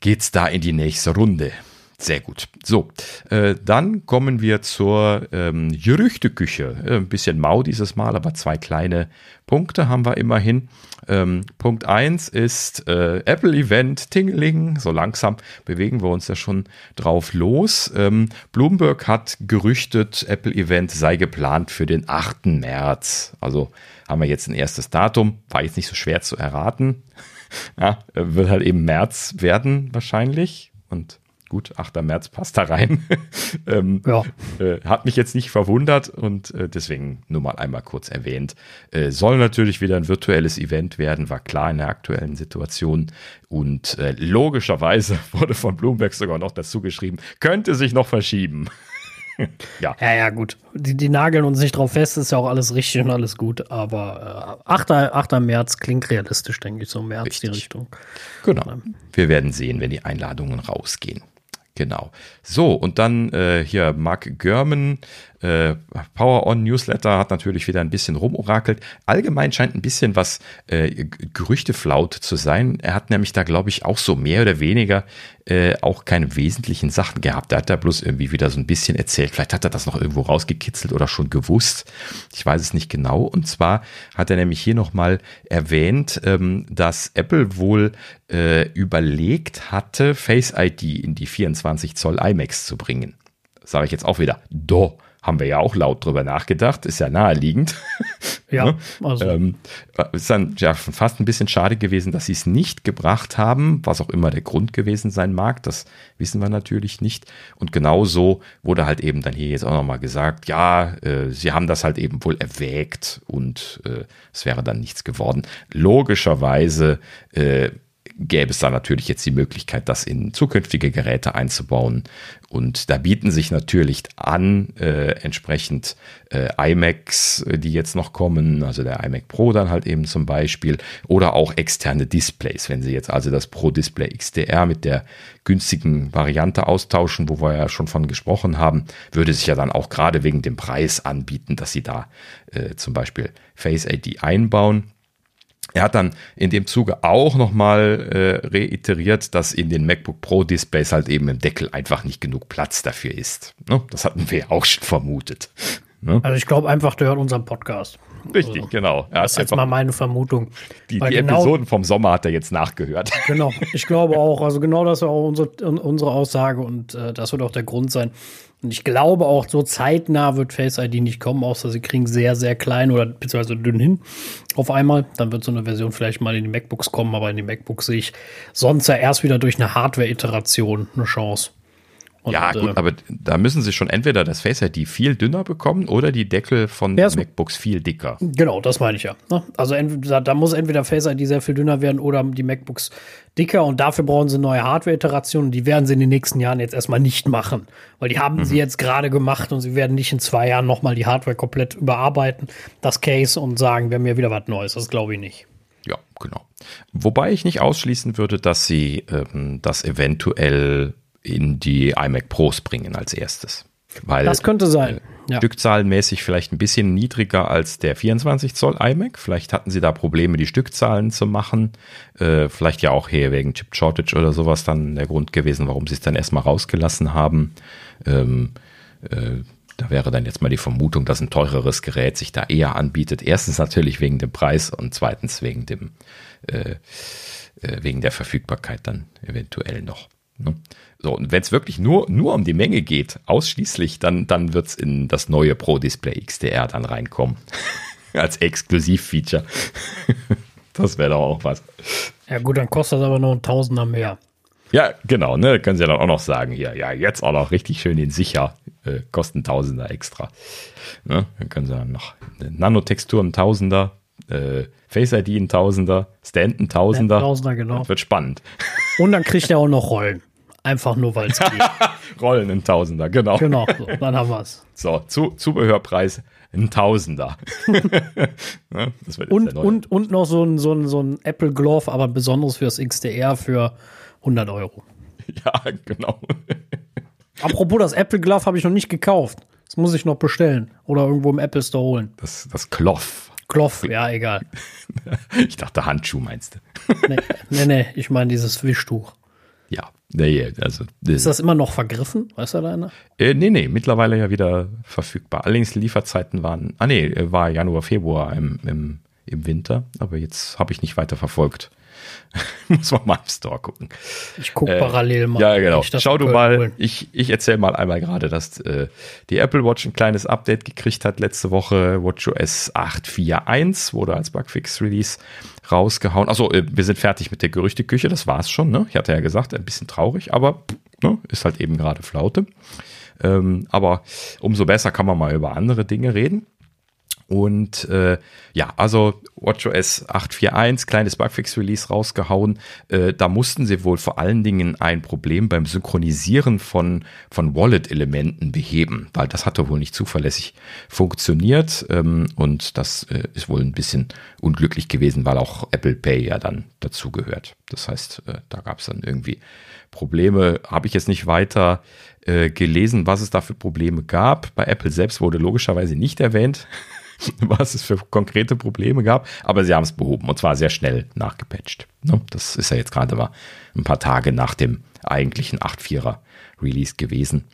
geht's da in die nächste Runde. Sehr gut. So, äh, dann kommen wir zur ähm, Gerüchteküche. Äh, ein bisschen mau dieses Mal, aber zwei kleine Punkte haben wir immerhin. Ähm, Punkt 1 ist äh, Apple Event Tingling. So langsam bewegen wir uns ja schon drauf los. Ähm, Bloomberg hat gerüchtet, Apple Event sei geplant für den 8. März. Also haben wir jetzt ein erstes Datum. War jetzt nicht so schwer zu erraten. ja, wird halt eben März werden wahrscheinlich. Und gut, 8. März passt da rein. ähm, ja. äh, hat mich jetzt nicht verwundert und äh, deswegen nur mal einmal kurz erwähnt. Äh, soll natürlich wieder ein virtuelles Event werden, war klar in der aktuellen Situation. Und äh, logischerweise wurde von Bloomberg sogar noch dazu geschrieben, könnte sich noch verschieben. ja. Ja, ja, gut. Die, die nageln uns nicht drauf fest, ist ja auch alles richtig und alles gut. Aber äh, 8. 8. März klingt realistisch, denke ich, so März richtig. die Richtung. Genau. Wir werden sehen, wenn die Einladungen rausgehen. Genau. So, und dann äh, hier Mark Görman, äh, Power On Newsletter hat natürlich wieder ein bisschen rumorakelt. Allgemein scheint ein bisschen was äh, Gerüchteflaut zu sein. Er hat nämlich da, glaube ich, auch so mehr oder weniger äh, auch keine wesentlichen Sachen gehabt. Da hat er bloß irgendwie wieder so ein bisschen erzählt. Vielleicht hat er das noch irgendwo rausgekitzelt oder schon gewusst. Ich weiß es nicht genau. Und zwar hat er nämlich hier nochmal erwähnt, ähm, dass Apple wohl äh, überlegt hatte, Face ID in die 24 Zoll iMacs zu bringen. Sage ich jetzt auch wieder. Do haben wir ja auch laut drüber nachgedacht, ist ja naheliegend. Ja, ne? also. ähm, ist dann ja fast ein bisschen schade gewesen, dass sie es nicht gebracht haben, was auch immer der Grund gewesen sein mag, das wissen wir natürlich nicht. Und genauso wurde halt eben dann hier jetzt auch nochmal gesagt, ja, äh, sie haben das halt eben wohl erwägt und äh, es wäre dann nichts geworden. Logischerweise äh, gäbe es da natürlich jetzt die Möglichkeit, das in zukünftige Geräte einzubauen. Und da bieten sich natürlich an, äh, entsprechend äh, iMacs, äh, die jetzt noch kommen, also der iMac Pro dann halt eben zum Beispiel, oder auch externe Displays. Wenn Sie jetzt also das Pro Display XDR mit der günstigen Variante austauschen, wo wir ja schon von gesprochen haben, würde sich ja dann auch gerade wegen dem Preis anbieten, dass Sie da äh, zum Beispiel Face ID einbauen. Er hat dann in dem Zuge auch nochmal äh, reiteriert, dass in den MacBook Pro Displays halt eben im Deckel einfach nicht genug Platz dafür ist. Ne? Das hatten wir auch schon vermutet. Ne? Also ich glaube einfach, der hört unseren Podcast. Richtig, also, genau. Er das ist jetzt mal meine Vermutung. Die, die genau, Episoden vom Sommer hat er jetzt nachgehört. Genau, ich glaube auch. Also genau das ist auch unsere, unsere Aussage und äh, das wird auch der Grund sein. Und ich glaube auch, so zeitnah wird Face ID nicht kommen, außer sie kriegen sehr, sehr klein oder beziehungsweise dünn hin auf einmal. Dann wird so eine Version vielleicht mal in die MacBooks kommen, aber in die MacBooks sehe ich sonst ja erst wieder durch eine Hardware-Iteration eine Chance. Und, ja, gut, äh, aber da müssen sie schon entweder das Face ID viel dünner bekommen oder die Deckel von MacBooks viel dicker. Genau, das meine ich ja. Ne? Also entweder, da muss entweder Face ID sehr viel dünner werden oder die MacBooks dicker und dafür brauchen sie neue Hardware-Iterationen. Die werden sie in den nächsten Jahren jetzt erstmal nicht machen, weil die haben mhm. sie jetzt gerade gemacht und sie werden nicht in zwei Jahren nochmal die Hardware komplett überarbeiten, das Case und sagen, wir haben ja wieder was Neues. Das glaube ich nicht. Ja, genau. Wobei ich nicht ausschließen würde, dass sie ähm, das eventuell in die iMac Pros bringen als erstes. Weil, das könnte sein. Ja. Stückzahlenmäßig vielleicht ein bisschen niedriger als der 24 Zoll iMac. Vielleicht hatten sie da Probleme, die Stückzahlen zu machen. Äh, vielleicht ja auch hier wegen Chip Shortage oder sowas dann der Grund gewesen, warum sie es dann erstmal rausgelassen haben. Ähm, äh, da wäre dann jetzt mal die Vermutung, dass ein teureres Gerät sich da eher anbietet. Erstens natürlich wegen dem Preis und zweitens wegen dem äh, äh wegen der Verfügbarkeit dann eventuell noch. Ne? So, und wenn es wirklich nur, nur um die Menge geht, ausschließlich, dann, dann wird es in das neue Pro Display XDR dann reinkommen. Als Exklusivfeature. das wäre doch auch was. Ja, gut, dann kostet das aber noch ein Tausender mehr. Ja, genau, ne? Können Sie ja dann auch noch sagen, hier, ja, jetzt auch noch richtig schön in sicher, äh, kosten Tausender extra. Ne? Dann können Sie dann noch eine Nanotextur ein Tausender, äh, Face ID ein Tausender, Stand ein Tausender. Ja, Tausender, genau. Das wird spannend. Und dann kriegt er auch noch Rollen. Einfach nur, weil es geht. Rollen ein Tausender, genau. Genau, so, dann haben wir es. So, zu, Zubehörpreis ein Tausender. ne? und, und, und noch so ein, so, ein, so ein Apple Glove, aber besonders fürs XDR für 100 Euro. Ja, genau. Apropos, das Apple Glove habe ich noch nicht gekauft. Das muss ich noch bestellen oder irgendwo im Apple Store holen. Das, das Kloff. Kloff, ja, egal. ich dachte Handschuh meinst du. nee, nee, nee ich meine dieses Wischtuch. Ja, nee, also. Ist das immer noch vergriffen? Weißt du da einer? Äh, nee, nee, mittlerweile ja wieder verfügbar. Allerdings Lieferzeiten waren, ah nee, war Januar, Februar im, im, im Winter, aber jetzt habe ich nicht weiter verfolgt. Muss man mal im Store gucken. Ich gucke äh, parallel mal. Ja, genau. Schau du mal. Holen. Ich, ich erzähle mal einmal gerade, dass äh, die Apple Watch ein kleines Update gekriegt hat letzte Woche. WatchOS 8.4.1 wurde als Bugfix-Release rausgehauen. Achso, äh, wir sind fertig mit der Gerüchteküche. Das war's schon. Ne? Ich hatte ja gesagt, ein bisschen traurig, aber ne, ist halt eben gerade Flaute. Ähm, aber umso besser kann man mal über andere Dinge reden. Und äh, ja, also WatchOS 8.4.1, kleines Bugfix-Release rausgehauen. Äh, da mussten sie wohl vor allen Dingen ein Problem beim Synchronisieren von, von Wallet-Elementen beheben, weil das hatte wohl nicht zuverlässig funktioniert. Ähm, und das äh, ist wohl ein bisschen unglücklich gewesen, weil auch Apple Pay ja dann dazugehört. Das heißt, äh, da gab es dann irgendwie Probleme. Habe ich jetzt nicht weiter äh, gelesen, was es da für Probleme gab. Bei Apple selbst wurde logischerweise nicht erwähnt. was es für konkrete Probleme gab, aber sie haben es behoben und zwar sehr schnell nachgepatcht. Ne? Das ist ja jetzt gerade mal ein paar Tage nach dem eigentlichen 8.4er Release gewesen.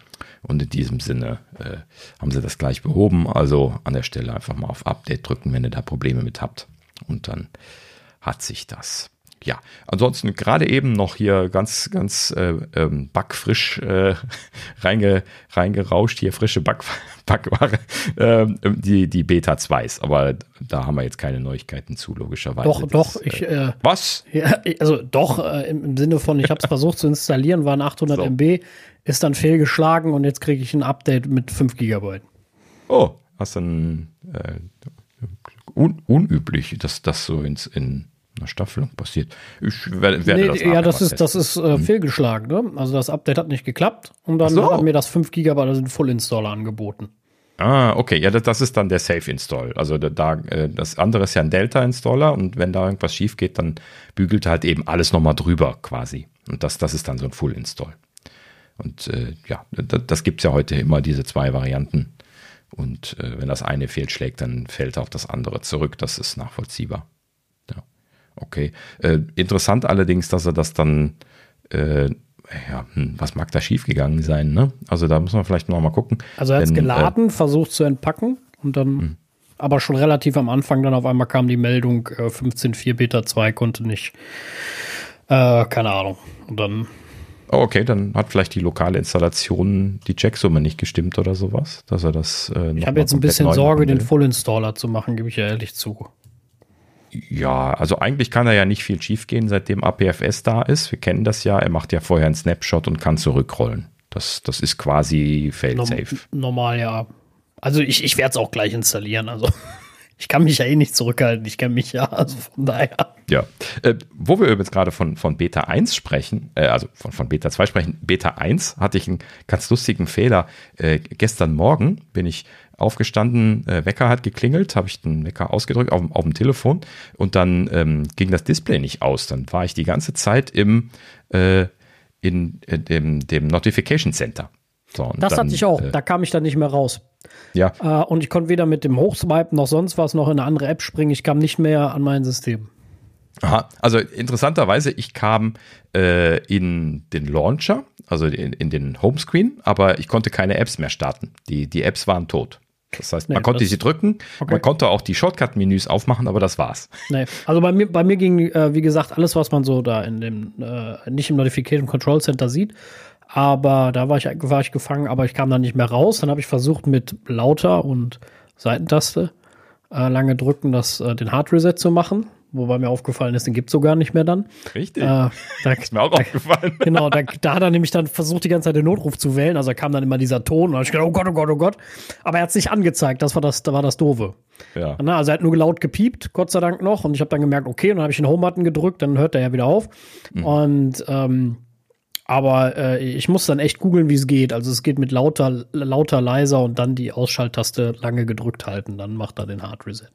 Und in diesem Sinne äh, haben sie das gleich behoben. Also an der Stelle einfach mal auf Update drücken, wenn ihr da Probleme mit habt. Und dann hat sich das ja, ansonsten gerade eben noch hier ganz, ganz äh, ähm, backfrisch äh, reinge, reingerauscht, hier frische Back, Backware, äh, die, die Beta 2s. Aber da haben wir jetzt keine Neuigkeiten zu, logischerweise. Doch, das, doch. Ich, äh, was? Ja, also doch, äh, im, im, Sinne von, ich habe es versucht zu installieren, waren 800 so. MB, ist dann fehlgeschlagen und jetzt kriege ich ein Update mit 5 GB. Oh, hast dann äh, un, unüblich, dass das so ins, in einer Staffelung passiert. Ich werde, werde nee, das Ja, das ist, das ist äh, fehlgeschlagen. Ne? Also das Update hat nicht geklappt und dann so. hat mir das 5 GB, also den Full-Installer angeboten. Ah, okay. Ja, das, das ist dann der Safe-Install. Also da, äh, das andere ist ja ein Delta-Installer und wenn da irgendwas schief geht, dann bügelt halt eben alles nochmal drüber quasi. Und das, das ist dann so ein Full-Install. Und äh, ja, das, das gibt es ja heute immer, diese zwei Varianten. Und äh, wenn das eine fehlschlägt, dann fällt auch das andere zurück. Das ist nachvollziehbar. Okay. Äh, interessant allerdings, dass er das dann äh, ja, hm, was mag da schiefgegangen sein, ne? Also da muss man vielleicht noch mal gucken. Also er hat es Wenn, geladen, versucht zu entpacken und dann, Hm. aber schon relativ am Anfang dann auf einmal kam die Meldung, äh, 15.4 Beta 2 konnte nicht, äh, keine Ahnung. Und dann, Äh, oh, okay, dann hat vielleicht die lokale Installation die Checksumme nicht gestimmt oder sowas, dass er das. Äh, ich habe jetzt ein bisschen Sorge, den. Full-Installer zu machen, gebe ich ja ehrlich zu. Ja, also eigentlich kann er ja nicht viel schiefgehen, seitdem APFS da ist. Wir kennen das ja. Er macht ja vorher einen Snapshot und kann zurückrollen. Das, das ist quasi fail-safe. normal, ja. Also ich, ich werde es auch gleich installieren. Also ich kann mich ja eh nicht zurückhalten. Ich kenne mich ja. Also von daher. Ja. Äh, wo wir übrigens gerade von, von Beta 1 sprechen, äh, also von, von Beta 2 sprechen, Beta 1 hatte ich einen ganz lustigen Fehler. Äh, gestern Morgen bin ich aufgestanden, äh, Wecker hat geklingelt, habe ich den Wecker ausgedrückt auf, auf dem Telefon und dann ähm, ging das Display nicht aus. Dann war ich die ganze Zeit im äh, in, äh, dem, dem Notification Center. So, Das dann, hatte ich auch. Äh, Da kam ich dann nicht mehr raus. ja, Äh, und ich konnte weder mit dem Hochswipen noch sonst was noch in eine andere App springen. Ich kam nicht mehr an mein System. Aha, also interessanterweise, ich kam äh, in den Launcher, also in, in den Homescreen, aber ich konnte keine Apps mehr starten. Die, die Apps waren tot. Das heißt, man Nee, konnte das- sie drücken, Okay. man konnte auch die Shortcut-Menüs aufmachen, aber das war's. Nee. Also bei mir, bei mir ging, äh, wie gesagt, alles, was man so da in dem, äh, nicht im Notification Control Center sieht. Aber da war ich, war ich gefangen, aber ich kam da nicht mehr raus. Dann habe ich versucht mit lauter und Seitentaste äh, lange drücken, das, äh, den Hard Reset zu machen. Wobei mir aufgefallen ist, den gibt's sogar nicht mehr dann. Richtig. Äh, da, ist mir auch aufgefallen. Genau, da, da hat er nämlich dann versucht, die ganze Zeit den Notruf zu wählen. Also da kam dann immer dieser Ton und da ich gedacht, oh Gott, oh Gott, oh Gott. Aber er hat es nicht angezeigt, das war das, da war das Doofe. Ja. Na, also er hat nur laut gepiept, Gott sei Dank noch. Und ich habe dann gemerkt, okay, und dann habe ich den Home-Button gedrückt, dann hört er ja wieder auf. Und ähm, aber äh, ich muss dann echt googeln, wie es geht. Also es geht mit lauter, lauter, leiser und dann die Ausschalttaste lange gedrückt halten. Dann macht er den Hard Reset.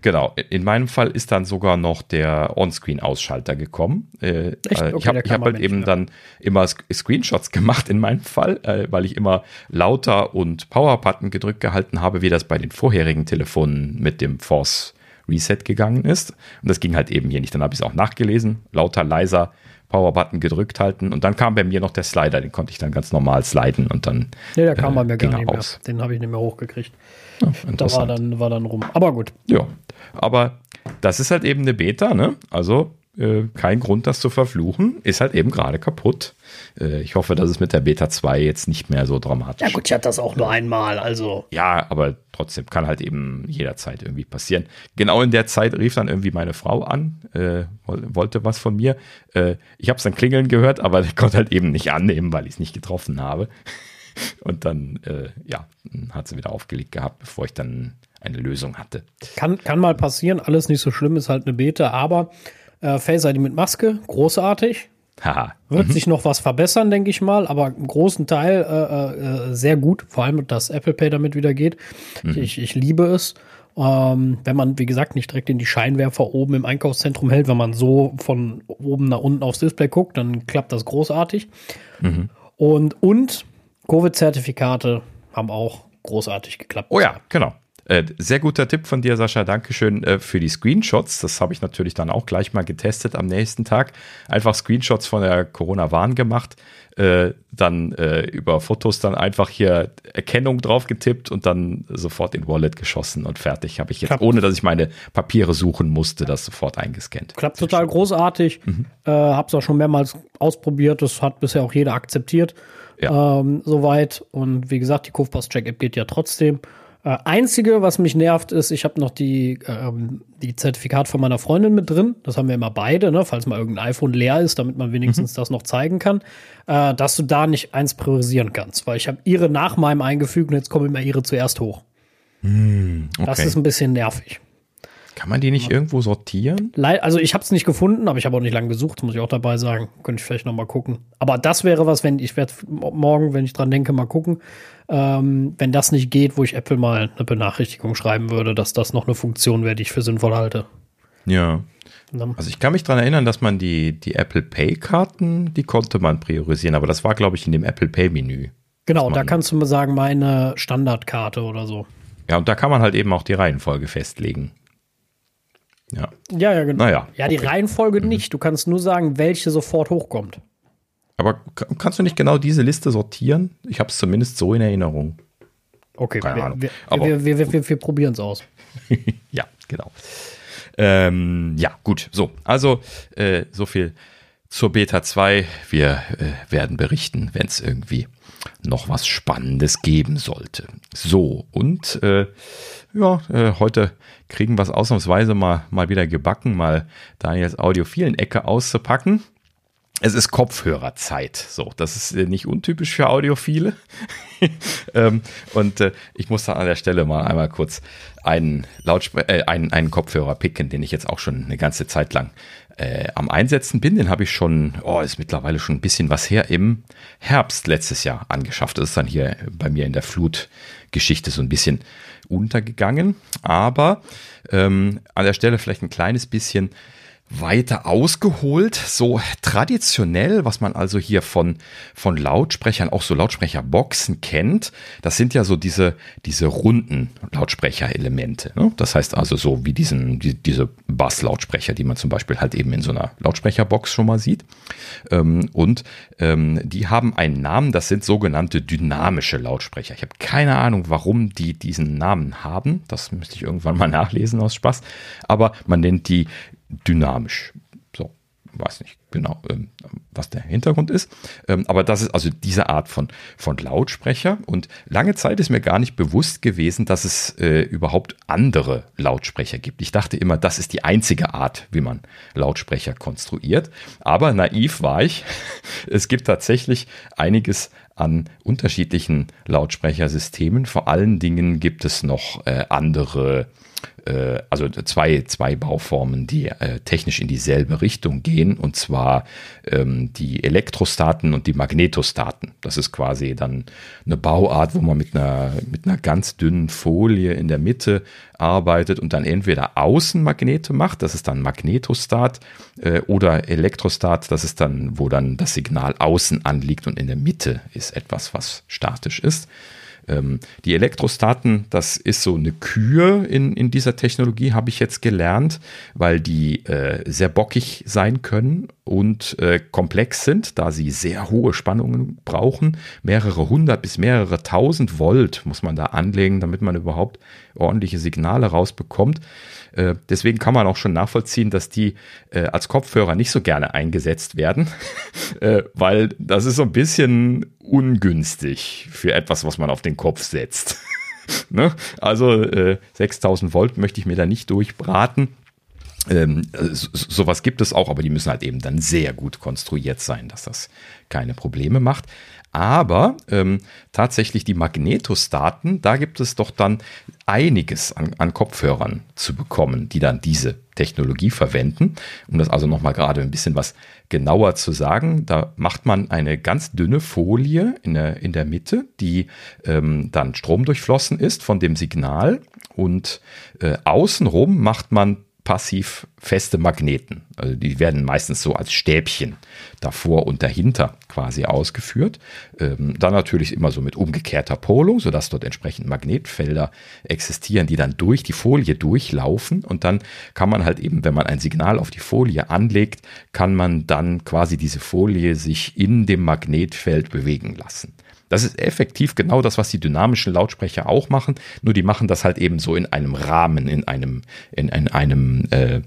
Genau, in meinem Fall ist dann sogar noch der On-Screen-Ausschalter gekommen. Äh, äh, Okay, ich habe hab halt eben nicht dann immer Sc- Screenshots gemacht in meinem Fall, äh, weil ich immer lauter und Power-Button gedrückt gehalten habe, wie das bei den vorherigen Telefonen mit dem Force Reset gegangen ist. Und das ging halt eben hier nicht. Dann habe ich es auch nachgelesen, lauter, leiser, Power-Button gedrückt halten und dann kam bei mir noch der Slider, den konnte ich dann ganz normal sliden und dann Nee, der kam äh, bei mir gar nicht mehr. aus. Den habe ich nicht mehr hochgekriegt. Ja, Da war dann, war dann rum. Aber gut. Ja, aber das ist halt eben eine Beta, ne? Also äh, kein Grund, das zu verfluchen. Ist halt eben gerade kaputt. Äh, ich hoffe, dass es mit der Beta 2 jetzt nicht mehr so dramatisch Ja gut, ich hatte das auch nur einmal. Also Ja, aber trotzdem kann halt eben jederzeit irgendwie passieren. Genau in der Zeit rief dann irgendwie meine Frau an, äh, woll- wollte was von mir. Äh, ich habe es dann klingeln gehört, aber konnte halt eben nicht annehmen, weil ich es nicht getroffen habe. Und dann, äh, ja, hat sie wieder aufgelegt gehabt, bevor ich dann eine Lösung hatte. kann, kann mal passieren. Alles nicht so schlimm, ist halt eine Beta. Aber äh, Face ID mit Maske, großartig. Haha. Wird sich noch was verbessern, denke ich mal, aber im großen Teil äh, äh, sehr gut, vor allem, dass Apple Pay damit wieder geht. Ich, ich liebe es. Ähm, wenn man, wie gesagt, nicht direkt in die Scheinwerfer oben im Einkaufszentrum hält, wenn man so von oben nach unten aufs Display guckt, dann klappt das großartig. Und, und Covid-Zertifikate haben auch großartig geklappt. Oh ja, genau. Äh, sehr guter Tipp von dir, Sascha. Dankeschön äh, für die Screenshots. Das habe ich natürlich dann auch gleich mal getestet am nächsten Tag. Einfach Screenshots von der Corona-Warn gemacht. Äh, dann über Fotos dann einfach hier Erkennung drauf getippt und dann sofort in Wallet geschossen und fertig habe ich jetzt, Klappt. ohne dass ich meine Papiere suchen musste, das sofort eingescannt. Klappt total großartig. Äh, hab's auch schon mehrmals ausprobiert. Das hat bisher auch jeder akzeptiert. Ja. Ähm, soweit. Und wie gesagt, die Kofpass-Check-App geht ja trotzdem. Äh, einzige, was mich nervt, ist, ich habe noch die, ähm, die Zertifikat von meiner Freundin mit drin. Das haben wir immer beide, ne? falls mal irgendein iPhone leer ist, damit man wenigstens das noch zeigen kann. Äh, dass du da nicht eins priorisieren kannst. Weil ich habe ihre nach meinem eingefügt und jetzt kommen immer ihre zuerst hoch. Das Okay. ist ein bisschen nervig. Kann man die nicht irgendwo sortieren? Also ich habe es nicht gefunden, aber ich habe auch nicht lange gesucht, muss ich auch dabei sagen. Könnte ich vielleicht noch mal gucken. Aber das wäre was, wenn ich werde morgen, wenn ich dran denke, mal gucken. Ähm, wenn das nicht geht, wo ich Apple mal eine Benachrichtigung schreiben würde, dass das noch eine Funktion wäre, die ich für sinnvoll halte. Ja. Also ich kann mich daran erinnern, dass man die, die Apple Pay-Karten, die konnte man priorisieren, aber das war, glaube ich, in dem Apple Pay-Menü. Genau, da kannst du mir sagen, meine Standardkarte oder so. Ja, und da kann man halt eben auch die Reihenfolge festlegen. Ja. Ja, ja, genau. Naja, Ja, die okay. Mhm. Reihenfolge nicht. Du kannst nur sagen, welche sofort hochkommt. Aber kannst du nicht genau diese Liste sortieren? Ich habe es zumindest so in Erinnerung. Okay, Keine wir, Ahnung. Wir, wir, wir, wir, wir probieren es aus. ja, genau. Ähm, ja, gut. So, also äh, so viel zur Beta 2. Wir äh, werden berichten, wenn es irgendwie noch was Spannendes geben sollte. So, und äh, ja, äh, heute kriegen wir es ausnahmsweise mal, mal wieder gebacken, mal Daniels audiophilen Ecke auszupacken. Es ist Kopfhörerzeit. So, das ist äh, nicht untypisch für Audiophile. ähm, und äh, ich muss da an der Stelle mal einmal kurz einen, Lautspre äh, einen, einen Kopfhörer picken, den ich jetzt auch schon eine ganze Zeit lang äh, am Einsetzen bin. Den habe ich schon, oh, ist mittlerweile schon ein bisschen was her, im Herbst letztes Jahr angeschafft. Das ist dann hier bei mir in der Flutgeschichte so ein bisschen untergegangen. Aber ähm, an der Stelle vielleicht ein kleines bisschen weiter ausgeholt, so traditionell, was man also hier von, von Lautsprechern, auch so Lautsprecherboxen kennt. Das sind ja so diese, diese runden Lautsprecherelemente. Ne? Das heißt also so wie diesen, die, diese Bass-Lautsprecher, die man zum Beispiel halt eben in so einer Lautsprecherbox schon mal sieht. Ähm, und ähm, die haben einen Namen, das sind sogenannte dynamische Lautsprecher. Ich habe keine Ahnung, warum die diesen Namen haben. Das müsste ich irgendwann mal nachlesen aus Spaß. Aber man nennt die dynamisch. So, weiß nicht genau, ähm, was der Hintergrund ist. Ähm, aber das ist also diese Art von, von Lautsprecher. Und lange Zeit ist mir gar nicht bewusst gewesen, dass es äh, überhaupt andere Lautsprecher gibt. Ich dachte immer, das ist die einzige Art, wie man Lautsprecher konstruiert. Aber naiv war ich. Es gibt tatsächlich einiges an unterschiedlichen Lautsprechersystemen. Vor allen Dingen gibt es noch äh, andere äh, also zwei, zwei Bauformen, die äh, technisch in dieselbe Richtung gehen, und zwar ähm, die Elektrostaten und die Magnetostaten. Das ist quasi dann eine Bauart, wo man mit einer, mit einer ganz dünnen Folie in der Mitte arbeitet und dann entweder Außenmagnete macht, das ist dann Magnetostat, äh, oder Elektrostat, das ist dann, wo dann das Signal außen anliegt und in der Mitte ist etwas, was statisch ist. Ähm, die Elektrostaten, das ist so eine Kür in, in dieser Technologie, habe ich jetzt gelernt, weil die äh, sehr bockig sein können und äh, komplex sind, da sie sehr hohe Spannungen brauchen. Mehrere hundert bis mehrere tausend Volt muss man da anlegen, damit man überhaupt ordentliche Signale rausbekommt. Äh, deswegen kann man auch schon nachvollziehen, dass die äh, als Kopfhörer nicht so gerne eingesetzt werden, äh, weil das ist so ein bisschen ungünstig für etwas, was man auf den Kopf setzt. ne? Also 6000 Volt möchte ich mir da nicht durchbraten. Ähm, sowas gibt es auch, aber die müssen halt eben dann sehr gut konstruiert sein, dass das keine Probleme macht. Aber ähm, tatsächlich die Magnetostaten, da gibt es doch dann einiges an, an Kopfhörern zu bekommen, die dann diese Technologie verwenden. Um das also nochmal gerade ein bisschen was genauer zu sagen, da macht man eine ganz dünne Folie in der, in der Mitte, die ähm, dann stromdurchflossen ist von dem Signal und äh, außenrum macht man passiv feste Magneten. Also die werden meistens so als Stäbchen davor und dahinter quasi ausgeführt. Ähm, dann natürlich immer so mit umgekehrter Polung, sodass dort entsprechend Magnetfelder existieren, die dann durch die Folie durchlaufen. Und dann kann man halt eben, wenn man ein Signal auf die Folie anlegt, kann man dann quasi diese Folie sich in dem Magnetfeld bewegen lassen. Das ist effektiv genau das, was die dynamischen Lautsprecher auch machen, nur die machen das halt eben so in einem Rahmen, in einem, in, in einem äh,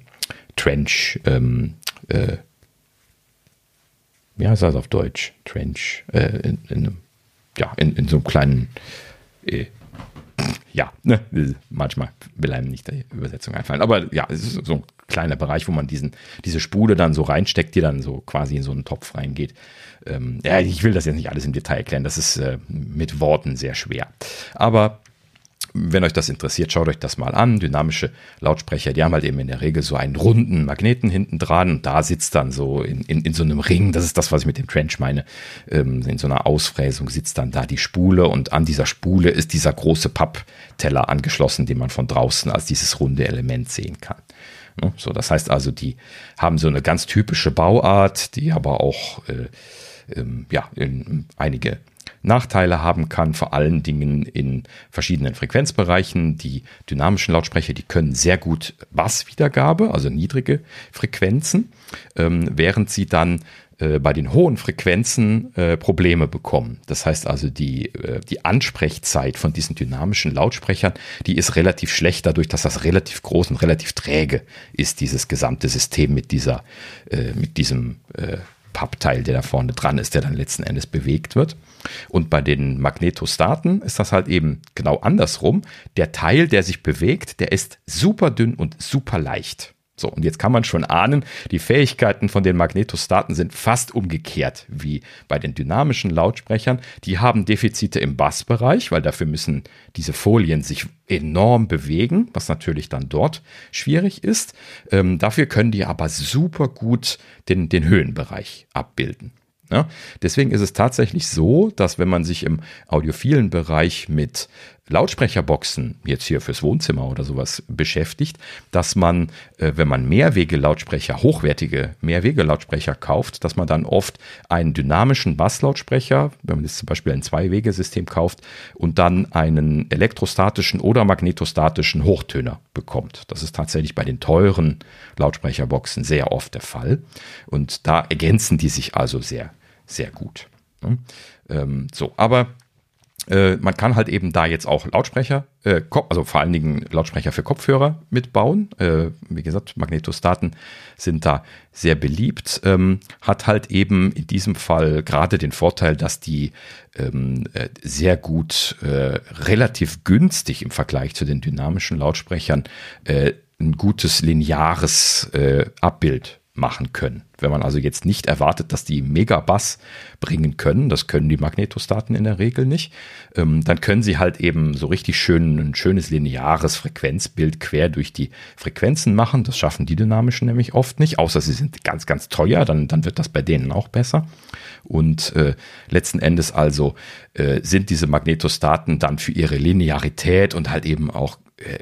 Trench, ähm, äh, wie heißt das auf Deutsch? Trench, äh, in, in, ja, in, in so einem kleinen, äh, ja, ne, manchmal will einem nicht die Übersetzung einfallen, aber ja, es ist so ein kleiner Bereich, wo man diesen, diese Spule dann so reinsteckt, die dann so quasi in so einen Topf reingeht. Ähm, ja, ich will das jetzt nicht alles im Detail erklären, das ist äh, mit Worten sehr schwer. Aber wenn euch das interessiert, schaut euch das mal an. Dynamische Lautsprecher, die haben halt eben in der Regel so einen runden Magneten hinten dran und da sitzt dann so in, in, in so einem Ring, das ist das, was ich mit dem Trench meine, ähm, in so einer Ausfräsung sitzt dann da die Spule und an dieser Spule ist dieser große Pappteller angeschlossen, den man von draußen als dieses runde Element sehen kann. So, das heißt also, die haben so eine ganz typische Bauart, die aber auch äh, ähm, ja, in, einige Nachteile haben kann, vor allen Dingen in verschiedenen Frequenzbereichen. Die dynamischen Lautsprecher, die können sehr gut Basswiedergabe, also niedrige Frequenzen, ähm, während sie dann äh, bei den hohen Frequenzen äh, Probleme bekommen. Das heißt also, die, äh, die Ansprechzeit von diesen dynamischen Lautsprechern, die ist relativ schlecht dadurch, dass das relativ groß und relativ träge ist, dieses gesamte System mit dieser, äh, mit diesem äh, Pappteil, der da vorne dran ist, der dann letzten Endes bewegt wird. Und bei den Magnetostaten ist das halt eben genau andersrum. Der Teil, der sich bewegt, der ist super dünn und super leicht. So, und jetzt kann man schon ahnen, die Fähigkeiten von den Magnetostaten sind fast umgekehrt wie bei den dynamischen Lautsprechern. Die haben Defizite im Bassbereich, weil dafür müssen diese Folien sich enorm bewegen, was natürlich dann dort schwierig ist. Ähm, dafür können die aber super gut den, den Höhenbereich abbilden. Ja, deswegen ist es tatsächlich so, dass wenn man sich im audiophilen Bereich mit Lautsprecherboxen jetzt hier fürs Wohnzimmer oder sowas beschäftigt, dass man, äh, wenn man Mehrwege-Lautsprecher, hochwertige Mehrwege-Lautsprecher kauft, dass man dann oft einen dynamischen Basslautsprecher, wenn man jetzt zum Beispiel ein Zwei-Wege-System kauft, und dann einen elektrostatischen oder magnetostatischen Hochtöner bekommt. Das ist tatsächlich bei den teuren Lautsprecherboxen sehr oft der Fall. Und da ergänzen die sich also sehr, sehr gut. Ähm, so, aber äh, man kann halt eben da jetzt auch Lautsprecher, äh, also vor allen Dingen Lautsprecher für Kopfhörer mitbauen. Äh, wie gesagt, Magnetostaten sind da sehr beliebt. Ähm, hat halt eben in diesem Fall gerade den Vorteil, dass die ähm, äh, sehr gut, äh, relativ günstig im Vergleich zu den dynamischen Lautsprechern äh, ein gutes lineares Abbild machen können. Wenn man also jetzt nicht erwartet, dass die Megabass bringen können, das können die Magnetostaten in der Regel nicht, ähm, dann können sie halt eben so richtig schön ein schönes lineares Frequenzbild quer durch die Frequenzen machen. Das schaffen die dynamischen nämlich oft nicht, außer sie sind ganz, ganz teuer, dann, dann wird das bei denen auch besser. Und äh, letzten Endes also äh, sind diese Magnetostaten dann für ihre Linearität und halt eben auch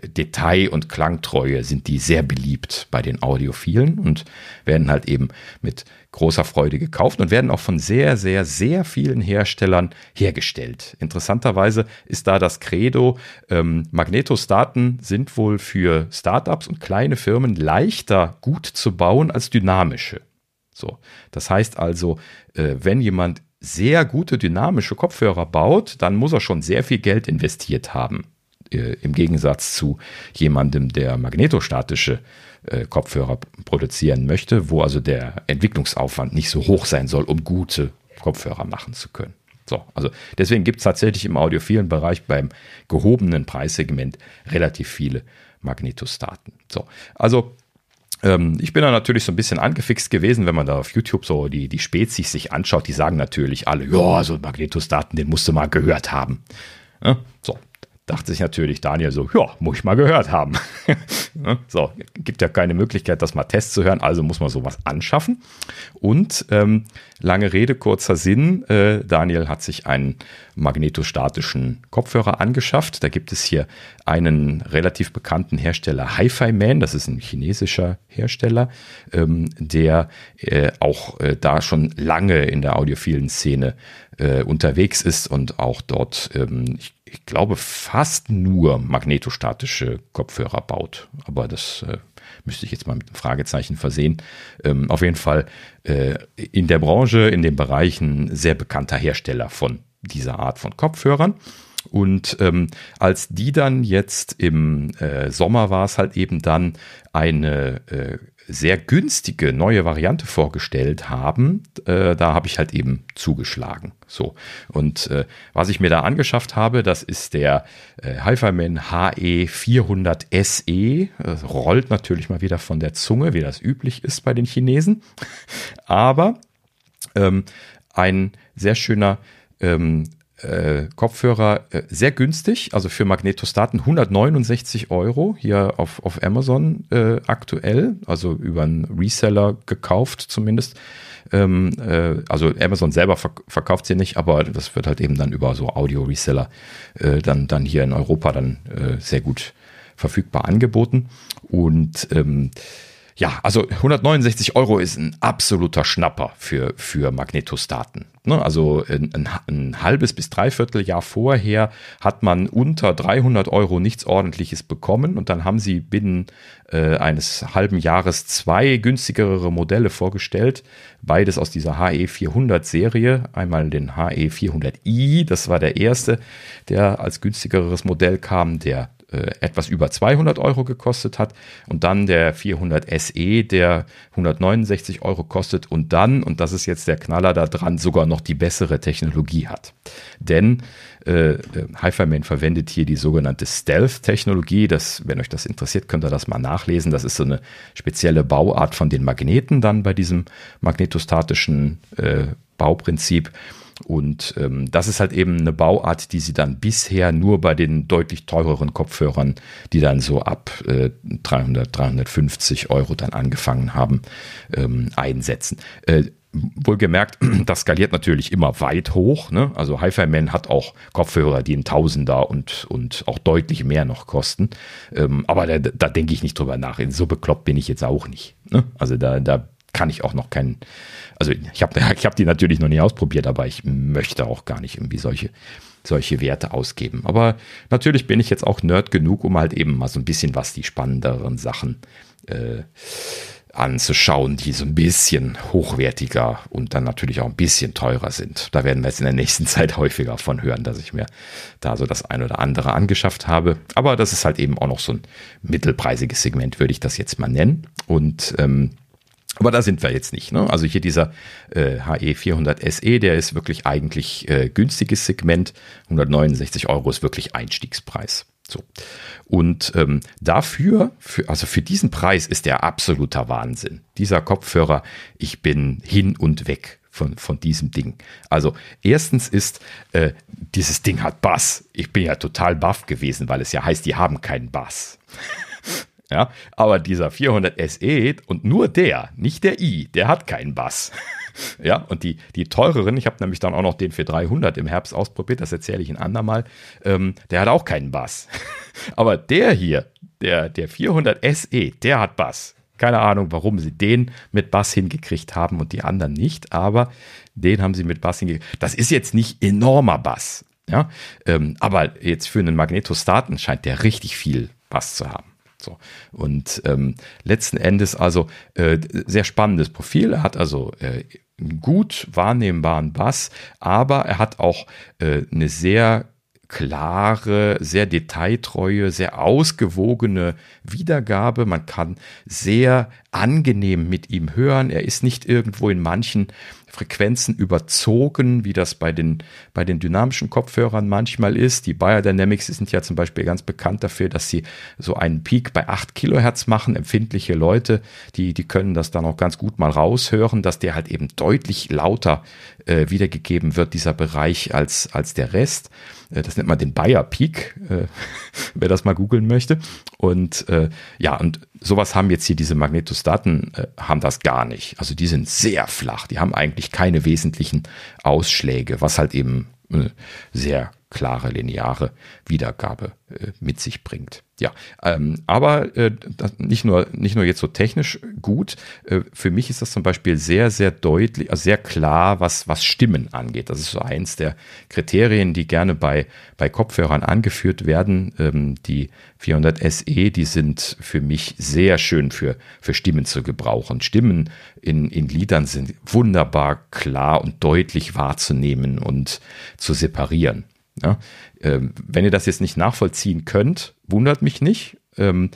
Detail- und Klangtreue sind die sehr beliebt bei den Audiophilen und werden halt eben mit großer Freude gekauft und werden auch von sehr, sehr, sehr vielen Herstellern hergestellt. Interessanterweise ist da das Credo, ähm, Magnetostaten sind wohl für Startups und kleine Firmen leichter gut zu bauen als dynamische. So, das heißt also, äh, wenn jemand sehr gute dynamische Kopfhörer baut, dann muss er schon sehr viel Geld investiert haben äh, im Gegensatz zu jemandem, der magnetostatische äh, Kopfhörer produzieren möchte, wo also der Entwicklungsaufwand nicht so hoch sein soll, um gute Kopfhörer machen zu können. So, also deswegen gibt es tatsächlich im audiophilen Bereich beim gehobenen Preissegment relativ viele Magnetostaten. So, also ähm, ich bin da natürlich so ein bisschen angefixt gewesen, wenn man da auf YouTube so die, die Spezies sich anschaut. Die sagen natürlich alle, ja, so Magnetostaten, den musst du mal gehört haben. Ja, so, dachte sich natürlich Daniel so, ja, muss ich mal gehört haben. Ne? so, gibt ja keine Möglichkeit, das mal Test zu hören, also muss man sowas anschaffen. Und ähm, lange Rede, kurzer Sinn, äh, Daniel hat sich einen magnetostatischen Kopfhörer angeschafft. Da gibt es hier einen relativ bekannten Hersteller, Hi-Fi Man, das ist ein chinesischer Hersteller, ähm, der äh, auch äh, da schon lange in der audiophilen Szene äh, unterwegs ist und auch dort, ähm, ich ich glaube, fast nur magnetostatische Kopfhörer baut. Aber das äh, müsste ich jetzt mal mit einem Fragezeichen versehen. Ähm, auf jeden Fall äh, in der Branche, in den Bereichen sehr bekannter Hersteller von dieser Art von Kopfhörern. Und ähm, als die dann jetzt im äh, Sommer war es halt eben dann eine äh, sehr günstige neue Variante vorgestellt haben, äh, da habe ich halt eben zugeschlagen. So. Und äh, was ich mir da angeschafft habe, das ist der äh, Hi-Fi-Man HE400 SE. Das rollt natürlich mal wieder von der Zunge, wie das üblich ist bei den Chinesen. Aber ähm, ein sehr schöner ähm, äh, Kopfhörer äh, sehr günstig, also für Magnetostaten 169 Euro hier auf, auf Amazon äh, aktuell, also über einen Reseller gekauft zumindest. Ähm, äh, also Amazon selber verk verkauft sie nicht, aber das wird halt eben dann über so Audio-Reseller äh, dann, dann hier in Europa dann äh, sehr gut verfügbar angeboten. Und ähm, ja, also 169 Euro ist ein absoluter Schnapper für, für Magnetostaten. Ne? Also ein, ein, ein, halbes bis dreiviertel Jahr vorher hat man unter 300 Euro nichts Ordentliches bekommen und dann haben sie binnen äh, eines halben Jahres zwei günstigere Modelle vorgestellt. Beides aus dieser HE400 Serie. Einmal den HE400i, das war der erste, der als günstigeres Modell kam, der äh, etwas über 200 Euro gekostet hat und dann der 400 SE, der 169 Euro kostet und dann, und das ist jetzt der Knaller da dran, sogar noch die bessere Technologie hat. Denn äh, äh Hi-Fi-Man verwendet hier die sogenannte Stealth-Technologie. Das, wenn euch das interessiert, könnt ihr das mal nachlesen. Das ist so eine spezielle Bauart von den Magneten dann bei diesem magnetostatischen äh, Bauprinzip. Und ähm, das ist halt eben eine Bauart, die sie dann bisher nur bei den deutlich teureren Kopfhörern, die dann so ab äh, 300, 350 Euro dann angefangen haben, ähm, einsetzen. Äh, Wohlgemerkt, das skaliert natürlich immer weit hoch. Ne? Also Hi-Fi-Man hat auch Kopfhörer, die ein Tausender und, und auch deutlich mehr noch kosten. Ähm, aber da, da denke ich nicht drüber nach. So bekloppt bin ich jetzt auch nicht. Ne? Also da, da kann ich auch noch keinen, also ich habe ich hab die natürlich noch nie ausprobiert, aber ich möchte auch gar nicht irgendwie solche, solche Werte ausgeben. Aber natürlich bin ich jetzt auch Nerd genug, um halt eben mal so ein bisschen was die spannenderen Sachen äh, anzuschauen, die so ein bisschen hochwertiger und dann natürlich auch ein bisschen teurer sind. Da werden wir jetzt in der nächsten Zeit häufiger von hören, dass ich mir da so das ein oder andere angeschafft habe. Aber das ist halt eben auch noch so ein mittelpreisiges Segment, würde ich das jetzt mal nennen. Und ähm, aber da sind wir jetzt nicht. Ne? Also hier dieser äh, HE 400 SE, der ist wirklich eigentlich äh, günstiges Segment. 169 Euro ist wirklich Einstiegspreis. So. Und ähm, dafür, für, also für diesen Preis ist der absoluter Wahnsinn. Dieser Kopfhörer, ich bin hin und weg von, von diesem Ding. Also erstens ist, äh, dieses Ding hat Bass. Ich bin ja total baff gewesen, weil es ja heißt, die haben keinen Bass. Ja, aber dieser 400 SE und nur der, nicht der i, der hat keinen Bass. ja, und die, die teureren, ich habe nämlich dann auch noch den für 300 im Herbst ausprobiert, das erzähle ich ein andermal, ähm, der hat auch keinen Bass. aber der hier, der, der 400 SE, der hat Bass. Keine Ahnung, warum sie den mit Bass hingekriegt haben und die anderen nicht, aber den haben sie mit Bass hingekriegt. Das ist jetzt nicht enormer Bass, ja, ähm, aber jetzt für einen Magnetostaten scheint der richtig viel Bass zu haben. So. Und ähm, letzten Endes also äh, sehr spannendes Profil. Er hat also äh, gut wahrnehmbaren Bass, aber er hat auch äh, eine sehr klare, sehr detailtreue, sehr ausgewogene Wiedergabe. Man kann sehr angenehm mit ihm hören. Er ist nicht irgendwo in manchen Frequenzen überzogen, wie das bei den, bei den dynamischen Kopfhörern manchmal ist. Die Biodynamics sind ja zum Beispiel ganz bekannt dafür, dass sie so einen Peak bei 8 Kilohertz machen. Empfindliche Leute, die, die können das dann auch ganz gut mal raushören, dass der halt eben deutlich lauter äh, wiedergegeben wird, dieser Bereich, als, als der Rest. Äh, das nennt man den Bayer Peak, äh, wer das mal googeln möchte. Und äh, ja, und sowas haben jetzt hier diese Magnetostaten, äh, haben das gar nicht. Also die sind sehr flach, die haben eigentlich keine wesentlichen Ausschläge, was halt eben äh, sehr klare lineare Wiedergabe äh, mit sich bringt. Ja, ähm, aber äh, nicht nur nicht nur jetzt so technisch gut. Äh, für mich ist das zum Beispiel sehr sehr deutlich, also sehr klar, was was Stimmen angeht. Das ist so eins der Kriterien, die gerne bei bei Kopfhörern angeführt werden. Ähm, die 400 SE, die sind für mich sehr schön für für Stimmen zu gebrauchen. Stimmen in in Liedern sind wunderbar klar und deutlich wahrzunehmen und zu separieren. Ja, ähm, wenn ihr das jetzt nicht nachvollziehen könnt, wundert mich nicht. Ähm,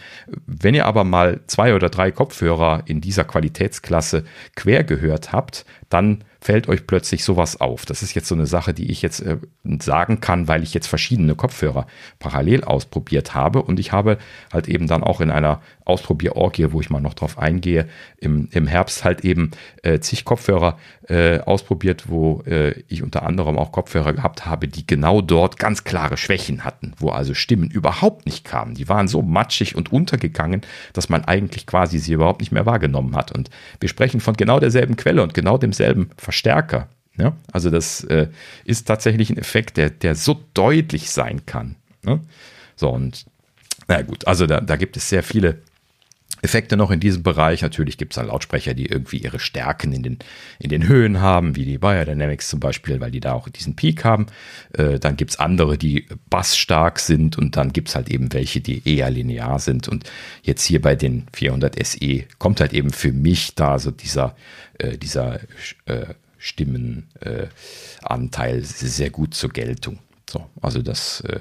wenn ihr aber mal zwei oder drei Kopfhörer in dieser Qualitätsklasse quer gehört habt, dann fällt euch plötzlich sowas auf. Das ist jetzt so eine Sache, die ich jetzt äh, sagen kann, weil ich jetzt verschiedene Kopfhörer parallel ausprobiert habe und ich habe halt eben dann auch in einer Ausprobierorgie, wo ich mal noch drauf eingehe, im, im Herbst halt eben äh, zig Kopfhörer äh, ausprobiert, wo äh, ich unter anderem auch Kopfhörer gehabt habe, die genau dort ganz klare Schwächen hatten, wo also Stimmen überhaupt nicht kamen. Die waren so matschig und untergegangen, dass man eigentlich quasi sie überhaupt nicht mehr wahrgenommen hat. Und wir sprechen von genau derselben Quelle und genau demselben Verstärker. Ja? Also das äh, ist tatsächlich ein Effekt, der, der so deutlich sein kann. Ne? So, und na gut, also da, da gibt es sehr viele Effekte noch in diesem Bereich. Natürlich gibt es dann Lautsprecher, die irgendwie ihre Stärken in den, in den Höhen haben, wie die Biodynamics zum Beispiel, weil die da auch diesen Peak haben. Äh, dann gibt es andere, die bassstark sind und dann gibt es halt eben welche, die eher linear sind. Und jetzt hier bei den 400 SE kommt halt eben für mich da so dieser, äh, dieser äh, Stimmenanteil äh, sehr gut zur Geltung. So, also das äh,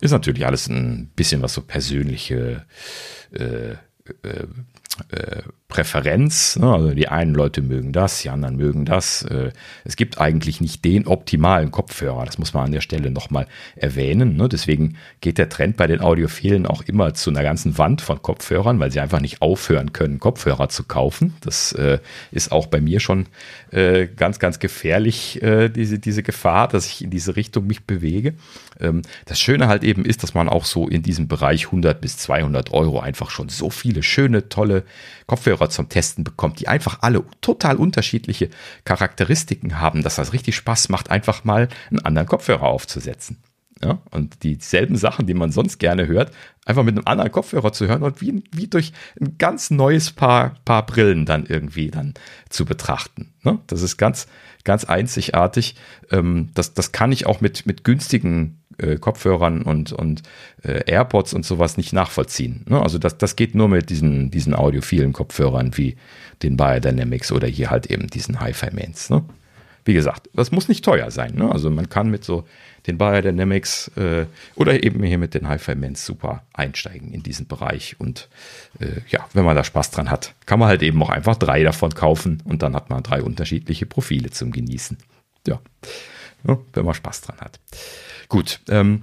ist natürlich alles ein bisschen was so persönliche äh, äh, äh, Präferenz. Ne? Also die einen Leute mögen das, die anderen mögen das. Äh, es gibt eigentlich nicht den optimalen Kopfhörer. Das muss man an der Stelle nochmal erwähnen. Ne? Deswegen geht der Trend bei den Audiophilen auch immer zu einer ganzen Wand von Kopfhörern, weil sie einfach nicht aufhören können, Kopfhörer zu kaufen. Das äh, ist auch bei mir schon ganz, ganz gefährlich, diese, diese Gefahr, dass ich in diese Richtung mich bewege. Ähm, das Schöne halt eben ist, dass man auch so in diesem Bereich 100 bis 200 Euro einfach schon so viele schöne, tolle Kopfhörer zum Testen bekommt, die einfach alle total unterschiedliche Charakteristiken haben, dass das richtig Spaß macht, einfach mal einen anderen Kopfhörer aufzusetzen. Ja, und dieselben Sachen, die man sonst gerne hört, einfach mit einem anderen Kopfhörer zu hören und wie, wie durch ein ganz neues Paar, Paar Brillen dann irgendwie dann zu betrachten. Ne? Das ist ganz, ganz einzigartig. Ähm, das, das kann ich auch mit, mit günstigen äh, Kopfhörern und, und äh, AirPods und sowas nicht nachvollziehen. Ne? Also das, das geht nur mit diesen, diesen audiophilen Kopfhörern wie den Biodynamics oder hier halt eben diesen Hi-Fi-Mains. Ne? Wie gesagt, das muss nicht teuer sein. Ne? Also man kann mit so den Biodynamics äh, oder eben hier mit den Hi-Fi-Mans super einsteigen in diesen Bereich. Und äh, ja, wenn man da Spaß dran hat, kann man halt eben auch einfach drei davon kaufen und dann hat man drei unterschiedliche Profile zum Genießen. Ja, ja wenn man Spaß dran hat. Gut, ähm,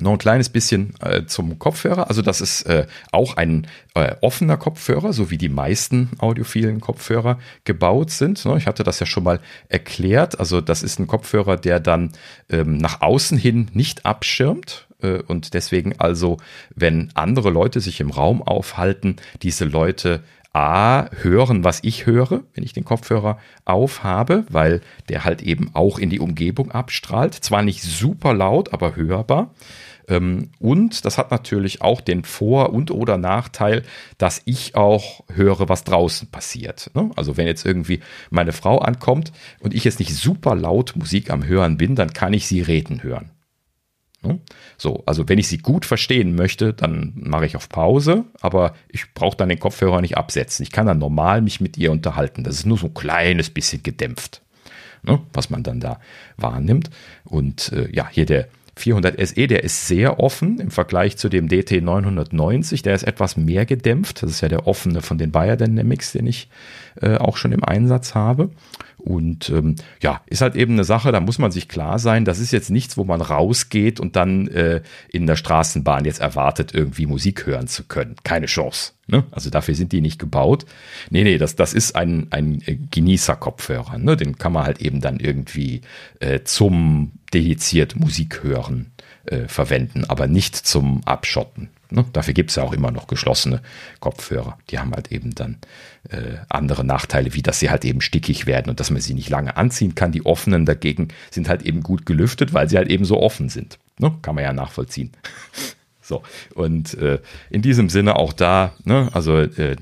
noch ein kleines bisschen äh, zum Kopfhörer. Also das ist äh, auch ein äh, offener Kopfhörer, so wie die meisten audiophilen Kopfhörer gebaut sind. Ne? Ich hatte das ja schon mal erklärt. Also das ist ein Kopfhörer, der dann ähm, nach außen hin nicht abschirmt. Äh, und deswegen also, wenn andere Leute sich im Raum aufhalten, diese Leute A, hören, was ich höre, wenn ich den Kopfhörer aufhabe, weil der halt eben auch in die Umgebung abstrahlt. Zwar nicht super laut, aber hörbar. Ähm, und das hat natürlich auch den Vor- und oder Nachteil, dass ich auch höre, was draußen passiert. Ne? Also wenn jetzt irgendwie meine Frau ankommt und ich jetzt nicht super laut Musik am Hören bin, dann kann ich sie reden hören. Ne? So, also wenn ich sie gut verstehen möchte, dann mache ich auf Pause, aber ich brauche dann den Kopfhörer nicht absetzen. Ich kann dann normal mich mit ihr unterhalten. Das ist nur so ein kleines bisschen gedämpft, ne, was man dann da wahrnimmt. Und äh, ja, hier der 400 SE, der ist sehr offen im Vergleich zu dem DT 990. Der ist etwas mehr gedämpft. Das ist ja der offene von den Biodynamics, den ich äh, auch schon im Einsatz habe. Und ähm, ja, ist halt eben eine Sache, da muss man sich klar sein, das ist jetzt nichts, wo man rausgeht und dann äh, in der Straßenbahn jetzt erwartet, irgendwie Musik hören zu können. Keine Chance. Ne? Also dafür sind die nicht gebaut. Nee, nee, das, das ist ein, ein Genießer-Kopfhörer. Ne? Den kann man halt eben dann irgendwie äh, zum dediziert Musik hören äh, verwenden, aber nicht zum Abschotten. Ne? Dafür gibt es ja auch immer noch geschlossene Kopfhörer. Die haben halt eben dann äh, andere Nachteile, wie dass sie halt eben stickig werden und dass man sie nicht lange anziehen kann. Die offenen dagegen sind halt eben gut gelüftet, weil sie halt eben so offen sind. Ne? Kann man ja nachvollziehen. So, und äh, in diesem Sinne auch da, ne, also äh,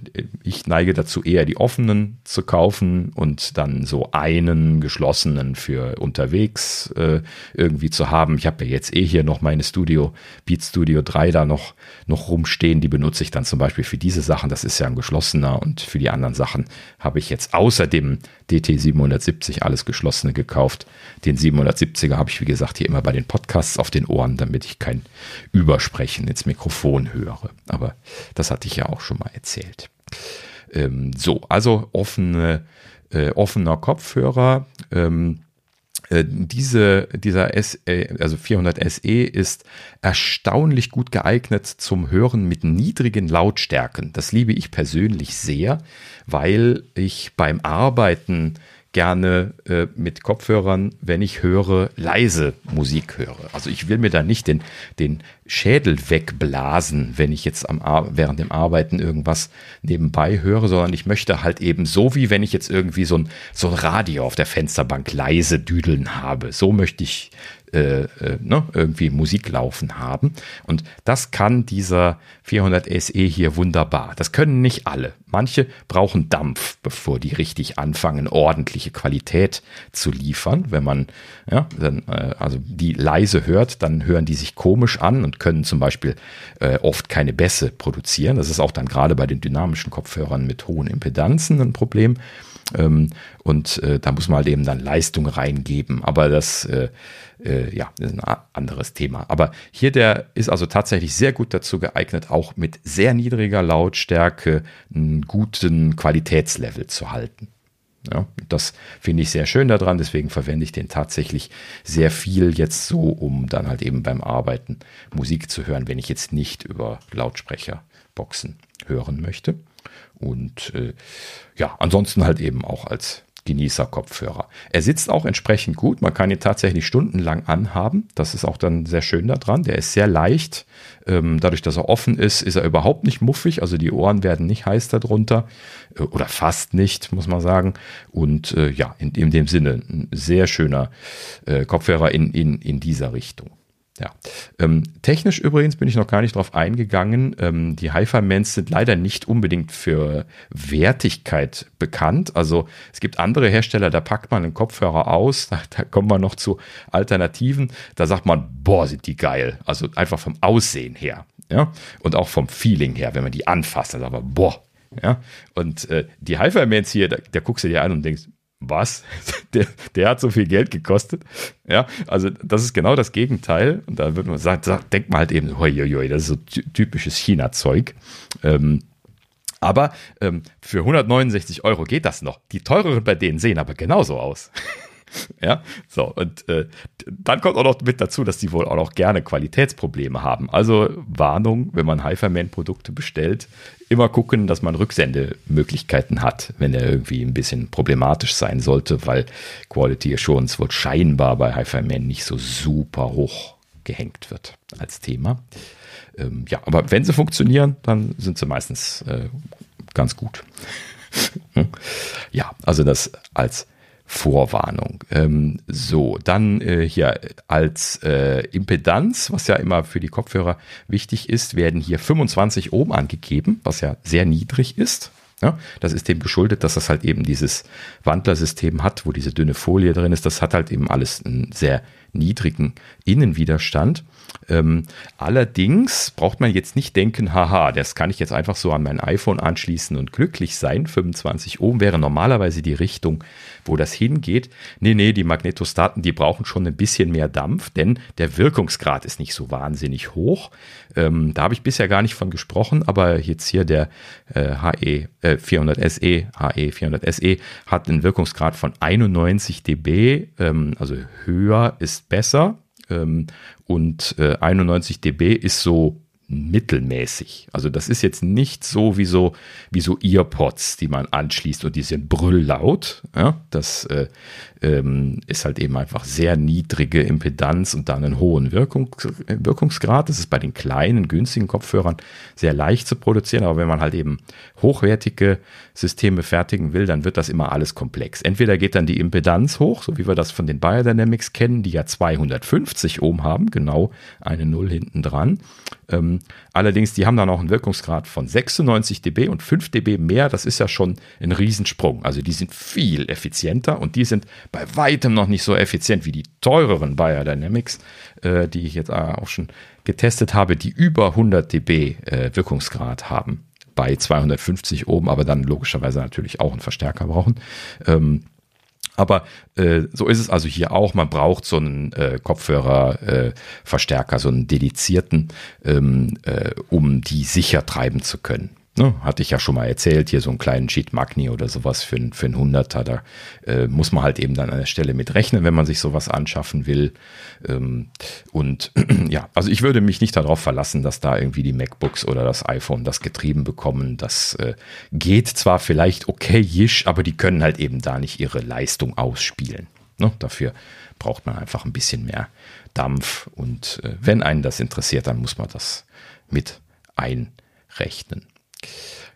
ich neige dazu eher die offenen zu kaufen und dann so einen geschlossenen für unterwegs äh, irgendwie zu haben. Ich habe ja jetzt eh hier noch meine Studio, Beat Studio 3 da noch, noch rumstehen. Die benutze ich dann zum Beispiel für diese Sachen. Das ist ja ein geschlossener und für die anderen Sachen habe ich jetzt außer dem DT 770 alles geschlossene gekauft. Den 770er habe ich, wie gesagt, hier immer bei den Podcasts auf den Ohren, damit ich kein Übersprechen ins Mikrofon höre. Aber das hatte ich ja auch schon mal erzählt. Ähm, so, also offene, äh, offener Kopfhörer. Ähm, äh, diese, dieser S, äh, also 400 SE ist erstaunlich gut geeignet zum Hören mit niedrigen Lautstärken. Das liebe ich persönlich sehr, weil ich beim Arbeiten gerne äh, mit Kopfhörern, wenn ich höre, leise Musik höre. Also ich will mir da nicht den, den Schädel wegblasen, wenn ich jetzt am, während dem Arbeiten irgendwas nebenbei höre, sondern ich möchte halt eben so, wie wenn ich jetzt irgendwie so ein, so ein Radio auf der Fensterbank leise düdeln habe. So möchte ich äh, äh, ne, irgendwie Musik laufen haben. Und das kann dieser 400 SE hier wunderbar. Das können nicht alle. Manche brauchen Dampf, bevor die richtig anfangen, ordentliche Qualität zu liefern. Wenn man ja, dann, äh, also die leise hört, dann hören die sich komisch an und können zum Beispiel äh, oft keine Bässe produzieren. Das ist auch dann gerade bei den dynamischen Kopfhörern mit hohen Impedanzen ein Problem. Ähm, und äh, da muss man halt eben dann Leistung reingeben. Aber das, äh, äh, ja, ist ein anderes Thema. Aber hier der ist also tatsächlich sehr gut dazu geeignet, auch mit sehr niedriger Lautstärke einen guten Qualitätslevel zu halten. Ja, das finde ich sehr schön daran, deswegen verwende ich den tatsächlich sehr viel jetzt so, um dann halt eben beim Arbeiten Musik zu hören, wenn ich jetzt nicht über Lautsprecherboxen hören möchte. Und äh, ja, ansonsten halt eben auch als Genießer-Kopfhörer. Er sitzt auch entsprechend gut. Man kann ihn tatsächlich stundenlang anhaben. Das ist auch dann sehr schön daran. Der ist sehr leicht. Ähm, dadurch, dass er offen ist, ist er überhaupt nicht muffig. Also die Ohren werden nicht heiß darunter. Äh, oder fast nicht, muss man sagen. Und äh, ja, in, in, dem Sinne ein sehr schöner äh, Kopfhörer in, in, in dieser Richtung. Ja, ähm, technisch übrigens bin ich noch gar nicht drauf eingegangen. Ähm, die Hi-Fi-Mans sind leider nicht unbedingt für Wertigkeit bekannt. Also es gibt andere Hersteller, da packt man einen Kopfhörer aus, da, da kommt man noch zu Alternativen. Da sagt man, boah, sind die geil. Also einfach vom Aussehen her. Ja, und auch vom Feeling her, wenn man die anfasst, dann sagt man, boah, ja, und äh, die Hi-Fi-Mans hier, da, da guckst du dir an und denkst, was? Der, der hat so viel Geld gekostet. Ja, also das ist genau das Gegenteil. Und da wird man sagen, denkt man halt eben, hoi, hoi, das ist so typisches China-Zeug. Ähm, aber ähm, für 169 Euro geht das noch. Die teureren bei denen sehen aber genauso aus. Ja, so, und äh, dann kommt auch noch mit dazu, dass die wohl auch noch gerne Qualitätsprobleme haben. Also Warnung, wenn man Hyperman-Produkte bestellt, immer gucken, dass man Rücksendemöglichkeiten hat, wenn er irgendwie ein bisschen problematisch sein sollte, weil Quality Assurance wohl scheinbar bei Hyperman nicht so super hoch gehängt wird als Thema. Ähm, ja, aber wenn sie funktionieren, dann sind sie meistens äh, ganz gut. ja, also das als Vorwarnung. Ähm, so, dann äh, hier als äh, Impedanz, was ja immer für die Kopfhörer wichtig ist, werden hier 25 Ohm angegeben, was ja sehr niedrig ist. Ja, das ist dem geschuldet, dass das halt eben dieses Wandlersystem hat, wo diese dünne Folie drin ist. Das hat halt eben alles einen sehr niedrigen Innenwiderstand. Ähm, allerdings braucht man jetzt nicht denken, haha, das kann ich jetzt einfach so an mein iPhone anschließen und glücklich sein. 25 Ohm wäre normalerweise die Richtung, wo das hingeht. Nee, nee, die Magnetostaten, die brauchen schon ein bisschen mehr Dampf, denn der Wirkungsgrad ist nicht so wahnsinnig hoch. Ähm, da habe ich bisher gar nicht von gesprochen, aber jetzt hier der äh, HE äh, 400 SE, HE 400 SE hat einen Wirkungsgrad von 91 dB, ähm, also höher ist besser. Ähm, und äh, 91 dB ist so mittelmäßig. Also das ist jetzt nicht so wie so, wie so Earpods, die man anschließt und die sind brülllaut. Ja, das äh, ähm, ist halt eben einfach sehr niedrige Impedanz und dann einen hohen Wirkung, Wirkungsgrad. Das ist bei den kleinen, günstigen Kopfhörern sehr leicht zu produzieren, aber wenn man halt eben hochwertige Systeme fertigen will, dann wird das immer alles komplex. Entweder geht dann die Impedanz hoch, so wie wir das von den Biodynamics kennen, die ja 250 Ohm haben, genau eine Null hinten dran. Ähm, allerdings, die haben dann auch einen Wirkungsgrad von 96 dB und 5 dB mehr. Das ist ja schon ein Riesensprung. Also die sind viel effizienter und die sind bei weitem noch nicht so effizient wie die teureren Biodynamics, äh, die ich jetzt auch schon getestet habe, die über 100 dB äh, Wirkungsgrad haben. Bei 250 oben, aber dann logischerweise natürlich auch einen Verstärker brauchen. Ähm, aber äh, so ist es also hier auch. Man braucht so einen äh, Kopfhörerverstärker, äh, so einen dedizierten, ähm, äh, um die sicher treiben zu können. Ne, hatte ich ja schon mal erzählt, hier so einen kleinen Cheat Magni oder sowas für, für einen Hunderter, da äh, muss man halt eben dann an der Stelle mit rechnen, wenn man sich sowas anschaffen will. Ähm, und ja, also ich würde mich nicht darauf verlassen, dass da irgendwie die MacBooks oder das iPhone das getrieben bekommen. Das äh, geht zwar vielleicht okayisch, aber die können halt eben da nicht ihre Leistung ausspielen. Ne, dafür braucht man einfach ein bisschen mehr Dampf und äh, wenn einen das interessiert, dann muss man das mit einrechnen.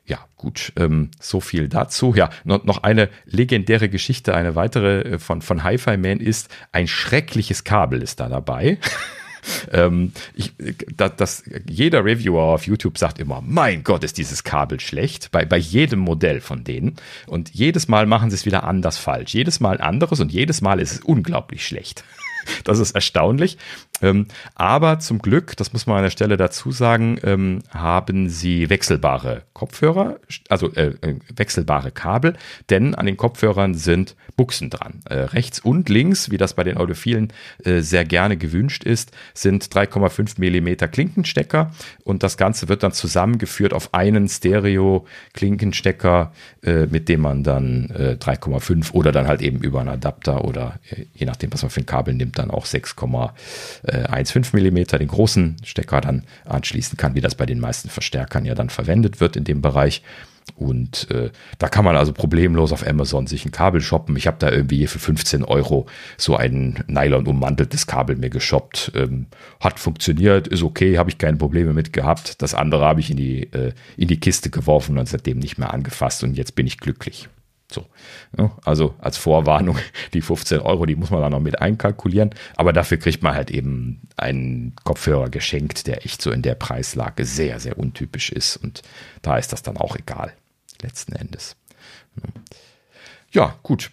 Ja, gut, ähm, so viel dazu. Ja, noch, noch eine legendäre Geschichte, eine weitere äh, von, von Hi-Fi Man ist, ein schreckliches Kabel ist da dabei. ähm, ich, das, das, jeder Reviewer auf YouTube sagt immer, mein Gott, ist dieses Kabel schlecht, bei, bei jedem Modell von denen. Und jedes Mal machen sie es wieder anders falsch. Jedes Mal anderes und jedes Mal ist es unglaublich schlecht. Das ist erstaunlich. Ähm, aber zum Glück, das muss man an der Stelle dazu sagen, ähm, haben sie wechselbare Kopfhörer, also äh, äh, wechselbare Kabel, denn an den Kopfhörern sind Buchsen dran. Äh, rechts und links, wie das bei den Audiophilen äh, sehr gerne gewünscht ist, sind 3,5 Millimeter Klinkenstecker und das Ganze wird dann zusammengeführt auf einen Stereo-Klinkenstecker, äh, mit dem man dann 3,5 oder dann halt eben über einen Adapter oder je nachdem, was man für ein Kabel nimmt, dann auch 6, 1,5 mm den großen Stecker dann anschließen kann, wie das bei den meisten Verstärkern ja dann verwendet wird in dem Bereich. Und äh, da kann man also problemlos auf Amazon sich ein Kabel shoppen. Ich habe da irgendwie für 15 Euro so ein Nylon ummanteltes Kabel mir geshoppt. Ähm, hat funktioniert, ist okay, habe ich keine Probleme mit gehabt. Das andere habe ich in die, äh, in die Kiste geworfen und seitdem nicht mehr angefasst und jetzt bin ich glücklich. So. Ja, also als Vorwarnung, die 15 Euro, die muss man dann noch mit einkalkulieren. Aber dafür kriegt man halt eben einen Kopfhörer geschenkt, der echt so in der Preislage sehr, sehr untypisch ist. Und da ist das dann auch egal, letzten Endes. Ja, gut.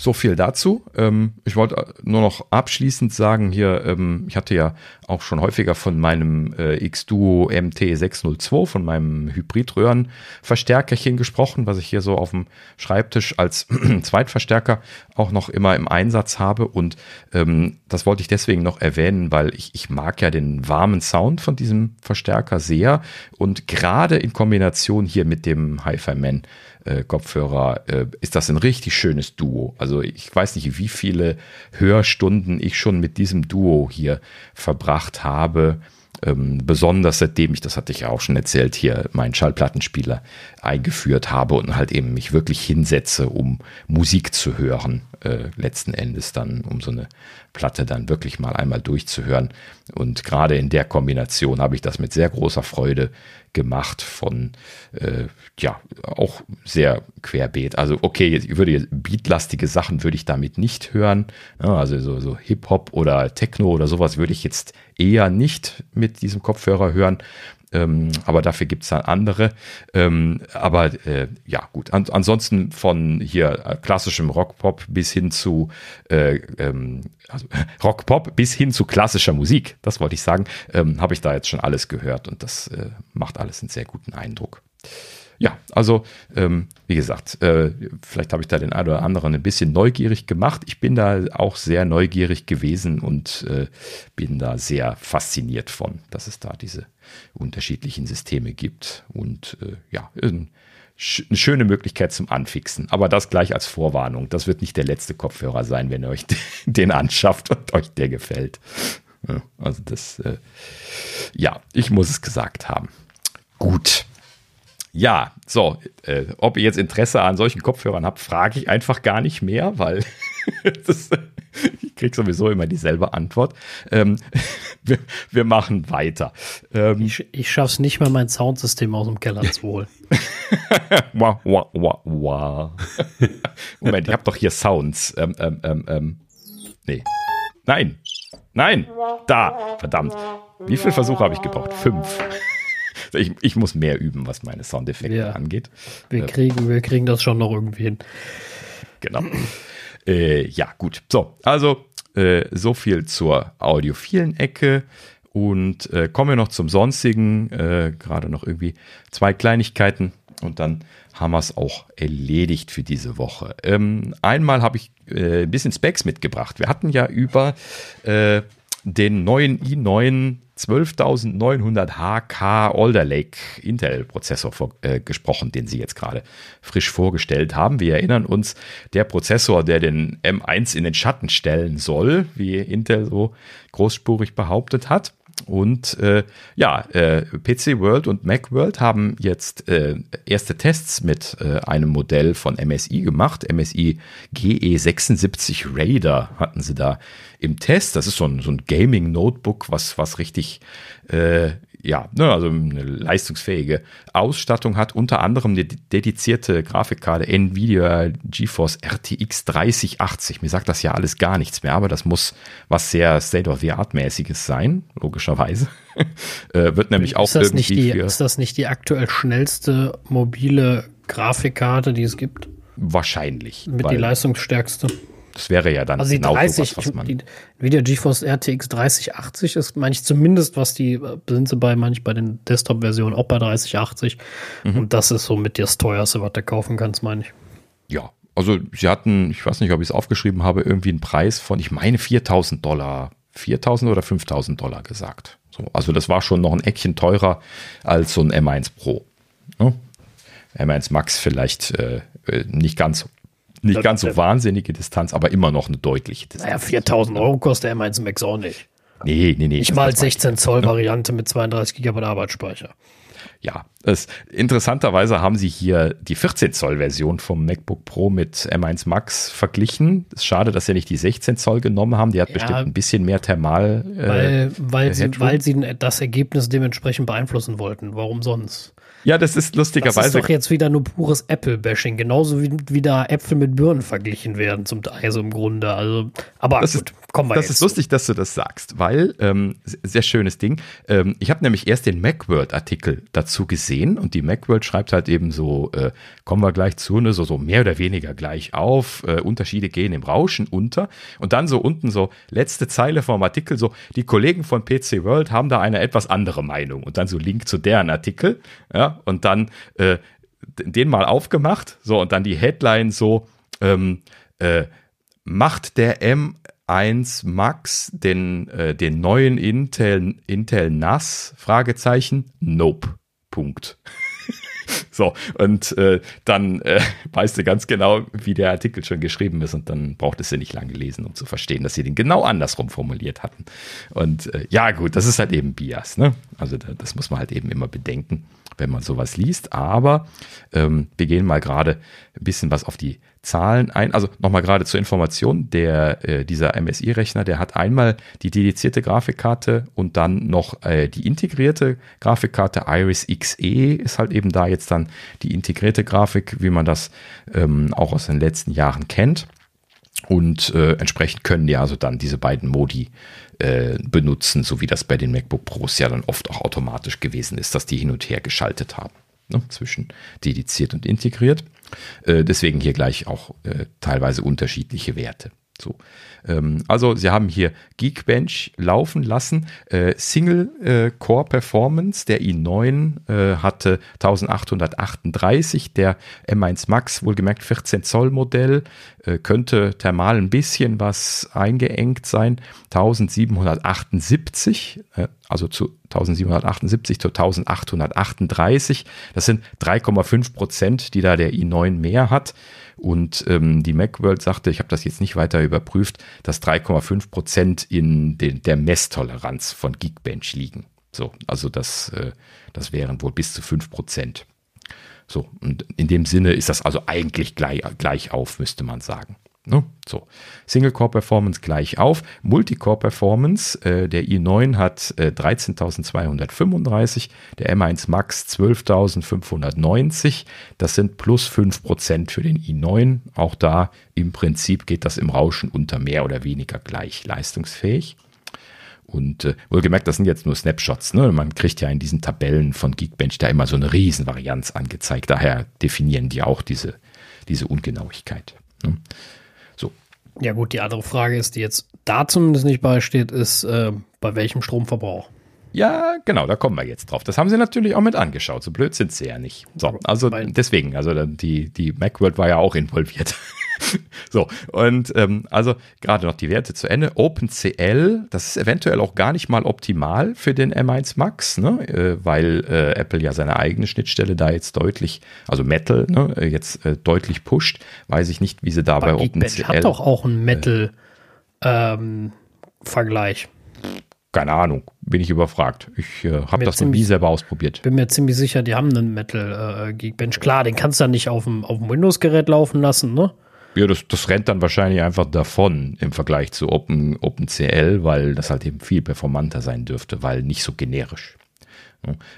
So viel dazu. Ähm, ich wollte nur noch abschließend sagen hier, ähm, ich hatte ja auch schon häufiger von meinem äh, X-Duo MT602, von meinem Hybridröhrenverstärkerchen gesprochen, was ich hier so auf dem Schreibtisch als Zweitverstärker auch noch immer im Einsatz habe. Und ähm, das wollte ich deswegen noch erwähnen, weil ich, ich mag ja den warmen Sound von diesem Verstärker sehr. Und gerade in Kombination hier mit dem Hi-Fi Man äh, Kopfhörer äh, ist das ein richtig schönes Duo. Also ich weiß nicht, wie viele Hörstunden ich schon mit diesem Duo hier verbracht habe. Ähm, besonders seitdem ich, das hatte ich ja auch schon erzählt, hier meinen Schallplattenspieler eingeführt habe und halt eben mich wirklich hinsetze, um Musik zu hören, äh, letzten Endes dann, um so eine Platte dann wirklich mal einmal durchzuhören. Und gerade in der Kombination habe ich das mit sehr großer Freude gemacht von, äh, ja, auch sehr querbeet. Also okay, ich würde beatlastige Sachen würde ich damit nicht hören. Ja, also so, so Hip-Hop oder Techno oder sowas würde ich jetzt eher nicht mit diesem Kopfhörer hören. Ähm, aber dafür gibt es dann andere. Ähm, aber äh, ja, gut. An, ansonsten von hier äh, klassischem Rockpop bis hin zu äh, ähm, also Rockpop bis hin zu klassischer Musik, das wollte ich sagen, ähm, habe ich da jetzt schon alles gehört und das äh, macht alles einen sehr guten Eindruck. Ja, also ähm, wie gesagt, äh, vielleicht habe ich da den einen oder anderen ein bisschen neugierig gemacht. Ich bin da auch sehr neugierig gewesen und äh, bin da sehr fasziniert von, dass es da diese unterschiedlichen Systeme gibt. Und äh, ja, eine schöne Möglichkeit zum Anfixen. Aber das gleich als Vorwarnung. Das wird nicht der letzte Kopfhörer sein, wenn ihr euch den anschafft und euch der gefällt. Also das, äh, ja, ich muss es gesagt haben. Gut. Ja, so, äh, ob ihr jetzt Interesse an solchen Kopfhörern habt, frage ich einfach gar nicht mehr, weil das, ich kriege sowieso immer dieselbe Antwort. Ähm, wir, wir, machen weiter. Ähm, ich ich schaffe es nicht mehr, mein Soundsystem aus dem Keller zu holen. wah, wah, wah, wah. Moment, ich habe doch hier Sounds. Ähm, ähm, ähm, ähm, nee. Nein. Nein. Da. Verdammt. Wie viele Versuche habe ich gebraucht? Fünf. Ich, ich, muss mehr üben, was meine Soundeffekte ja. angeht. Wir kriegen, wir kriegen das schon noch irgendwie hin. Genau. Äh, ja, gut. So, also äh, so viel zur audiophilen Ecke. Und äh, kommen wir noch zum sonstigen. Äh, gerade noch irgendwie zwei Kleinigkeiten. Und dann haben wir es auch erledigt für diese Woche. Ähm, einmal habe ich äh, ein bisschen Specs mitgebracht. Wir hatten ja über äh, den neuen i9 12900 HK Alder Lake Intel Prozessor vor, äh, gesprochen, den Sie jetzt gerade frisch vorgestellt haben. Wir erinnern uns, der Prozessor, der den M1 in den Schatten stellen soll, wie Intel so großspurig behauptet hat. Und äh, ja, äh, PC World und Mac World haben jetzt äh, erste Tests mit äh, einem Modell von MSI gemacht. MSI GE76 Raider hatten sie da im Test. Das ist so ein, so ein Gaming-Notebook, was, was richtig äh, ja, ne, also eine leistungsfähige Ausstattung hat, unter anderem eine dedizierte Grafikkarte Nvidia GeForce RTX 3080. Mir sagt das ja alles gar nichts mehr, aber das muss was sehr State-of-the-Art-mäßiges sein, logischerweise. äh, wird nämlich auch ist irgendwie die, für, Ist das nicht die aktuell schnellste mobile Grafikkarte, die es gibt? Wahrscheinlich. Mit die leistungsstärkste. Das wäre ja dann also die genau 30, sowas, was man die Nvidia GeForce RTX 3080 ist, meine ich zumindest, was die sind sie bei manch bei den Desktop-Versionen auch bei 3080 mhm. und das ist so mit das teuerste, was du kaufen kannst, meine ich. Ja, also sie hatten, ich weiß nicht, ob ich es aufgeschrieben habe, irgendwie einen Preis von, ich meine 4000 Dollar, 4000 oder 5000 Dollar gesagt. So, also das war schon noch ein Eckchen teurer als so ein M1 Pro. Ne? M1 Max vielleicht äh, äh nicht ganz nicht ganz so wahnsinnige Distanz, aber immer noch eine deutliche Distanz. Naja, 4000 Euro kostet der M1 Max auch nicht. Nee, nee, nee. Nicht mal 16 Zoll Variante mit 32 GB Arbeitsspeicher. Ja, es, interessanterweise haben sie hier die 14 Zoll Version vom MacBook Pro mit M1 Max verglichen. Es ist schade, dass sie nicht die 16 Zoll genommen haben. Die hat ja, bestimmt ein bisschen mehr Thermal. Äh, weil, weil, sie, weil sie das Ergebnis dementsprechend beeinflussen wollten. Warum sonst? Ja, das ist lustigerweise. Das ist doch jetzt wieder nur pures Apple-Bashing, genauso wie, wie da Äpfel mit Birnen verglichen werden, zum Teil so im Grunde. Also, aber das gut, ist, kommen wir Das ist lustig, dass du das sagst, weil, ähm, sehr schönes Ding. Ähm, ich habe nämlich erst den Macworld-Artikel dazu gesehen und die Macworld schreibt halt eben so, äh, kommen wir gleich zu, ne, so, so mehr oder weniger gleich auf, äh, Unterschiede gehen im Rauschen unter. Und dann so unten so letzte Zeile vom Artikel so, die Kollegen von PC World haben da eine etwas andere Meinung. Und dann so Link zu deren Artikel, ja, und dann äh, den mal aufgemacht, so, und dann die Headline so, ähm, äh, macht der M1 Max den, äh, den neuen Intel, Intel NAS? Fragezeichen, nope. Punkt. So, und äh, dann äh, weißt du ganz genau, wie der Artikel schon geschrieben ist und dann braucht es ja nicht lange lesen, um zu verstehen, dass sie den genau andersrum formuliert hatten. Und äh, ja, gut, das ist halt eben Bias, ne? Also das muss man halt eben immer bedenken wenn man sowas liest. Aber ähm, wir gehen mal gerade ein bisschen was auf die Zahlen ein. Also nochmal gerade zur Information, der, äh, dieser MSI-Rechner, der hat einmal die dedizierte Grafikkarte und dann noch äh, die integrierte Grafikkarte. Iris XE ist halt eben da jetzt dann die integrierte Grafik, wie man das ähm, auch aus den letzten Jahren kennt. Und äh, entsprechend können ja also dann diese beiden Modi äh, benutzen, so wie das bei den MacBook Pros ja dann oft auch automatisch gewesen ist, dass die hin und her geschaltet haben. Ne, zwischen dediziert und integriert. Äh, deswegen hier gleich auch äh, teilweise unterschiedliche Werte. So. Ähm, also Sie haben hier Geekbench laufen lassen. Äh, Single äh, Core Performance, der i9 äh, hatte 1838, der M1 Max, wohlgemerkt 14 Zoll Modell, äh, könnte thermal ein bisschen was eingeengt sein. 1778, äh, also zu 1778 zu 1838. Das sind 3,5 Prozent, die da der i9 mehr hat. Und ähm, die Macworld sagte, ich habe das jetzt nicht weiter überprüft, dass 3,5 Prozent in den, der Messtoleranz von Geekbench liegen. So, also das, äh, das wären wohl bis zu 5 Prozent. So, und in dem Sinne ist das also eigentlich gleich, gleich auf, müsste man sagen. Ne? So, Single-Core-Performance gleich auf. Multicore-Performance, äh, der i9 hat äh, 13.235, der M1 Max 12.590. Das sind plus 5% für den i9. Auch da im Prinzip geht das im Rauschen unter mehr oder weniger gleich leistungsfähig. Und äh, wohlgemerkt, das sind jetzt nur Snapshots. Ne? Man kriegt ja in diesen Tabellen von Geekbench da immer so eine Riesenvarianz angezeigt. Daher definieren die auch diese, diese Ungenauigkeit. Ne? Ja gut, die andere Frage ist, die jetzt da zumindest nicht beisteht, ist, äh, bei welchem Stromverbrauch? Ja, genau, da kommen wir jetzt drauf. Das haben sie natürlich auch mit angeschaut. So blöd sind sie ja nicht. So, also deswegen, also die, die Macworld war ja auch involviert. so, und ähm, also gerade noch die Werte zu Ende. OpenCL, das ist eventuell auch gar nicht mal optimal für den M1 Max, ne? Äh, weil äh, Apple ja seine eigene Schnittstelle da jetzt deutlich, also Metal, ne? Äh, jetzt äh, deutlich pusht. Weiß ich nicht, wie sie da bei OpenCL. hat doch auch einen Metal-Vergleich. Ähm, keine Ahnung, bin ich überfragt. Ich äh, habe das ziemlich, nie selber ausprobiert. Bin mir ziemlich sicher, die haben einen Metal äh, Geekbench. Klar, den kannst du ja nicht auf dem, auf dem Windows-Gerät laufen lassen, ne? Ja, das, das rennt dann wahrscheinlich einfach davon im Vergleich zu Open, OpenCL, weil das halt eben viel performanter sein dürfte, weil nicht so generisch.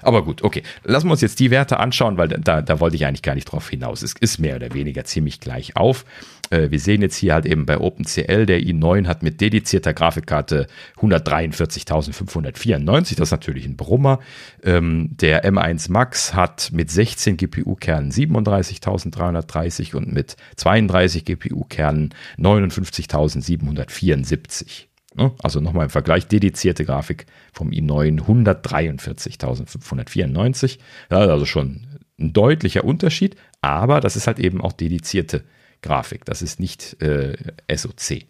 Aber gut, okay. Lassen wir uns jetzt die Werte anschauen, weil da, da wollte ich eigentlich gar nicht drauf hinaus. Es ist mehr oder weniger ziemlich gleich auf. Äh, wir sehen jetzt hier halt eben bei OpenCL, der i9 hat mit dedizierter Grafikkarte 143.594. Das ist natürlich ein Brummer. Ähm, der M1 Max hat mit 16 GPU-Kernen 37.330 und mit 32 GPU-Kernen 59.774. Ne? Also nochmal im Vergleich, dedizierte Grafik vom i9 143.594. Ja, also schon ein deutlicher Unterschied, aber das ist halt eben auch dedizierte Grafik. Das ist nicht äh, SOC.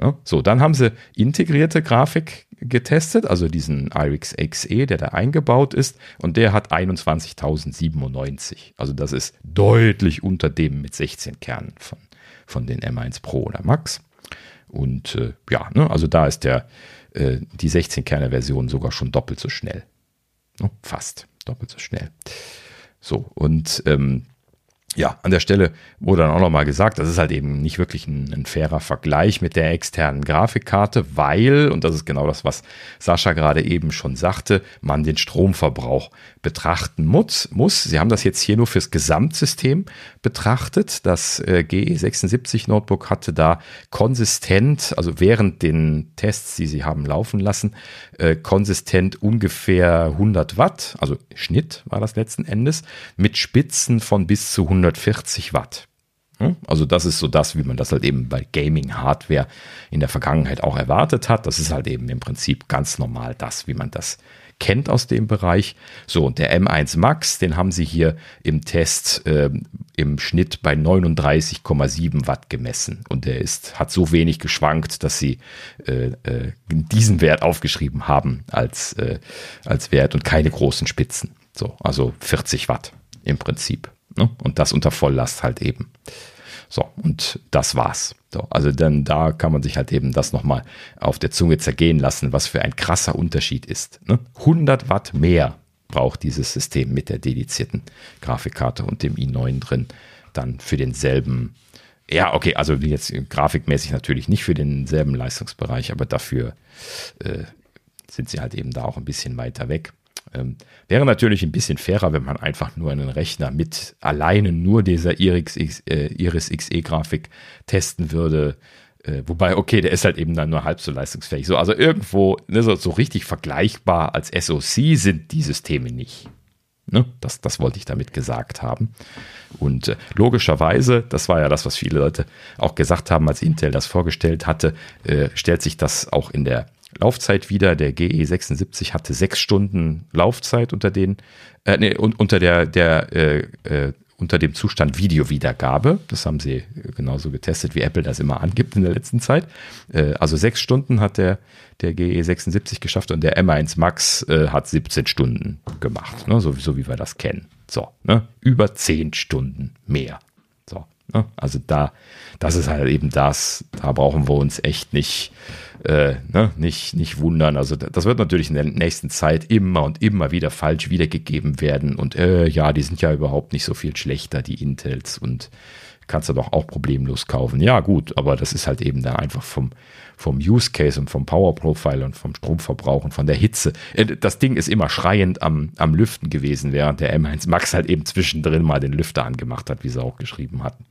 Ja, so, dann haben sie integrierte Grafik getestet, also diesen IRIX XE, der da eingebaut ist, und der hat 21.097. Also das ist deutlich unter dem mit 16 Kernen von, von den M1 Pro oder Max. Und äh, ja, ne, also da ist der, äh, die 16-Kerne-Version sogar schon doppelt so schnell. Ne, fast doppelt so schnell. So, und ähm, ja, an der Stelle wurde dann auch nochmal gesagt, das ist halt eben nicht wirklich ein, ein, fairer Vergleich mit der externen Grafikkarte, weil, und das ist genau das, was Sascha gerade eben schon sagte, man den Stromverbrauch betrachten muss. muss. Sie haben das jetzt hier nur fürs Gesamtsystem betrachtet. Das äh, GE76 Notebook hatte da konsistent, also während den Tests, die sie haben laufen lassen, äh, konsistent ungefähr 100 Watt, also Schnitt war das letzten Endes, mit Spitzen von bis zu 100 140 Watt. Also das ist so das, wie man das halt eben bei Gaming-Hardware in der Vergangenheit auch erwartet hat. Das ist halt eben im Prinzip ganz normal das, wie man das kennt aus dem Bereich. So, und der M1 Max, den haben sie hier im Test äh, im Schnitt bei 39,7 Watt gemessen. Und der ist, hat so wenig geschwankt, dass sie äh, äh, diesen Wert aufgeschrieben haben als, äh, als Wert und keine großen Spitzen. So, also 40 Watt im Prinzip. Ne? Und das unter Volllast halt eben. So, und das war's. So, also dann da kann man sich halt eben das nochmal auf der Zunge zergehen lassen, was für ein krasser Unterschied ist. Ne? 100 Watt mehr braucht dieses System mit der dedizierten Grafikkarte und dem i9 drin dann für denselben. Ja, okay, also jetzt grafikmäßig natürlich nicht für denselben Leistungsbereich, aber dafür äh, sind sie halt eben da auch ein bisschen weiter weg. Ähm, wäre natürlich ein bisschen fairer, wenn man einfach nur einen Rechner mit alleine nur dieser Iris, äh, Iris XE-Grafik testen würde. Äh, wobei, okay, der ist halt eben dann nur halb so leistungsfähig. So, also irgendwo ne, so, so richtig vergleichbar als SoC sind die Systeme nicht. Ne? Das, das wollte ich damit gesagt haben. Und äh, logischerweise, das war ja das, was viele Leute auch gesagt haben, als Intel das vorgestellt hatte, äh, stellt sich das auch in der Laufzeit wieder. Der GE76 hatte sechs Stunden Laufzeit unter den, äh, nee, unter der, der äh, äh, unter dem Zustand Videowiedergabe. Das haben sie genauso getestet, wie Apple das immer angibt in der letzten Zeit. Äh, also sechs Stunden hat der, der GE76 geschafft und der M1 Max äh, hat 17 Stunden gemacht, ne? so, so wie wir das kennen. So, ne? über zehn Stunden mehr. Ne? Also da, das ist halt eben das, da brauchen wir uns echt nicht äh, ne, nicht, nicht wundern. Also das wird natürlich in der nächsten Zeit immer und immer wieder falsch wiedergegeben werden. Und äh, ja, die sind ja überhaupt nicht so viel schlechter, die Intels. Und kannst du doch auch problemlos kaufen. Ja, gut, aber das ist halt eben dann einfach vom, vom Use Case und vom Power Profile und vom Stromverbrauch und von der Hitze. Äh, das Ding ist immer schreiend am, am Lüften gewesen, während der M1 Max halt eben zwischendrin mal den Lüfter angemacht hat, wie sie auch geschrieben hatten.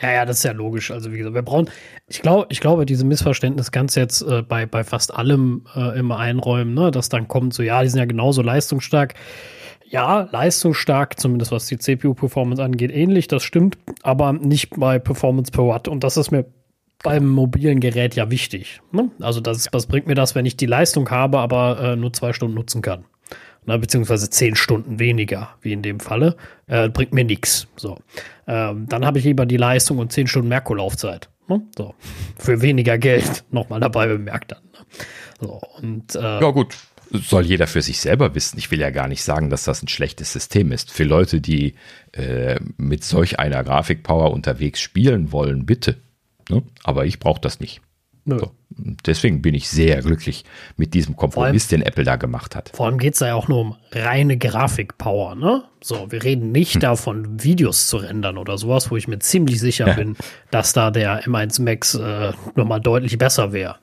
Ja, ja, das ist ja logisch. Also wie gesagt, wir brauchen, ich glaube, ich glaube, diese Missverständnis kannst du jetzt äh, bei, bei fast allem äh, immer einräumen, ne? dass dann kommt so, ja, die sind ja genauso leistungsstark. Ja, leistungsstark, zumindest was die CPU-Performance angeht, ähnlich, das stimmt, aber nicht bei Performance per Watt. Und das ist mir beim mobilen Gerät ja wichtig. Ne? Also das, was bringt mir das, wenn ich die Leistung habe, aber äh, nur zwei Stunden nutzen kann? ne, beziehungsweise zehn Stunden weniger, wie in dem Falle, äh, bringt mir nichts. So. Ähm, dann habe ich lieber die Leistung und zehn Stunden Merkurlaufzeit. Ne? So. Für weniger Geld nochmal dabei bemerkt dann. Ne? So, und, äh, ja, gut. Soll jeder für sich selber wissen. Ich will ja gar nicht sagen, dass das ein schlechtes System ist. Für Leute, die äh, mit solch einer Grafikpower unterwegs spielen wollen, bitte. Ne? Aber ich brauche das nicht. So. Deswegen bin ich sehr glücklich mit diesem Kompromiss, allem, den Apple da gemacht hat. Vor allem geht es da ja auch nur um reine Grafikpower, ne? So, wir reden nicht hm. davon, Videos zu rendern oder sowas, wo ich mir ziemlich sicher ja. bin, dass da der M1 Max äh, nochmal deutlich besser wäre.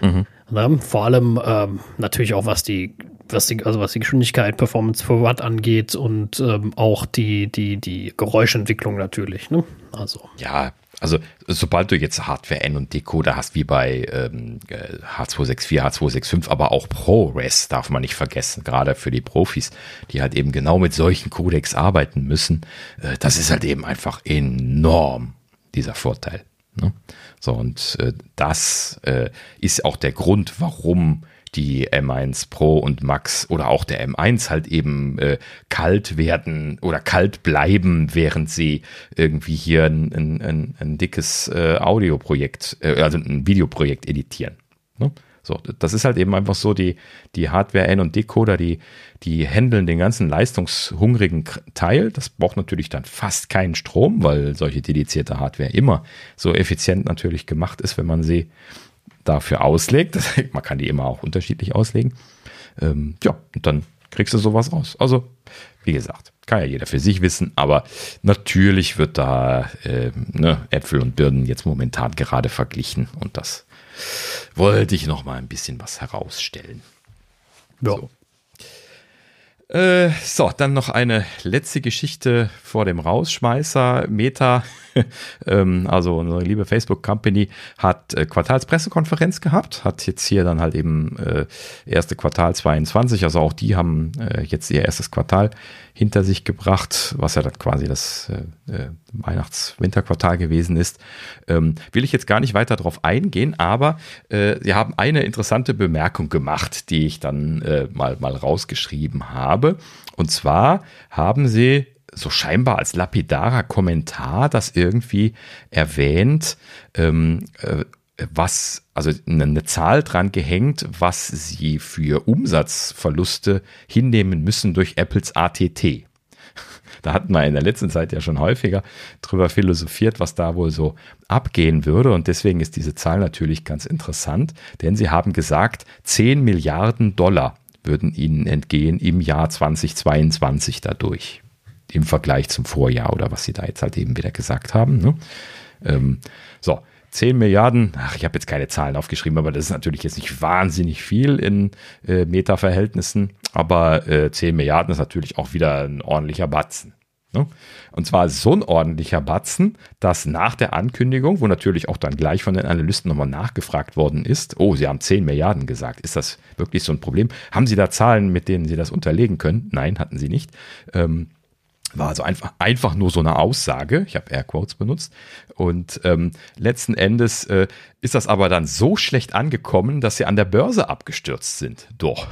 Mhm. Ne? Vor allem ähm, natürlich auch, was die was die, also was die Geschwindigkeit, Performance per Watt angeht und ähm, auch die, die, die Geräuschentwicklung natürlich. Ne? Also. Ja, also sobald du jetzt Hardware N und Decoder hast, wie bei ähm, H264, H265, aber auch ProRes darf man nicht vergessen, gerade für die Profis, die halt eben genau mit solchen Codecs arbeiten müssen, äh, das ist halt eben einfach enorm, dieser Vorteil. Ne? So, und äh, das äh, ist auch der Grund, warum die M1 Pro und Max oder auch der M1 halt eben äh, kalt werden oder kalt bleiben, während sie irgendwie hier ein, ein, ein, ein dickes äh, Audioprojekt, äh, also ein Videoprojekt editieren. Ne? So, das ist halt eben einfach so, die, die Hardware N und Decoder, die, die handeln den ganzen leistungshungrigen Teil. Das braucht natürlich dann fast keinen Strom, weil solche dedizierte Hardware immer so effizient natürlich gemacht ist, wenn man sie dafür auslegt. man kann die immer auch unterschiedlich auslegen. Ähm, ja, und dann kriegst du sowas raus. Also, wie gesagt, kann ja jeder für sich wissen, aber natürlich wird da äh, ne, Äpfel und Birnen jetzt momentan gerade verglichen und das wollte ich noch mal ein bisschen was herausstellen. Ja. So. Äh, so, dann noch eine letzte Geschichte vor dem Rausschmeißer. Meta, ähm, also unsere liebe Facebook Company, hat äh, Quartalspressekonferenz gehabt, hat jetzt hier dann halt eben äh, erste Quartal 22, also auch die haben äh, jetzt ihr erstes Quartal hinter sich gebracht, was ja dann quasi das äh, äh, Weihnachts-Winterquartal gewesen ist. Ähm, will ich jetzt gar nicht weiter darauf eingehen, aber äh, sie haben eine interessante Bemerkung gemacht, die ich dann äh, mal, mal rausgeschrieben habe. Und zwar haben sie so scheinbar als lapidarer Kommentar das irgendwie erwähnt, ähm, äh, was, also eine Zahl dran gehängt, was sie für Umsatzverluste hinnehmen müssen durch Apples ATT. Da hatten wir in der letzten Zeit ja schon häufiger drüber philosophiert, was da wohl so abgehen würde. Und deswegen ist diese Zahl natürlich ganz interessant, denn sie haben gesagt, 10 Milliarden Dollar würden ihnen entgehen im Jahr 2022 dadurch. Im Vergleich zum Vorjahr oder was sie da jetzt halt eben wieder gesagt haben. Ne? Ähm, so, 10 Milliarden, ach, ich habe jetzt keine Zahlen aufgeschrieben, aber das ist natürlich jetzt nicht wahnsinnig viel in äh, Meta-Verhältnissen, aber äh, 10 Milliarden ist natürlich auch wieder ein ordentlicher Batzen. Ne? Und zwar so ein ordentlicher Batzen, dass nach der Ankündigung, wo natürlich auch dann gleich von den Analysten nochmal nachgefragt worden ist, oh, Sie haben 10 Milliarden gesagt, ist das wirklich so ein Problem? Haben Sie da Zahlen, mit denen Sie das unterlegen können? Nein, hatten Sie nicht. Ähm, war also einfach, einfach nur so eine Aussage. Ich habe Airquotes benutzt. Und ähm, letzten Endes äh, ist das aber dann so schlecht angekommen, dass sie an der Börse abgestürzt sind. Doch.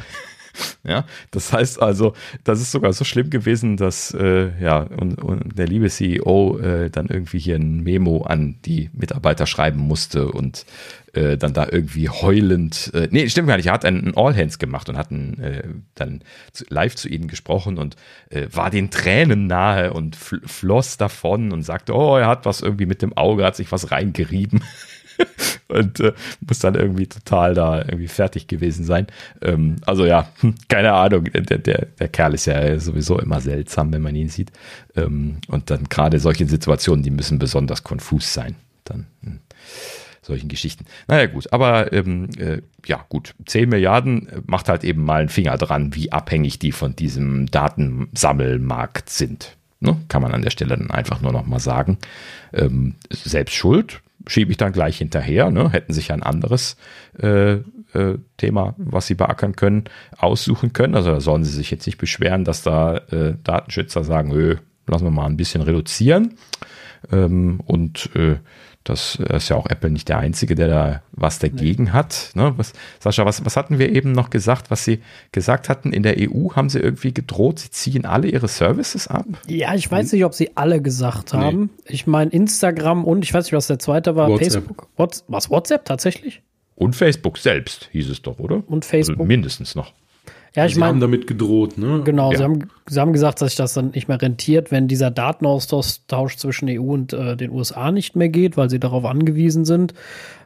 Ja, das heißt also, das ist sogar so schlimm gewesen, dass äh, ja und, und der liebe CEO äh, dann irgendwie hier ein Memo an die Mitarbeiter schreiben musste und äh, dann da irgendwie heulend, äh, nee, stimmt gar nicht, er hat einen All Hands gemacht und hat einen, äh, dann zu, live zu ihnen gesprochen und äh, war den Tränen nahe und fl floss davon und sagte, oh, er hat was irgendwie mit dem Auge, hat sich was reingerieben. und äh, muss dann irgendwie total da irgendwie fertig gewesen sein. Ähm, also ja, hm, keine Ahnung, der, der, der Kerl ist ja sowieso immer seltsam, wenn man ihn sieht. Ähm, und dann gerade solche Situationen, die müssen besonders konfus sein. Dann hm, solchen Geschichten. Naja gut, aber ähm, äh, ja gut, 10 Milliarden macht halt eben mal einen Finger dran, wie abhängig die von diesem Datensammelmarkt sind. Ne? Kann man an der Stelle dann einfach nur noch mal sagen. Ähm, selbst schuld, schiebe ich dann gleich hinterher. Ne? Hätten sich ein anderes äh, äh, Thema, was sie beackern können, aussuchen können. Also da sollen sie sich jetzt nicht beschweren, dass da äh, Datenschützer sagen, lassen wir mal ein bisschen reduzieren. Ähm, und äh, das ist ja auch Apple nicht der Einzige, der da was dagegen nee. hat. Ne? Was, Sascha, was, was hatten wir eben noch gesagt, was Sie gesagt hatten? In der EU haben Sie irgendwie gedroht, Sie ziehen alle Ihre Services ab? Ja, ich weiß nicht, ob Sie alle gesagt haben. Nee. Ich meine Instagram und ich weiß nicht, was der zweite war. WhatsApp. Facebook. What's, was, WhatsApp tatsächlich? Und Facebook selbst hieß es doch, oder? Und Facebook. Also mindestens noch. Ja, ich sie mein, haben damit gedroht, ne? Genau, ja. sie, haben, sie haben gesagt, dass sich das dann nicht mehr rentiert, wenn dieser Datenaustausch zwischen EU und äh, den USA nicht mehr geht, weil sie darauf angewiesen sind.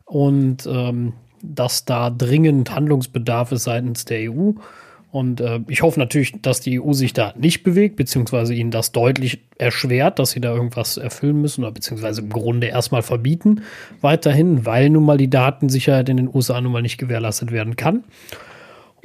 Und ähm, dass da dringend Handlungsbedarf ist seitens der EU. Und äh, ich hoffe natürlich, dass die EU sich da nicht bewegt, beziehungsweise ihnen das deutlich erschwert, dass sie da irgendwas erfüllen müssen oder beziehungsweise im Grunde erstmal verbieten weiterhin, weil nun mal die Datensicherheit in den USA nun mal nicht gewährleistet werden kann.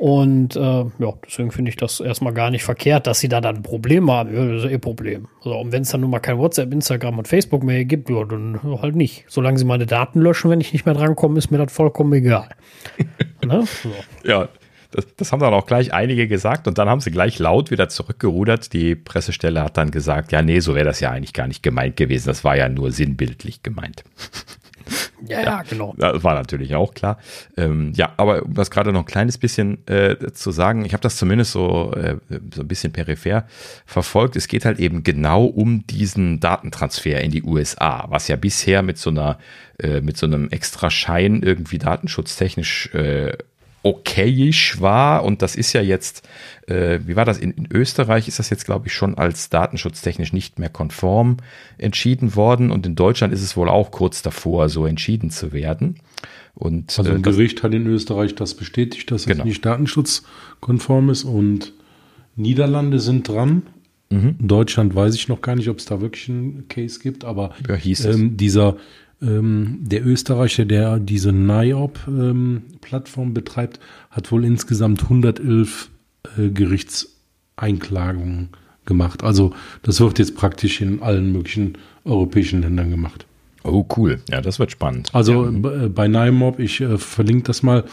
Und äh, ja, deswegen finde ich das erstmal gar nicht verkehrt, dass sie da dann ein Problem haben. Ja, das ist ihr Problem. Also, und wenn es dann nun mal kein WhatsApp, Instagram und Facebook mehr gibt, ja, dann halt nicht. Solange sie meine Daten löschen, wenn ich nicht mehr drankomme, ist mir das vollkommen egal. ne? so. Ja, das, das, haben dann auch gleich einige gesagt und dann haben sie gleich laut wieder zurückgerudert. Die Pressestelle hat dann gesagt, ja, nee, so wäre das ja eigentlich gar nicht gemeint gewesen. Das war ja nur sinnbildlich gemeint. Ja, ja, genau. Das war natürlich auch klar. Ähm, ja, aber um das gerade noch ein kleines bisschen äh, zu sagen, ich habe das zumindest so, äh, so ein bisschen peripher verfolgt. Es geht halt eben genau um diesen Datentransfer in die USA, was ja bisher mit so einer, äh, mit so einem extra Schein irgendwie datenschutztechnisch äh, okayisch war und das ist ja jetzt, äh, wie war das, in, in, Österreich ist das jetzt, glaube ich, schon als datenschutztechnisch nicht mehr konform entschieden worden und in Deutschland ist es wohl auch kurz davor, so entschieden zu werden. Und, also ein äh, Gericht hat in Österreich das bestätigt, dass genau. es nicht datenschutzkonform ist und Niederlande sind dran. Mhm. Deutschland weiß ich noch gar nicht, ob es da wirklich einen Case gibt, aber ja, ähm, dieser ähm, der Österreicher, der diese NIOP-Plattform ähm, betreibt, hat wohl insgesamt 111 äh, Gerichtseinklagungen gemacht. Also das wird jetzt praktisch in allen möglichen europäischen Ländern gemacht. Oh, cool. Ja, das wird spannend. Also ja. bei NIMOP, ich äh, verlinke das mal,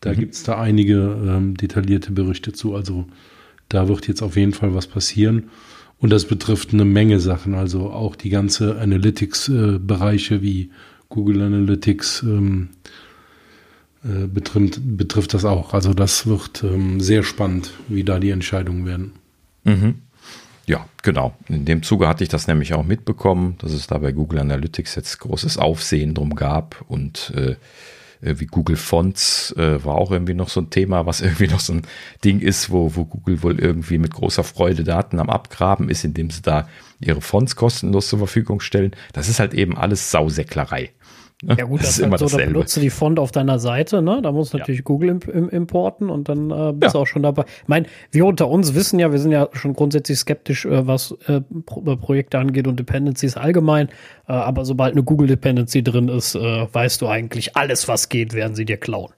da mhm. gibt es da einige ähm, detaillierte Berichte zu. Also da wird jetzt auf jeden Fall was passieren. Und das betrifft eine Menge Sachen, also auch die ganze Analytics-Bereiche äh, wie Google Analytics ähm, äh, betrifft, betrifft das auch. Also das wird ähm, sehr spannend, wie da die Entscheidungen werden. Mhm. Ja, genau. In dem Zuge hatte ich das nämlich auch mitbekommen, dass es da bei Google Analytics jetzt großes Aufsehen drum gab und äh, wie Google Fonts äh, war auch irgendwie noch so ein Thema, was irgendwie noch so ein Ding ist, wo, wo Google wohl irgendwie mit großer Freude Daten am Abgraben ist, indem sie da ihre Fonts kostenlos zur Verfügung stellen. Das ist halt eben alles Sausäcklerei. Ne? Ja gut, das, das ist halt immer so, dasselbe. da benutzt du die Font auf deiner Seite, ne? Da muss natürlich ja. Google imp im importen und dann äh, bist ja. du auch schon dabei. Ich meine, wir unter uns wissen ja, wir sind ja schon grundsätzlich skeptisch, äh, was äh, Pro Projekte angeht und Dependencies allgemein. Äh, aber sobald eine Google Dependency drin ist, äh, weißt du eigentlich, alles, was geht, werden sie dir klauen.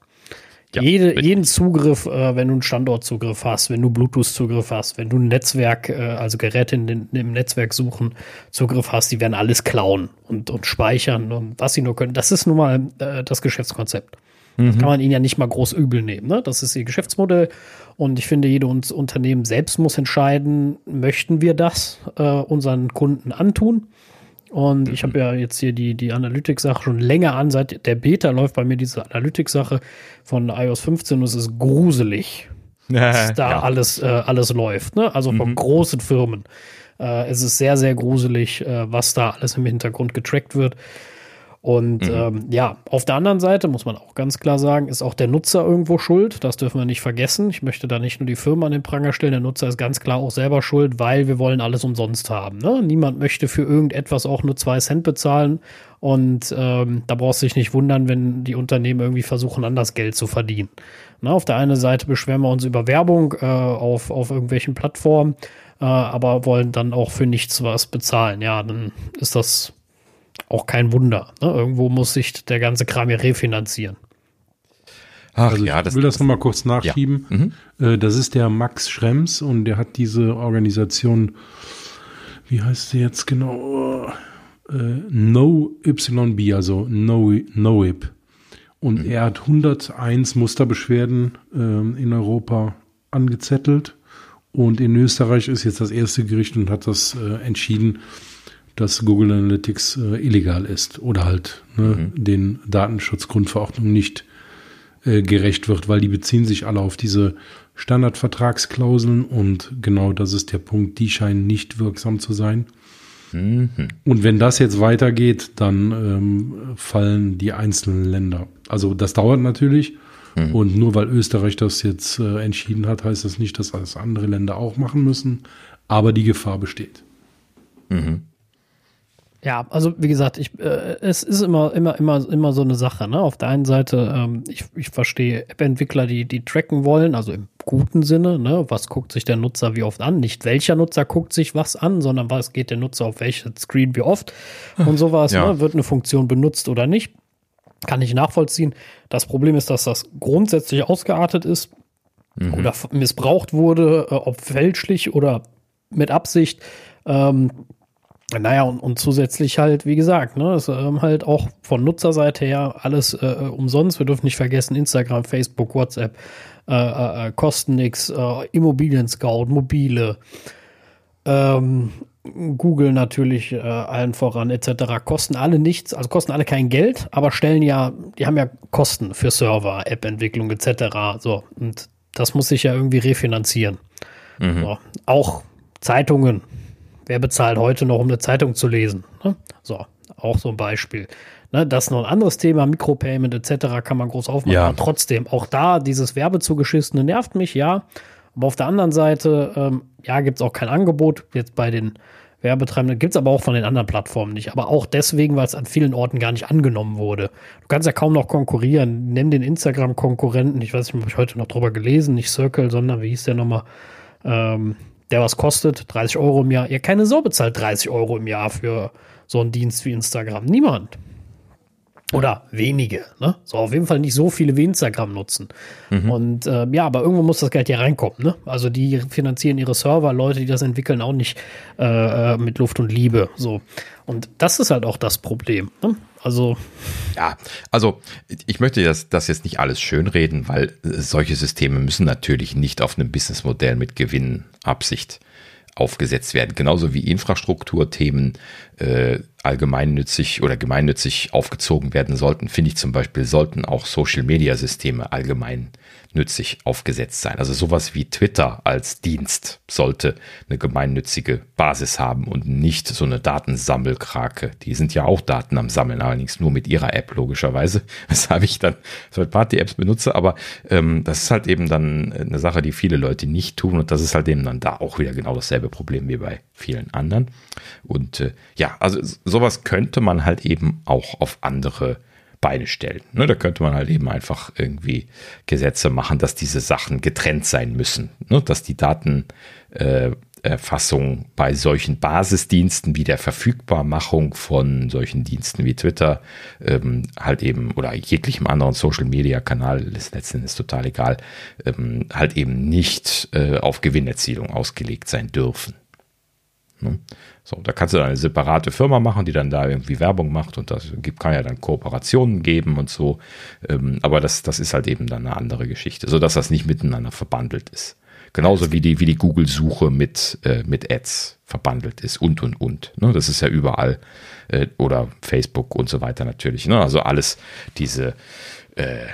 Ja, Jede, jeden Zugriff, äh, wenn du einen Standortzugriff hast, wenn du Bluetooth-Zugriff hast, wenn du ein Netzwerk, äh, also Geräte in den, im Netzwerk suchen, Zugriff hast, die werden alles klauen und, und speichern und was sie nur können. Das ist nun mal äh, das Geschäftskonzept. Mhm. Das kann man ihnen ja nicht mal groß übel nehmen. Ne? Das ist ihr Geschäftsmodell. Und ich finde, jedes Unternehmen selbst muss entscheiden, möchten wir das äh, unseren Kunden antun? Und ich habe ja jetzt hier die, die Analytics-Sache schon länger an. Seit der Beta läuft bei mir diese Analytics-Sache von iOS 15 und es ist gruselig, dass da ja. alles, äh, alles läuft. Ne? Also von mhm. großen Firmen. Äh, es ist sehr, sehr gruselig, äh, was da alles im Hintergrund getrackt wird. Und mhm. ähm, ja, auf der anderen Seite muss man auch ganz klar sagen, ist auch der Nutzer irgendwo schuld. Das dürfen wir nicht vergessen. Ich möchte da nicht nur die Firma an den Pranger stellen. Der Nutzer ist ganz klar auch selber schuld, weil wir wollen alles umsonst haben. Ne? Niemand möchte für irgendetwas auch nur zwei Cent bezahlen. Und ähm, da brauchst du dich nicht wundern, wenn die Unternehmen irgendwie versuchen, anders Geld zu verdienen. Na, auf der einen Seite beschweren wir uns über Werbung äh, auf, auf irgendwelchen Plattformen, äh, aber wollen dann auch für nichts was bezahlen. Ja, dann ist das auch kein Wunder. Ne? Irgendwo muss sich der ganze Kram ja refinanzieren. Ach, also ja, ich will das nochmal kurz nachschieben. Ja. Mhm. Äh, das ist der Max Schrems und der hat diese Organisation, wie heißt sie jetzt genau? Äh, no YB, also No, NoIP. Und mhm. er hat 101 Musterbeschwerden äh, in Europa angezettelt. Und in Österreich ist jetzt das erste Gericht und hat das äh, entschieden, dass Google Analytics äh, illegal ist oder halt ne, mhm. den Datenschutzgrundverordnungen nicht äh, gerecht wird, weil die beziehen sich alle auf diese Standardvertragsklauseln und genau das ist der Punkt, die scheinen nicht wirksam zu sein. Mhm. Und wenn das jetzt weitergeht, dann ähm, fallen die einzelnen Länder. Also das dauert natürlich. Mhm. Und nur weil Österreich das jetzt äh, entschieden hat, heißt das nicht, dass das andere Länder auch machen müssen. Aber die Gefahr besteht. Mhm. Ja, also wie gesagt, ich, äh, es ist immer, immer, immer, immer so eine Sache. Ne? Auf der einen Seite, ähm, ich, ich verstehe App-Entwickler, die, die tracken wollen, also im guten Sinne. Ne? Was guckt sich der Nutzer wie oft an? Nicht welcher Nutzer guckt sich was an, sondern was geht der Nutzer auf welches Screen wie oft und sowas. Ja. Ne? Wird eine Funktion benutzt oder nicht? Kann ich nachvollziehen. Das Problem ist, dass das grundsätzlich ausgeartet ist mhm. oder missbraucht wurde, äh, ob fälschlich oder mit Absicht. Ähm, naja, und, und zusätzlich halt, wie gesagt, ne, ist ähm, halt auch von Nutzerseite her alles äh, äh, umsonst. Wir dürfen nicht vergessen, Instagram, Facebook, WhatsApp, äh, äh, äh kosten nichts, äh, Immobilien Scout, mobile, ähm, Google natürlich äh, allen voran etc. kosten alle nichts, also kosten alle kein Geld, aber stellen ja, die haben ja Kosten für Server, App-Entwicklung etc. So und das muss sich ja irgendwie refinanzieren. Mhm. So. Auch Zeitungen. Wer bezahlt heute noch, um eine Zeitung zu lesen? Ne? So, auch so ein Beispiel. Ne, das ist noch ein anderes Thema, Micropayment etc. kann man groß aufmachen. Ja. Aber trotzdem, auch da, dieses Werbezugeschissene nervt mich, ja. Aber auf der anderen Seite, ähm, ja, gibt es auch kein Angebot. Jetzt bei den Werbetreibenden gibt es aber auch von den anderen Plattformen nicht. Aber auch deswegen, weil es an vielen Orten gar nicht angenommen wurde. Du kannst ja kaum noch konkurrieren. Nimm den Instagram-Konkurrenten. Ich weiß nicht, habe ich heute noch drüber gelesen. Nicht Circle, sondern wie hieß der nochmal? Ähm, der was kostet, 30 Euro im Jahr. Ja, keine Sau bezahlt 30 Euro im Jahr für so einen Dienst wie Instagram. Niemand. Oder wenige. Ne? So auf jeden Fall nicht so viele wie Instagram nutzen. Mhm. Und äh, ja, aber irgendwo muss das Geld ja reinkommen. Ne? Also die finanzieren ihre Server, Leute, die das entwickeln, auch nicht äh, äh, mit Luft und Liebe. So. Und das ist halt auch das Problem. Ne? Also. Ja, also ich möchte das, das jetzt nicht alles schönreden, weil solche Systeme müssen natürlich nicht auf einem Businessmodell mit Gewinnabsicht aufgesetzt werden. Genauso wie Infrastrukturthemen äh, allgemeinnützig oder gemeinnützig aufgezogen werden sollten, finde ich zum Beispiel, sollten auch Social-Media-Systeme allgemein nützig aufgesetzt sein. Also sowas wie Twitter als Dienst sollte eine gemeinnützige Basis haben und nicht so eine Datensammelkrake. Die sind ja auch Daten am Sammeln, allerdings nur mit ihrer App logischerweise, weshalb ich dann Third-Party-Apps benutze. Aber ähm, das ist halt eben dann eine Sache, die viele Leute nicht tun und das ist halt eben dann da auch wieder genau dasselbe Problem wie bei vielen anderen. Und äh, ja, also sowas könnte man halt eben auch auf andere Beine stellen. Ne, da könnte man halt eben einfach irgendwie Gesetze machen, dass diese Sachen getrennt sein müssen. Ne, dass die Datenerfassung äh, bei solchen Basisdiensten wie der Verfügbarmachung von solchen Diensten wie Twitter ähm, halt eben oder jeglichem anderen Social Media Kanal ist letzten Endes total egal, ähm, halt eben nicht äh, auf Gewinnerzielung ausgelegt sein dürfen. Ne? So, da kannst du dann eine separate Firma machen, die dann da irgendwie Werbung macht und das gibt, kann ja dann Kooperationen geben und so. Ähm, aber das, das ist halt eben dann eine andere Geschichte, sodass das nicht miteinander verbandelt ist. Genauso wie die, wie die Google-Suche mit, äh, mit Ads verbandelt ist und, und, und. Ne? Das ist ja überall äh, oder Facebook und so weiter natürlich. Ne? Also alles diese äh,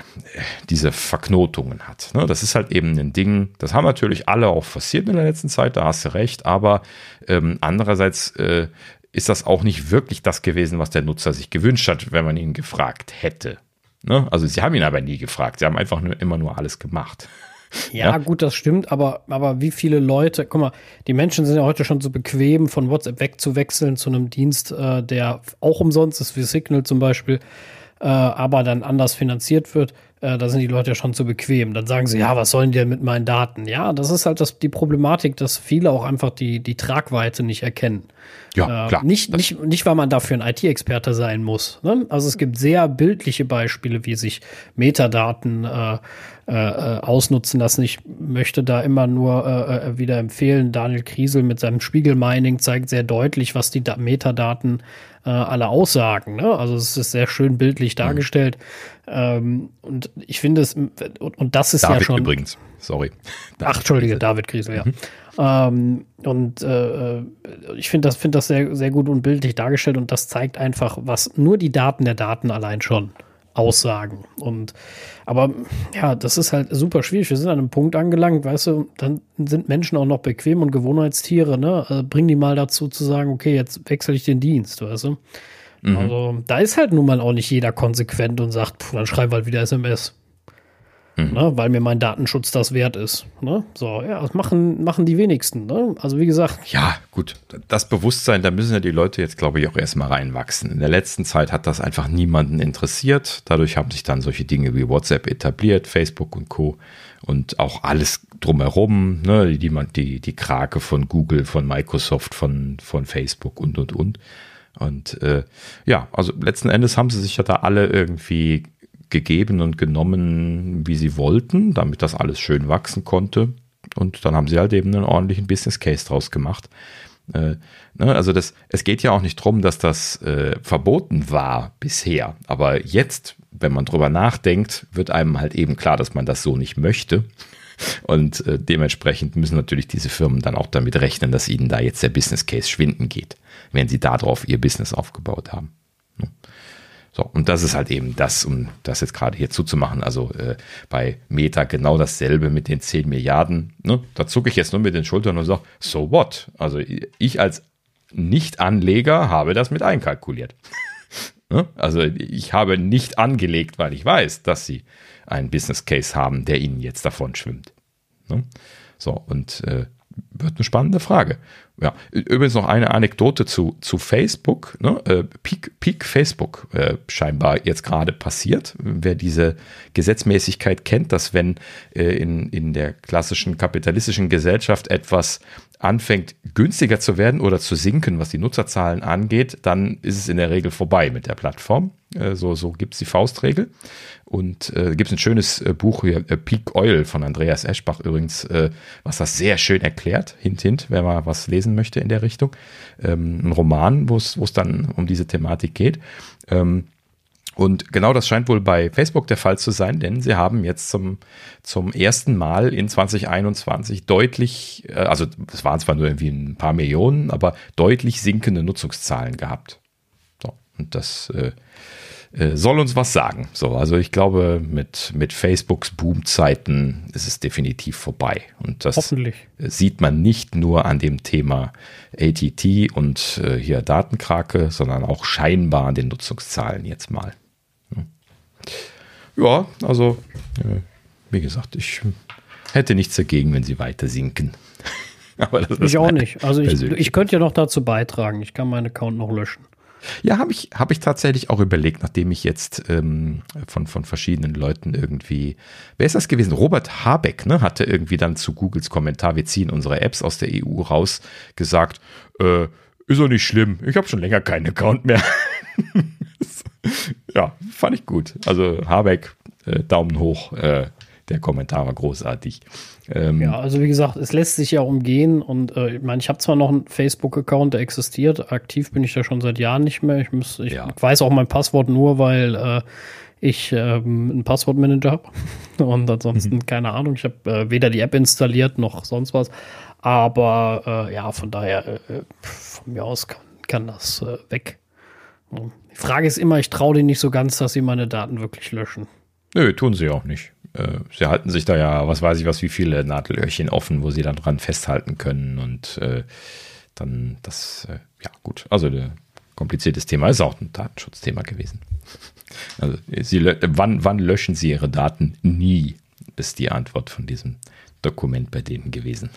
diese Verknotungen hat. Ne? Das ist halt eben ein Ding, das haben natürlich alle auch forciert in der letzten Zeit, da hast du recht, aber ähm, andererseits äh, ist das auch nicht wirklich das gewesen, was der Nutzer sich gewünscht hat, wenn man ihn gefragt hätte. Ne? Also sie haben ihn aber nie gefragt, sie haben einfach nur, immer nur alles gemacht. Ja, ja, gut, das stimmt, aber, aber wie viele Leute, guck mal, die Menschen sind ja heute schon so bequem, von WhatsApp wegzuwechseln zu einem Dienst, äh, der auch umsonst ist, wie Signal zum Beispiel äh, aber dann anders finanziert wird, äh, da sind die Leute ja schon zu bequem. Dann sagen sie, ja, was sollen die denn mit meinen Daten? Ja, das ist halt das, die Problematik, dass viele auch einfach die, die Tragweite nicht erkennen. Ja, äh, klar. Nicht, nicht, nicht, weil man dafür ein IT-Experte sein muss. Ne? Also es gibt sehr bildliche Beispiele, wie sich Metadaten äh, äh, äh ausnutzen lassen. Ich möchte da immer nur äh, wieder empfehlen, Daniel Kriesel mit seinem Spiegel-Mining zeigt sehr deutlich, was die da Metadaten äh, alle aussagen. Ne? Also es ist sehr schön bildlich mhm. dargestellt. Mhm. Ähm, und ich finde es, und, und das ist David ja schon. übrigens, sorry. Ach, Entschuldige, David Griesel, ja. Mhm. Ähm, und äh, ich finde das, find das sehr, sehr gut und bildlich dargestellt und das zeigt einfach, was nur die Daten der Daten allein schon aussagen. Und aber ja, das ist halt super schwierig. Wir sind an einem Punkt angelangt, weißt du, dann sind Menschen auch noch bequem und Gewohnheitstiere, ne? Also bring die mal dazu zu sagen, okay, jetzt wechsle ich den Dienst, weißt du? Mhm. Also da ist halt nun mal auch nicht jeder konsequent und sagt, pff, dann schreib halt wieder SMS. Mhm. Ne, weil mir mein Datenschutz das wert ist. Ne? So, ja, das machen, machen die wenigsten. Ne? Also wie gesagt. Ja, gut. Das Bewusstsein, da müssen ja die Leute jetzt, glaube ich, auch erstmal reinwachsen. In der letzten Zeit hat das einfach niemanden interessiert. Dadurch haben sich dann solche Dinge wie WhatsApp etabliert, Facebook und Co. Und auch alles drumherum, ne? die, die, die Krake von Google, von Microsoft, von, von Facebook und, und, und. Und äh, ja, also letzten Endes haben sie sich ja da alle irgendwie gegeben und genommen, wie sie wollten, damit das alles schön wachsen konnte. Und dann haben sie halt eben einen ordentlichen Business Case draus gemacht. Äh, ne, also das, es geht ja auch nicht darum, dass das äh, verboten war bisher. Aber jetzt, wenn man drüber nachdenkt, wird einem halt eben klar, dass man das so nicht möchte. Und äh, dementsprechend müssen natürlich diese Firmen dann auch damit rechnen, dass ihnen da jetzt der Business Case schwinden geht, wenn sie darauf ihr Business aufgebaut haben. So, und das ist halt eben das, um das jetzt gerade hier zuzumachen. Also äh, bei Meta genau dasselbe mit den 10 Milliarden. Ne? Da zucke ich jetzt nur mit den Schultern und sage, so what? Also ich als Nicht-Anleger habe das mit einkalkuliert. ne? Also ich habe nicht angelegt, weil ich weiß, dass sie einen Business Case haben, der ihnen jetzt davon schwimmt. Ne? So, und äh, wird eine spannende Frage. Ja, übrigens noch eine Anekdote zu, zu Facebook. Ne? Äh, Peak, Peak Facebook äh, scheinbar jetzt gerade passiert. Wer diese Gesetzmäßigkeit kennt, dass wenn äh, in, in der klassischen kapitalistischen Gesellschaft etwas anfängt günstiger zu werden oder zu sinken, was die Nutzerzahlen angeht, dann ist es in der Regel vorbei mit der Plattform. Äh, so so gibt es die Faustregel. Und äh, gibt es ein schönes äh, Buch hier, äh, Peak Oil von Andreas Eschbach übrigens, äh, was das sehr schön erklärt, hint, hint, wer mal was lesen möchte in der Richtung. Ähm, ein Roman, wo es dann um diese Thematik geht. Ähm, und genau das scheint wohl bei Facebook der Fall zu sein, denn sie haben jetzt zum, zum ersten Mal in 2021 deutlich, äh, also es waren zwar nur irgendwie ein paar Millionen, aber deutlich sinkende Nutzungszahlen gehabt. So, und das äh, äh, soll uns was sagen. So, also ich glaube, mit, mit Facebooks Boomzeiten ist es definitiv vorbei. Und das Hoffentlich. sieht man nicht nur an dem Thema ATT und äh, hier Datenkrake, sondern auch scheinbar an den Nutzungszahlen jetzt mal. Ja, also, wie gesagt, ich hätte nichts dagegen, wenn sie weiter sinken. Aber das ich auch nicht. Also ich, ich könnte ja noch dazu beitragen. Ich kann meinen Account noch löschen. Ja, habe ich, hab ich tatsächlich auch überlegt, nachdem ich jetzt ähm, von, von verschiedenen Leuten irgendwie, wer ist das gewesen? Robert Habeck, ne, hatte irgendwie dann zu Googles Kommentar, wir ziehen unsere Apps aus der EU raus, gesagt, äh, ist doch nicht schlimm, ich habe schon länger keinen Account mehr. ja, fand ich gut. Also Habeck, äh, Daumen hoch. Äh, der Kommentar war großartig. Ähm, ja, also wie gesagt, es lässt sich ja umgehen und äh, ich meine, ich habe zwar noch einen Facebook-Account, der existiert, aktiv bin ich da schon seit Jahren nicht mehr. Ich, muss, ich ja. weiß auch mein Passwort nur, weil äh, ich ähm, einen Passwortmanager habe und ansonsten mhm. keine Ahnung. Ich habe äh, weder die App installiert noch sonst was. Aber äh, ja, von daher, äh, von mir aus kann, kann das äh, weg. Frage ist immer, ich traue denen nicht so ganz, dass sie meine Daten wirklich löschen. Nö, tun sie auch nicht. Äh, sie halten sich da ja, was weiß ich was, wie viele Nadelöhrchen offen, wo sie dann dran festhalten können und äh, dann das, äh, ja gut, also ein kompliziertes Thema ist auch ein Datenschutzthema gewesen. Also sie, wann, wann löschen sie ihre Daten? Nie, ist die Antwort von diesem Dokument bei denen gewesen.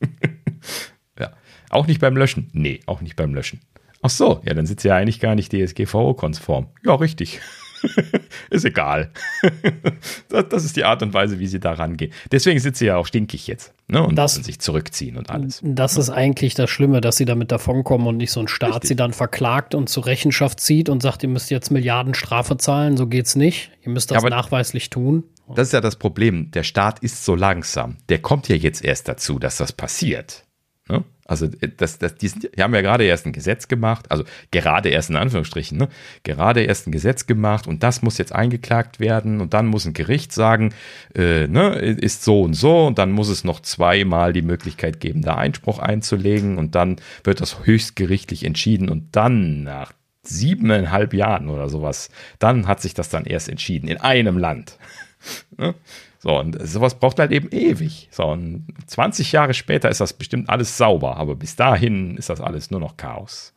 ja. Auch nicht beim Löschen? Nee, auch nicht beim Löschen. Ach so, ja, dann sind sie ja eigentlich gar nicht DSGVO-konform. Ja, richtig. ist egal. das, das, ist die Art und Weise, wie sie da rangehen. Deswegen sind sie ja auch stinkig jetzt ne? und das, sich zurückziehen und alles. Das ist eigentlich das Schlimme, dass sie damit davonkommen und nicht so ein Staat Richtig. sie dann verklagt und zur Rechenschaft zieht und sagt, ihr müsst jetzt Milliarden Strafe zahlen. So geht's nicht. Ihr müsst das ja, nachweislich tun. Das ist ja das Problem. Der Staat ist so langsam. Der kommt ja jetzt erst dazu, dass das passiert. Ne? Also äh, das, das, die, sind, die haben ja gerade erst ein Gesetz gemacht, also gerade erst in Anführungsstrichen, ne? gerade erst ein Gesetz gemacht und das muss jetzt eingeklagt werden und dann muss ein Gericht sagen, äh, ne, ist so und so und dann muss es noch zweimal die Möglichkeit geben, da Einspruch einzulegen und dann wird das höchstgerichtlich entschieden und dann nach siebeneinhalb Jahren oder sowas, dann hat sich das dann erst entschieden in einem Land. ne? So, und sowas braucht halt eben ewig. So, und 20 Jahre später ist das bestimmt alles sauber, aber bis dahin ist das alles nur noch Chaos.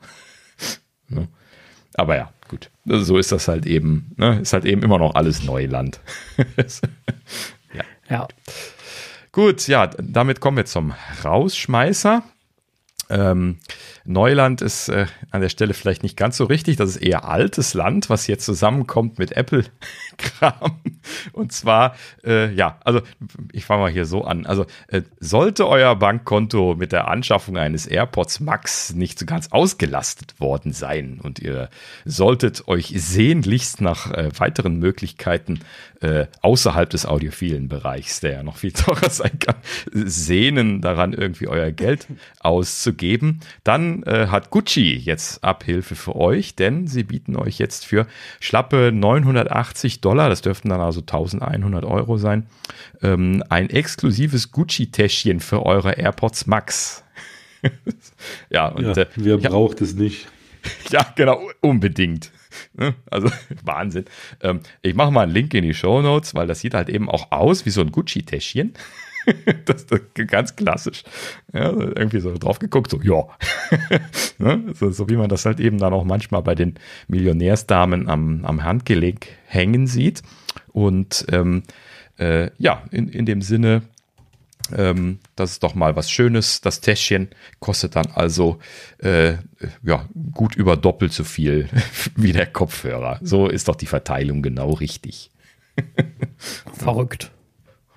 ne? Aber ja, gut. So ist das halt eben. Ne? Ist halt eben immer noch alles Neuland. ja. ja. Gut, ja, damit kommen wir zum Rausschmeißer. Ähm, Neuland ist äh, an der Stelle vielleicht nicht ganz so richtig. Das ist eher altes Land, was jetzt zusammenkommt mit Apple-Kram. Und zwar, äh, ja, also ich fange mal hier so an. Also äh, sollte euer Bankkonto mit der Anschaffung eines AirPods Max nicht so ganz ausgelastet worden sein und ihr solltet euch sehnlichst nach äh, weiteren Möglichkeiten äh, außerhalb des audiophilen Bereichs, der ja noch viel teurer sein kann, sehnen daran, irgendwie euer Geld auszugeben, dann äh, hat Gucci jetzt Abhilfe für euch, denn sie bieten euch jetzt für schlappe 980 Dollar, das dürften dann also 1100 Euro sein, ähm, ein exklusives Gucci-Täschchen für eure AirPods Max. ja, und ja, äh, wer braucht es nicht? Ja, genau, unbedingt. Ne? Also Wahnsinn. Ähm, ich mache mal einen Link in die Show Notes, weil das sieht halt eben auch aus wie so ein Gucci-Täschchen. das, ist ganz klassisch. Ja, irgendwie so drauf geguckt, so, ja. ne? so, so, wie man das halt eben dann auch manchmal bei den Millionärsdamen am, am Handgelenk hängen sieht. Und ähm, äh, ja, in, in dem Sinne, ähm, das ist doch mal was Schönes. Das Täschchen kostet dann also äh, ja, gut über doppelt so viel wie der Kopfhörer. So ist doch die Verteilung genau richtig. Verrückt.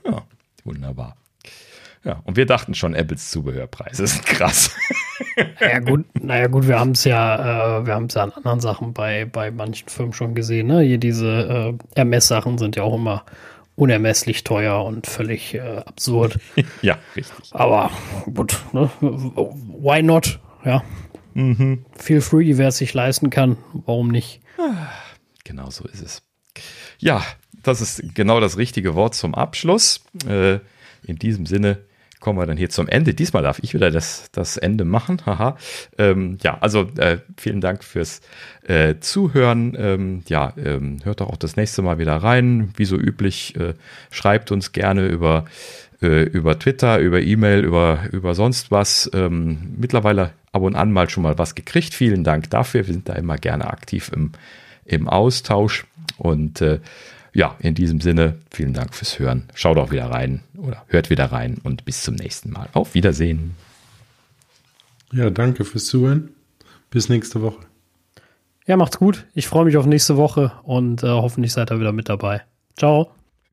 Ja, wunderbar. Ja, und wir dachten schon, Apples Zubehörpreise sind krass. ja gut, naja gut, wir haben es ja, äh, wir haben es ja an anderen Sachen bei, bei manchen Firmen schon gesehen. Ne? Hier diese äh, MS-Sachen sind ja auch immer unermesslich teuer und völlig äh, absurd. ja, richtig. Aber gut, ne? why not? Ja. Mhm. Feel free, wer es sich leisten kann, warum nicht? Genau so ist es. Ja, das ist genau das richtige Wort zum Abschluss. Äh, in diesem Sinne kommen wir dann hier zum Ende. Diesmal darf ich wieder das, das Ende machen. Haha. Ähm, ja, also äh, vielen Dank fürs äh, Zuhören. Ähm, ja, ähm, hört doch auch das nächste Mal wieder rein. Wie so üblich, äh, schreibt uns gerne über, äh, über Twitter, über E-Mail, über, über sonst was. Ähm, mittlerweile ab und an mal schon mal was gekriegt. Vielen Dank dafür. Wir sind da immer gerne aktiv im, im Austausch. Und äh, ja, in diesem Sinne, vielen Dank fürs Hören. Schaut auch wieder rein oder hört wieder rein und bis zum nächsten Mal. Auf Wiedersehen. Ja, danke fürs Zuhören. Bis nächste Woche. Ja, macht's gut. Ich freue mich auf nächste Woche und äh, hoffentlich seid ihr wieder mit dabei. Ciao.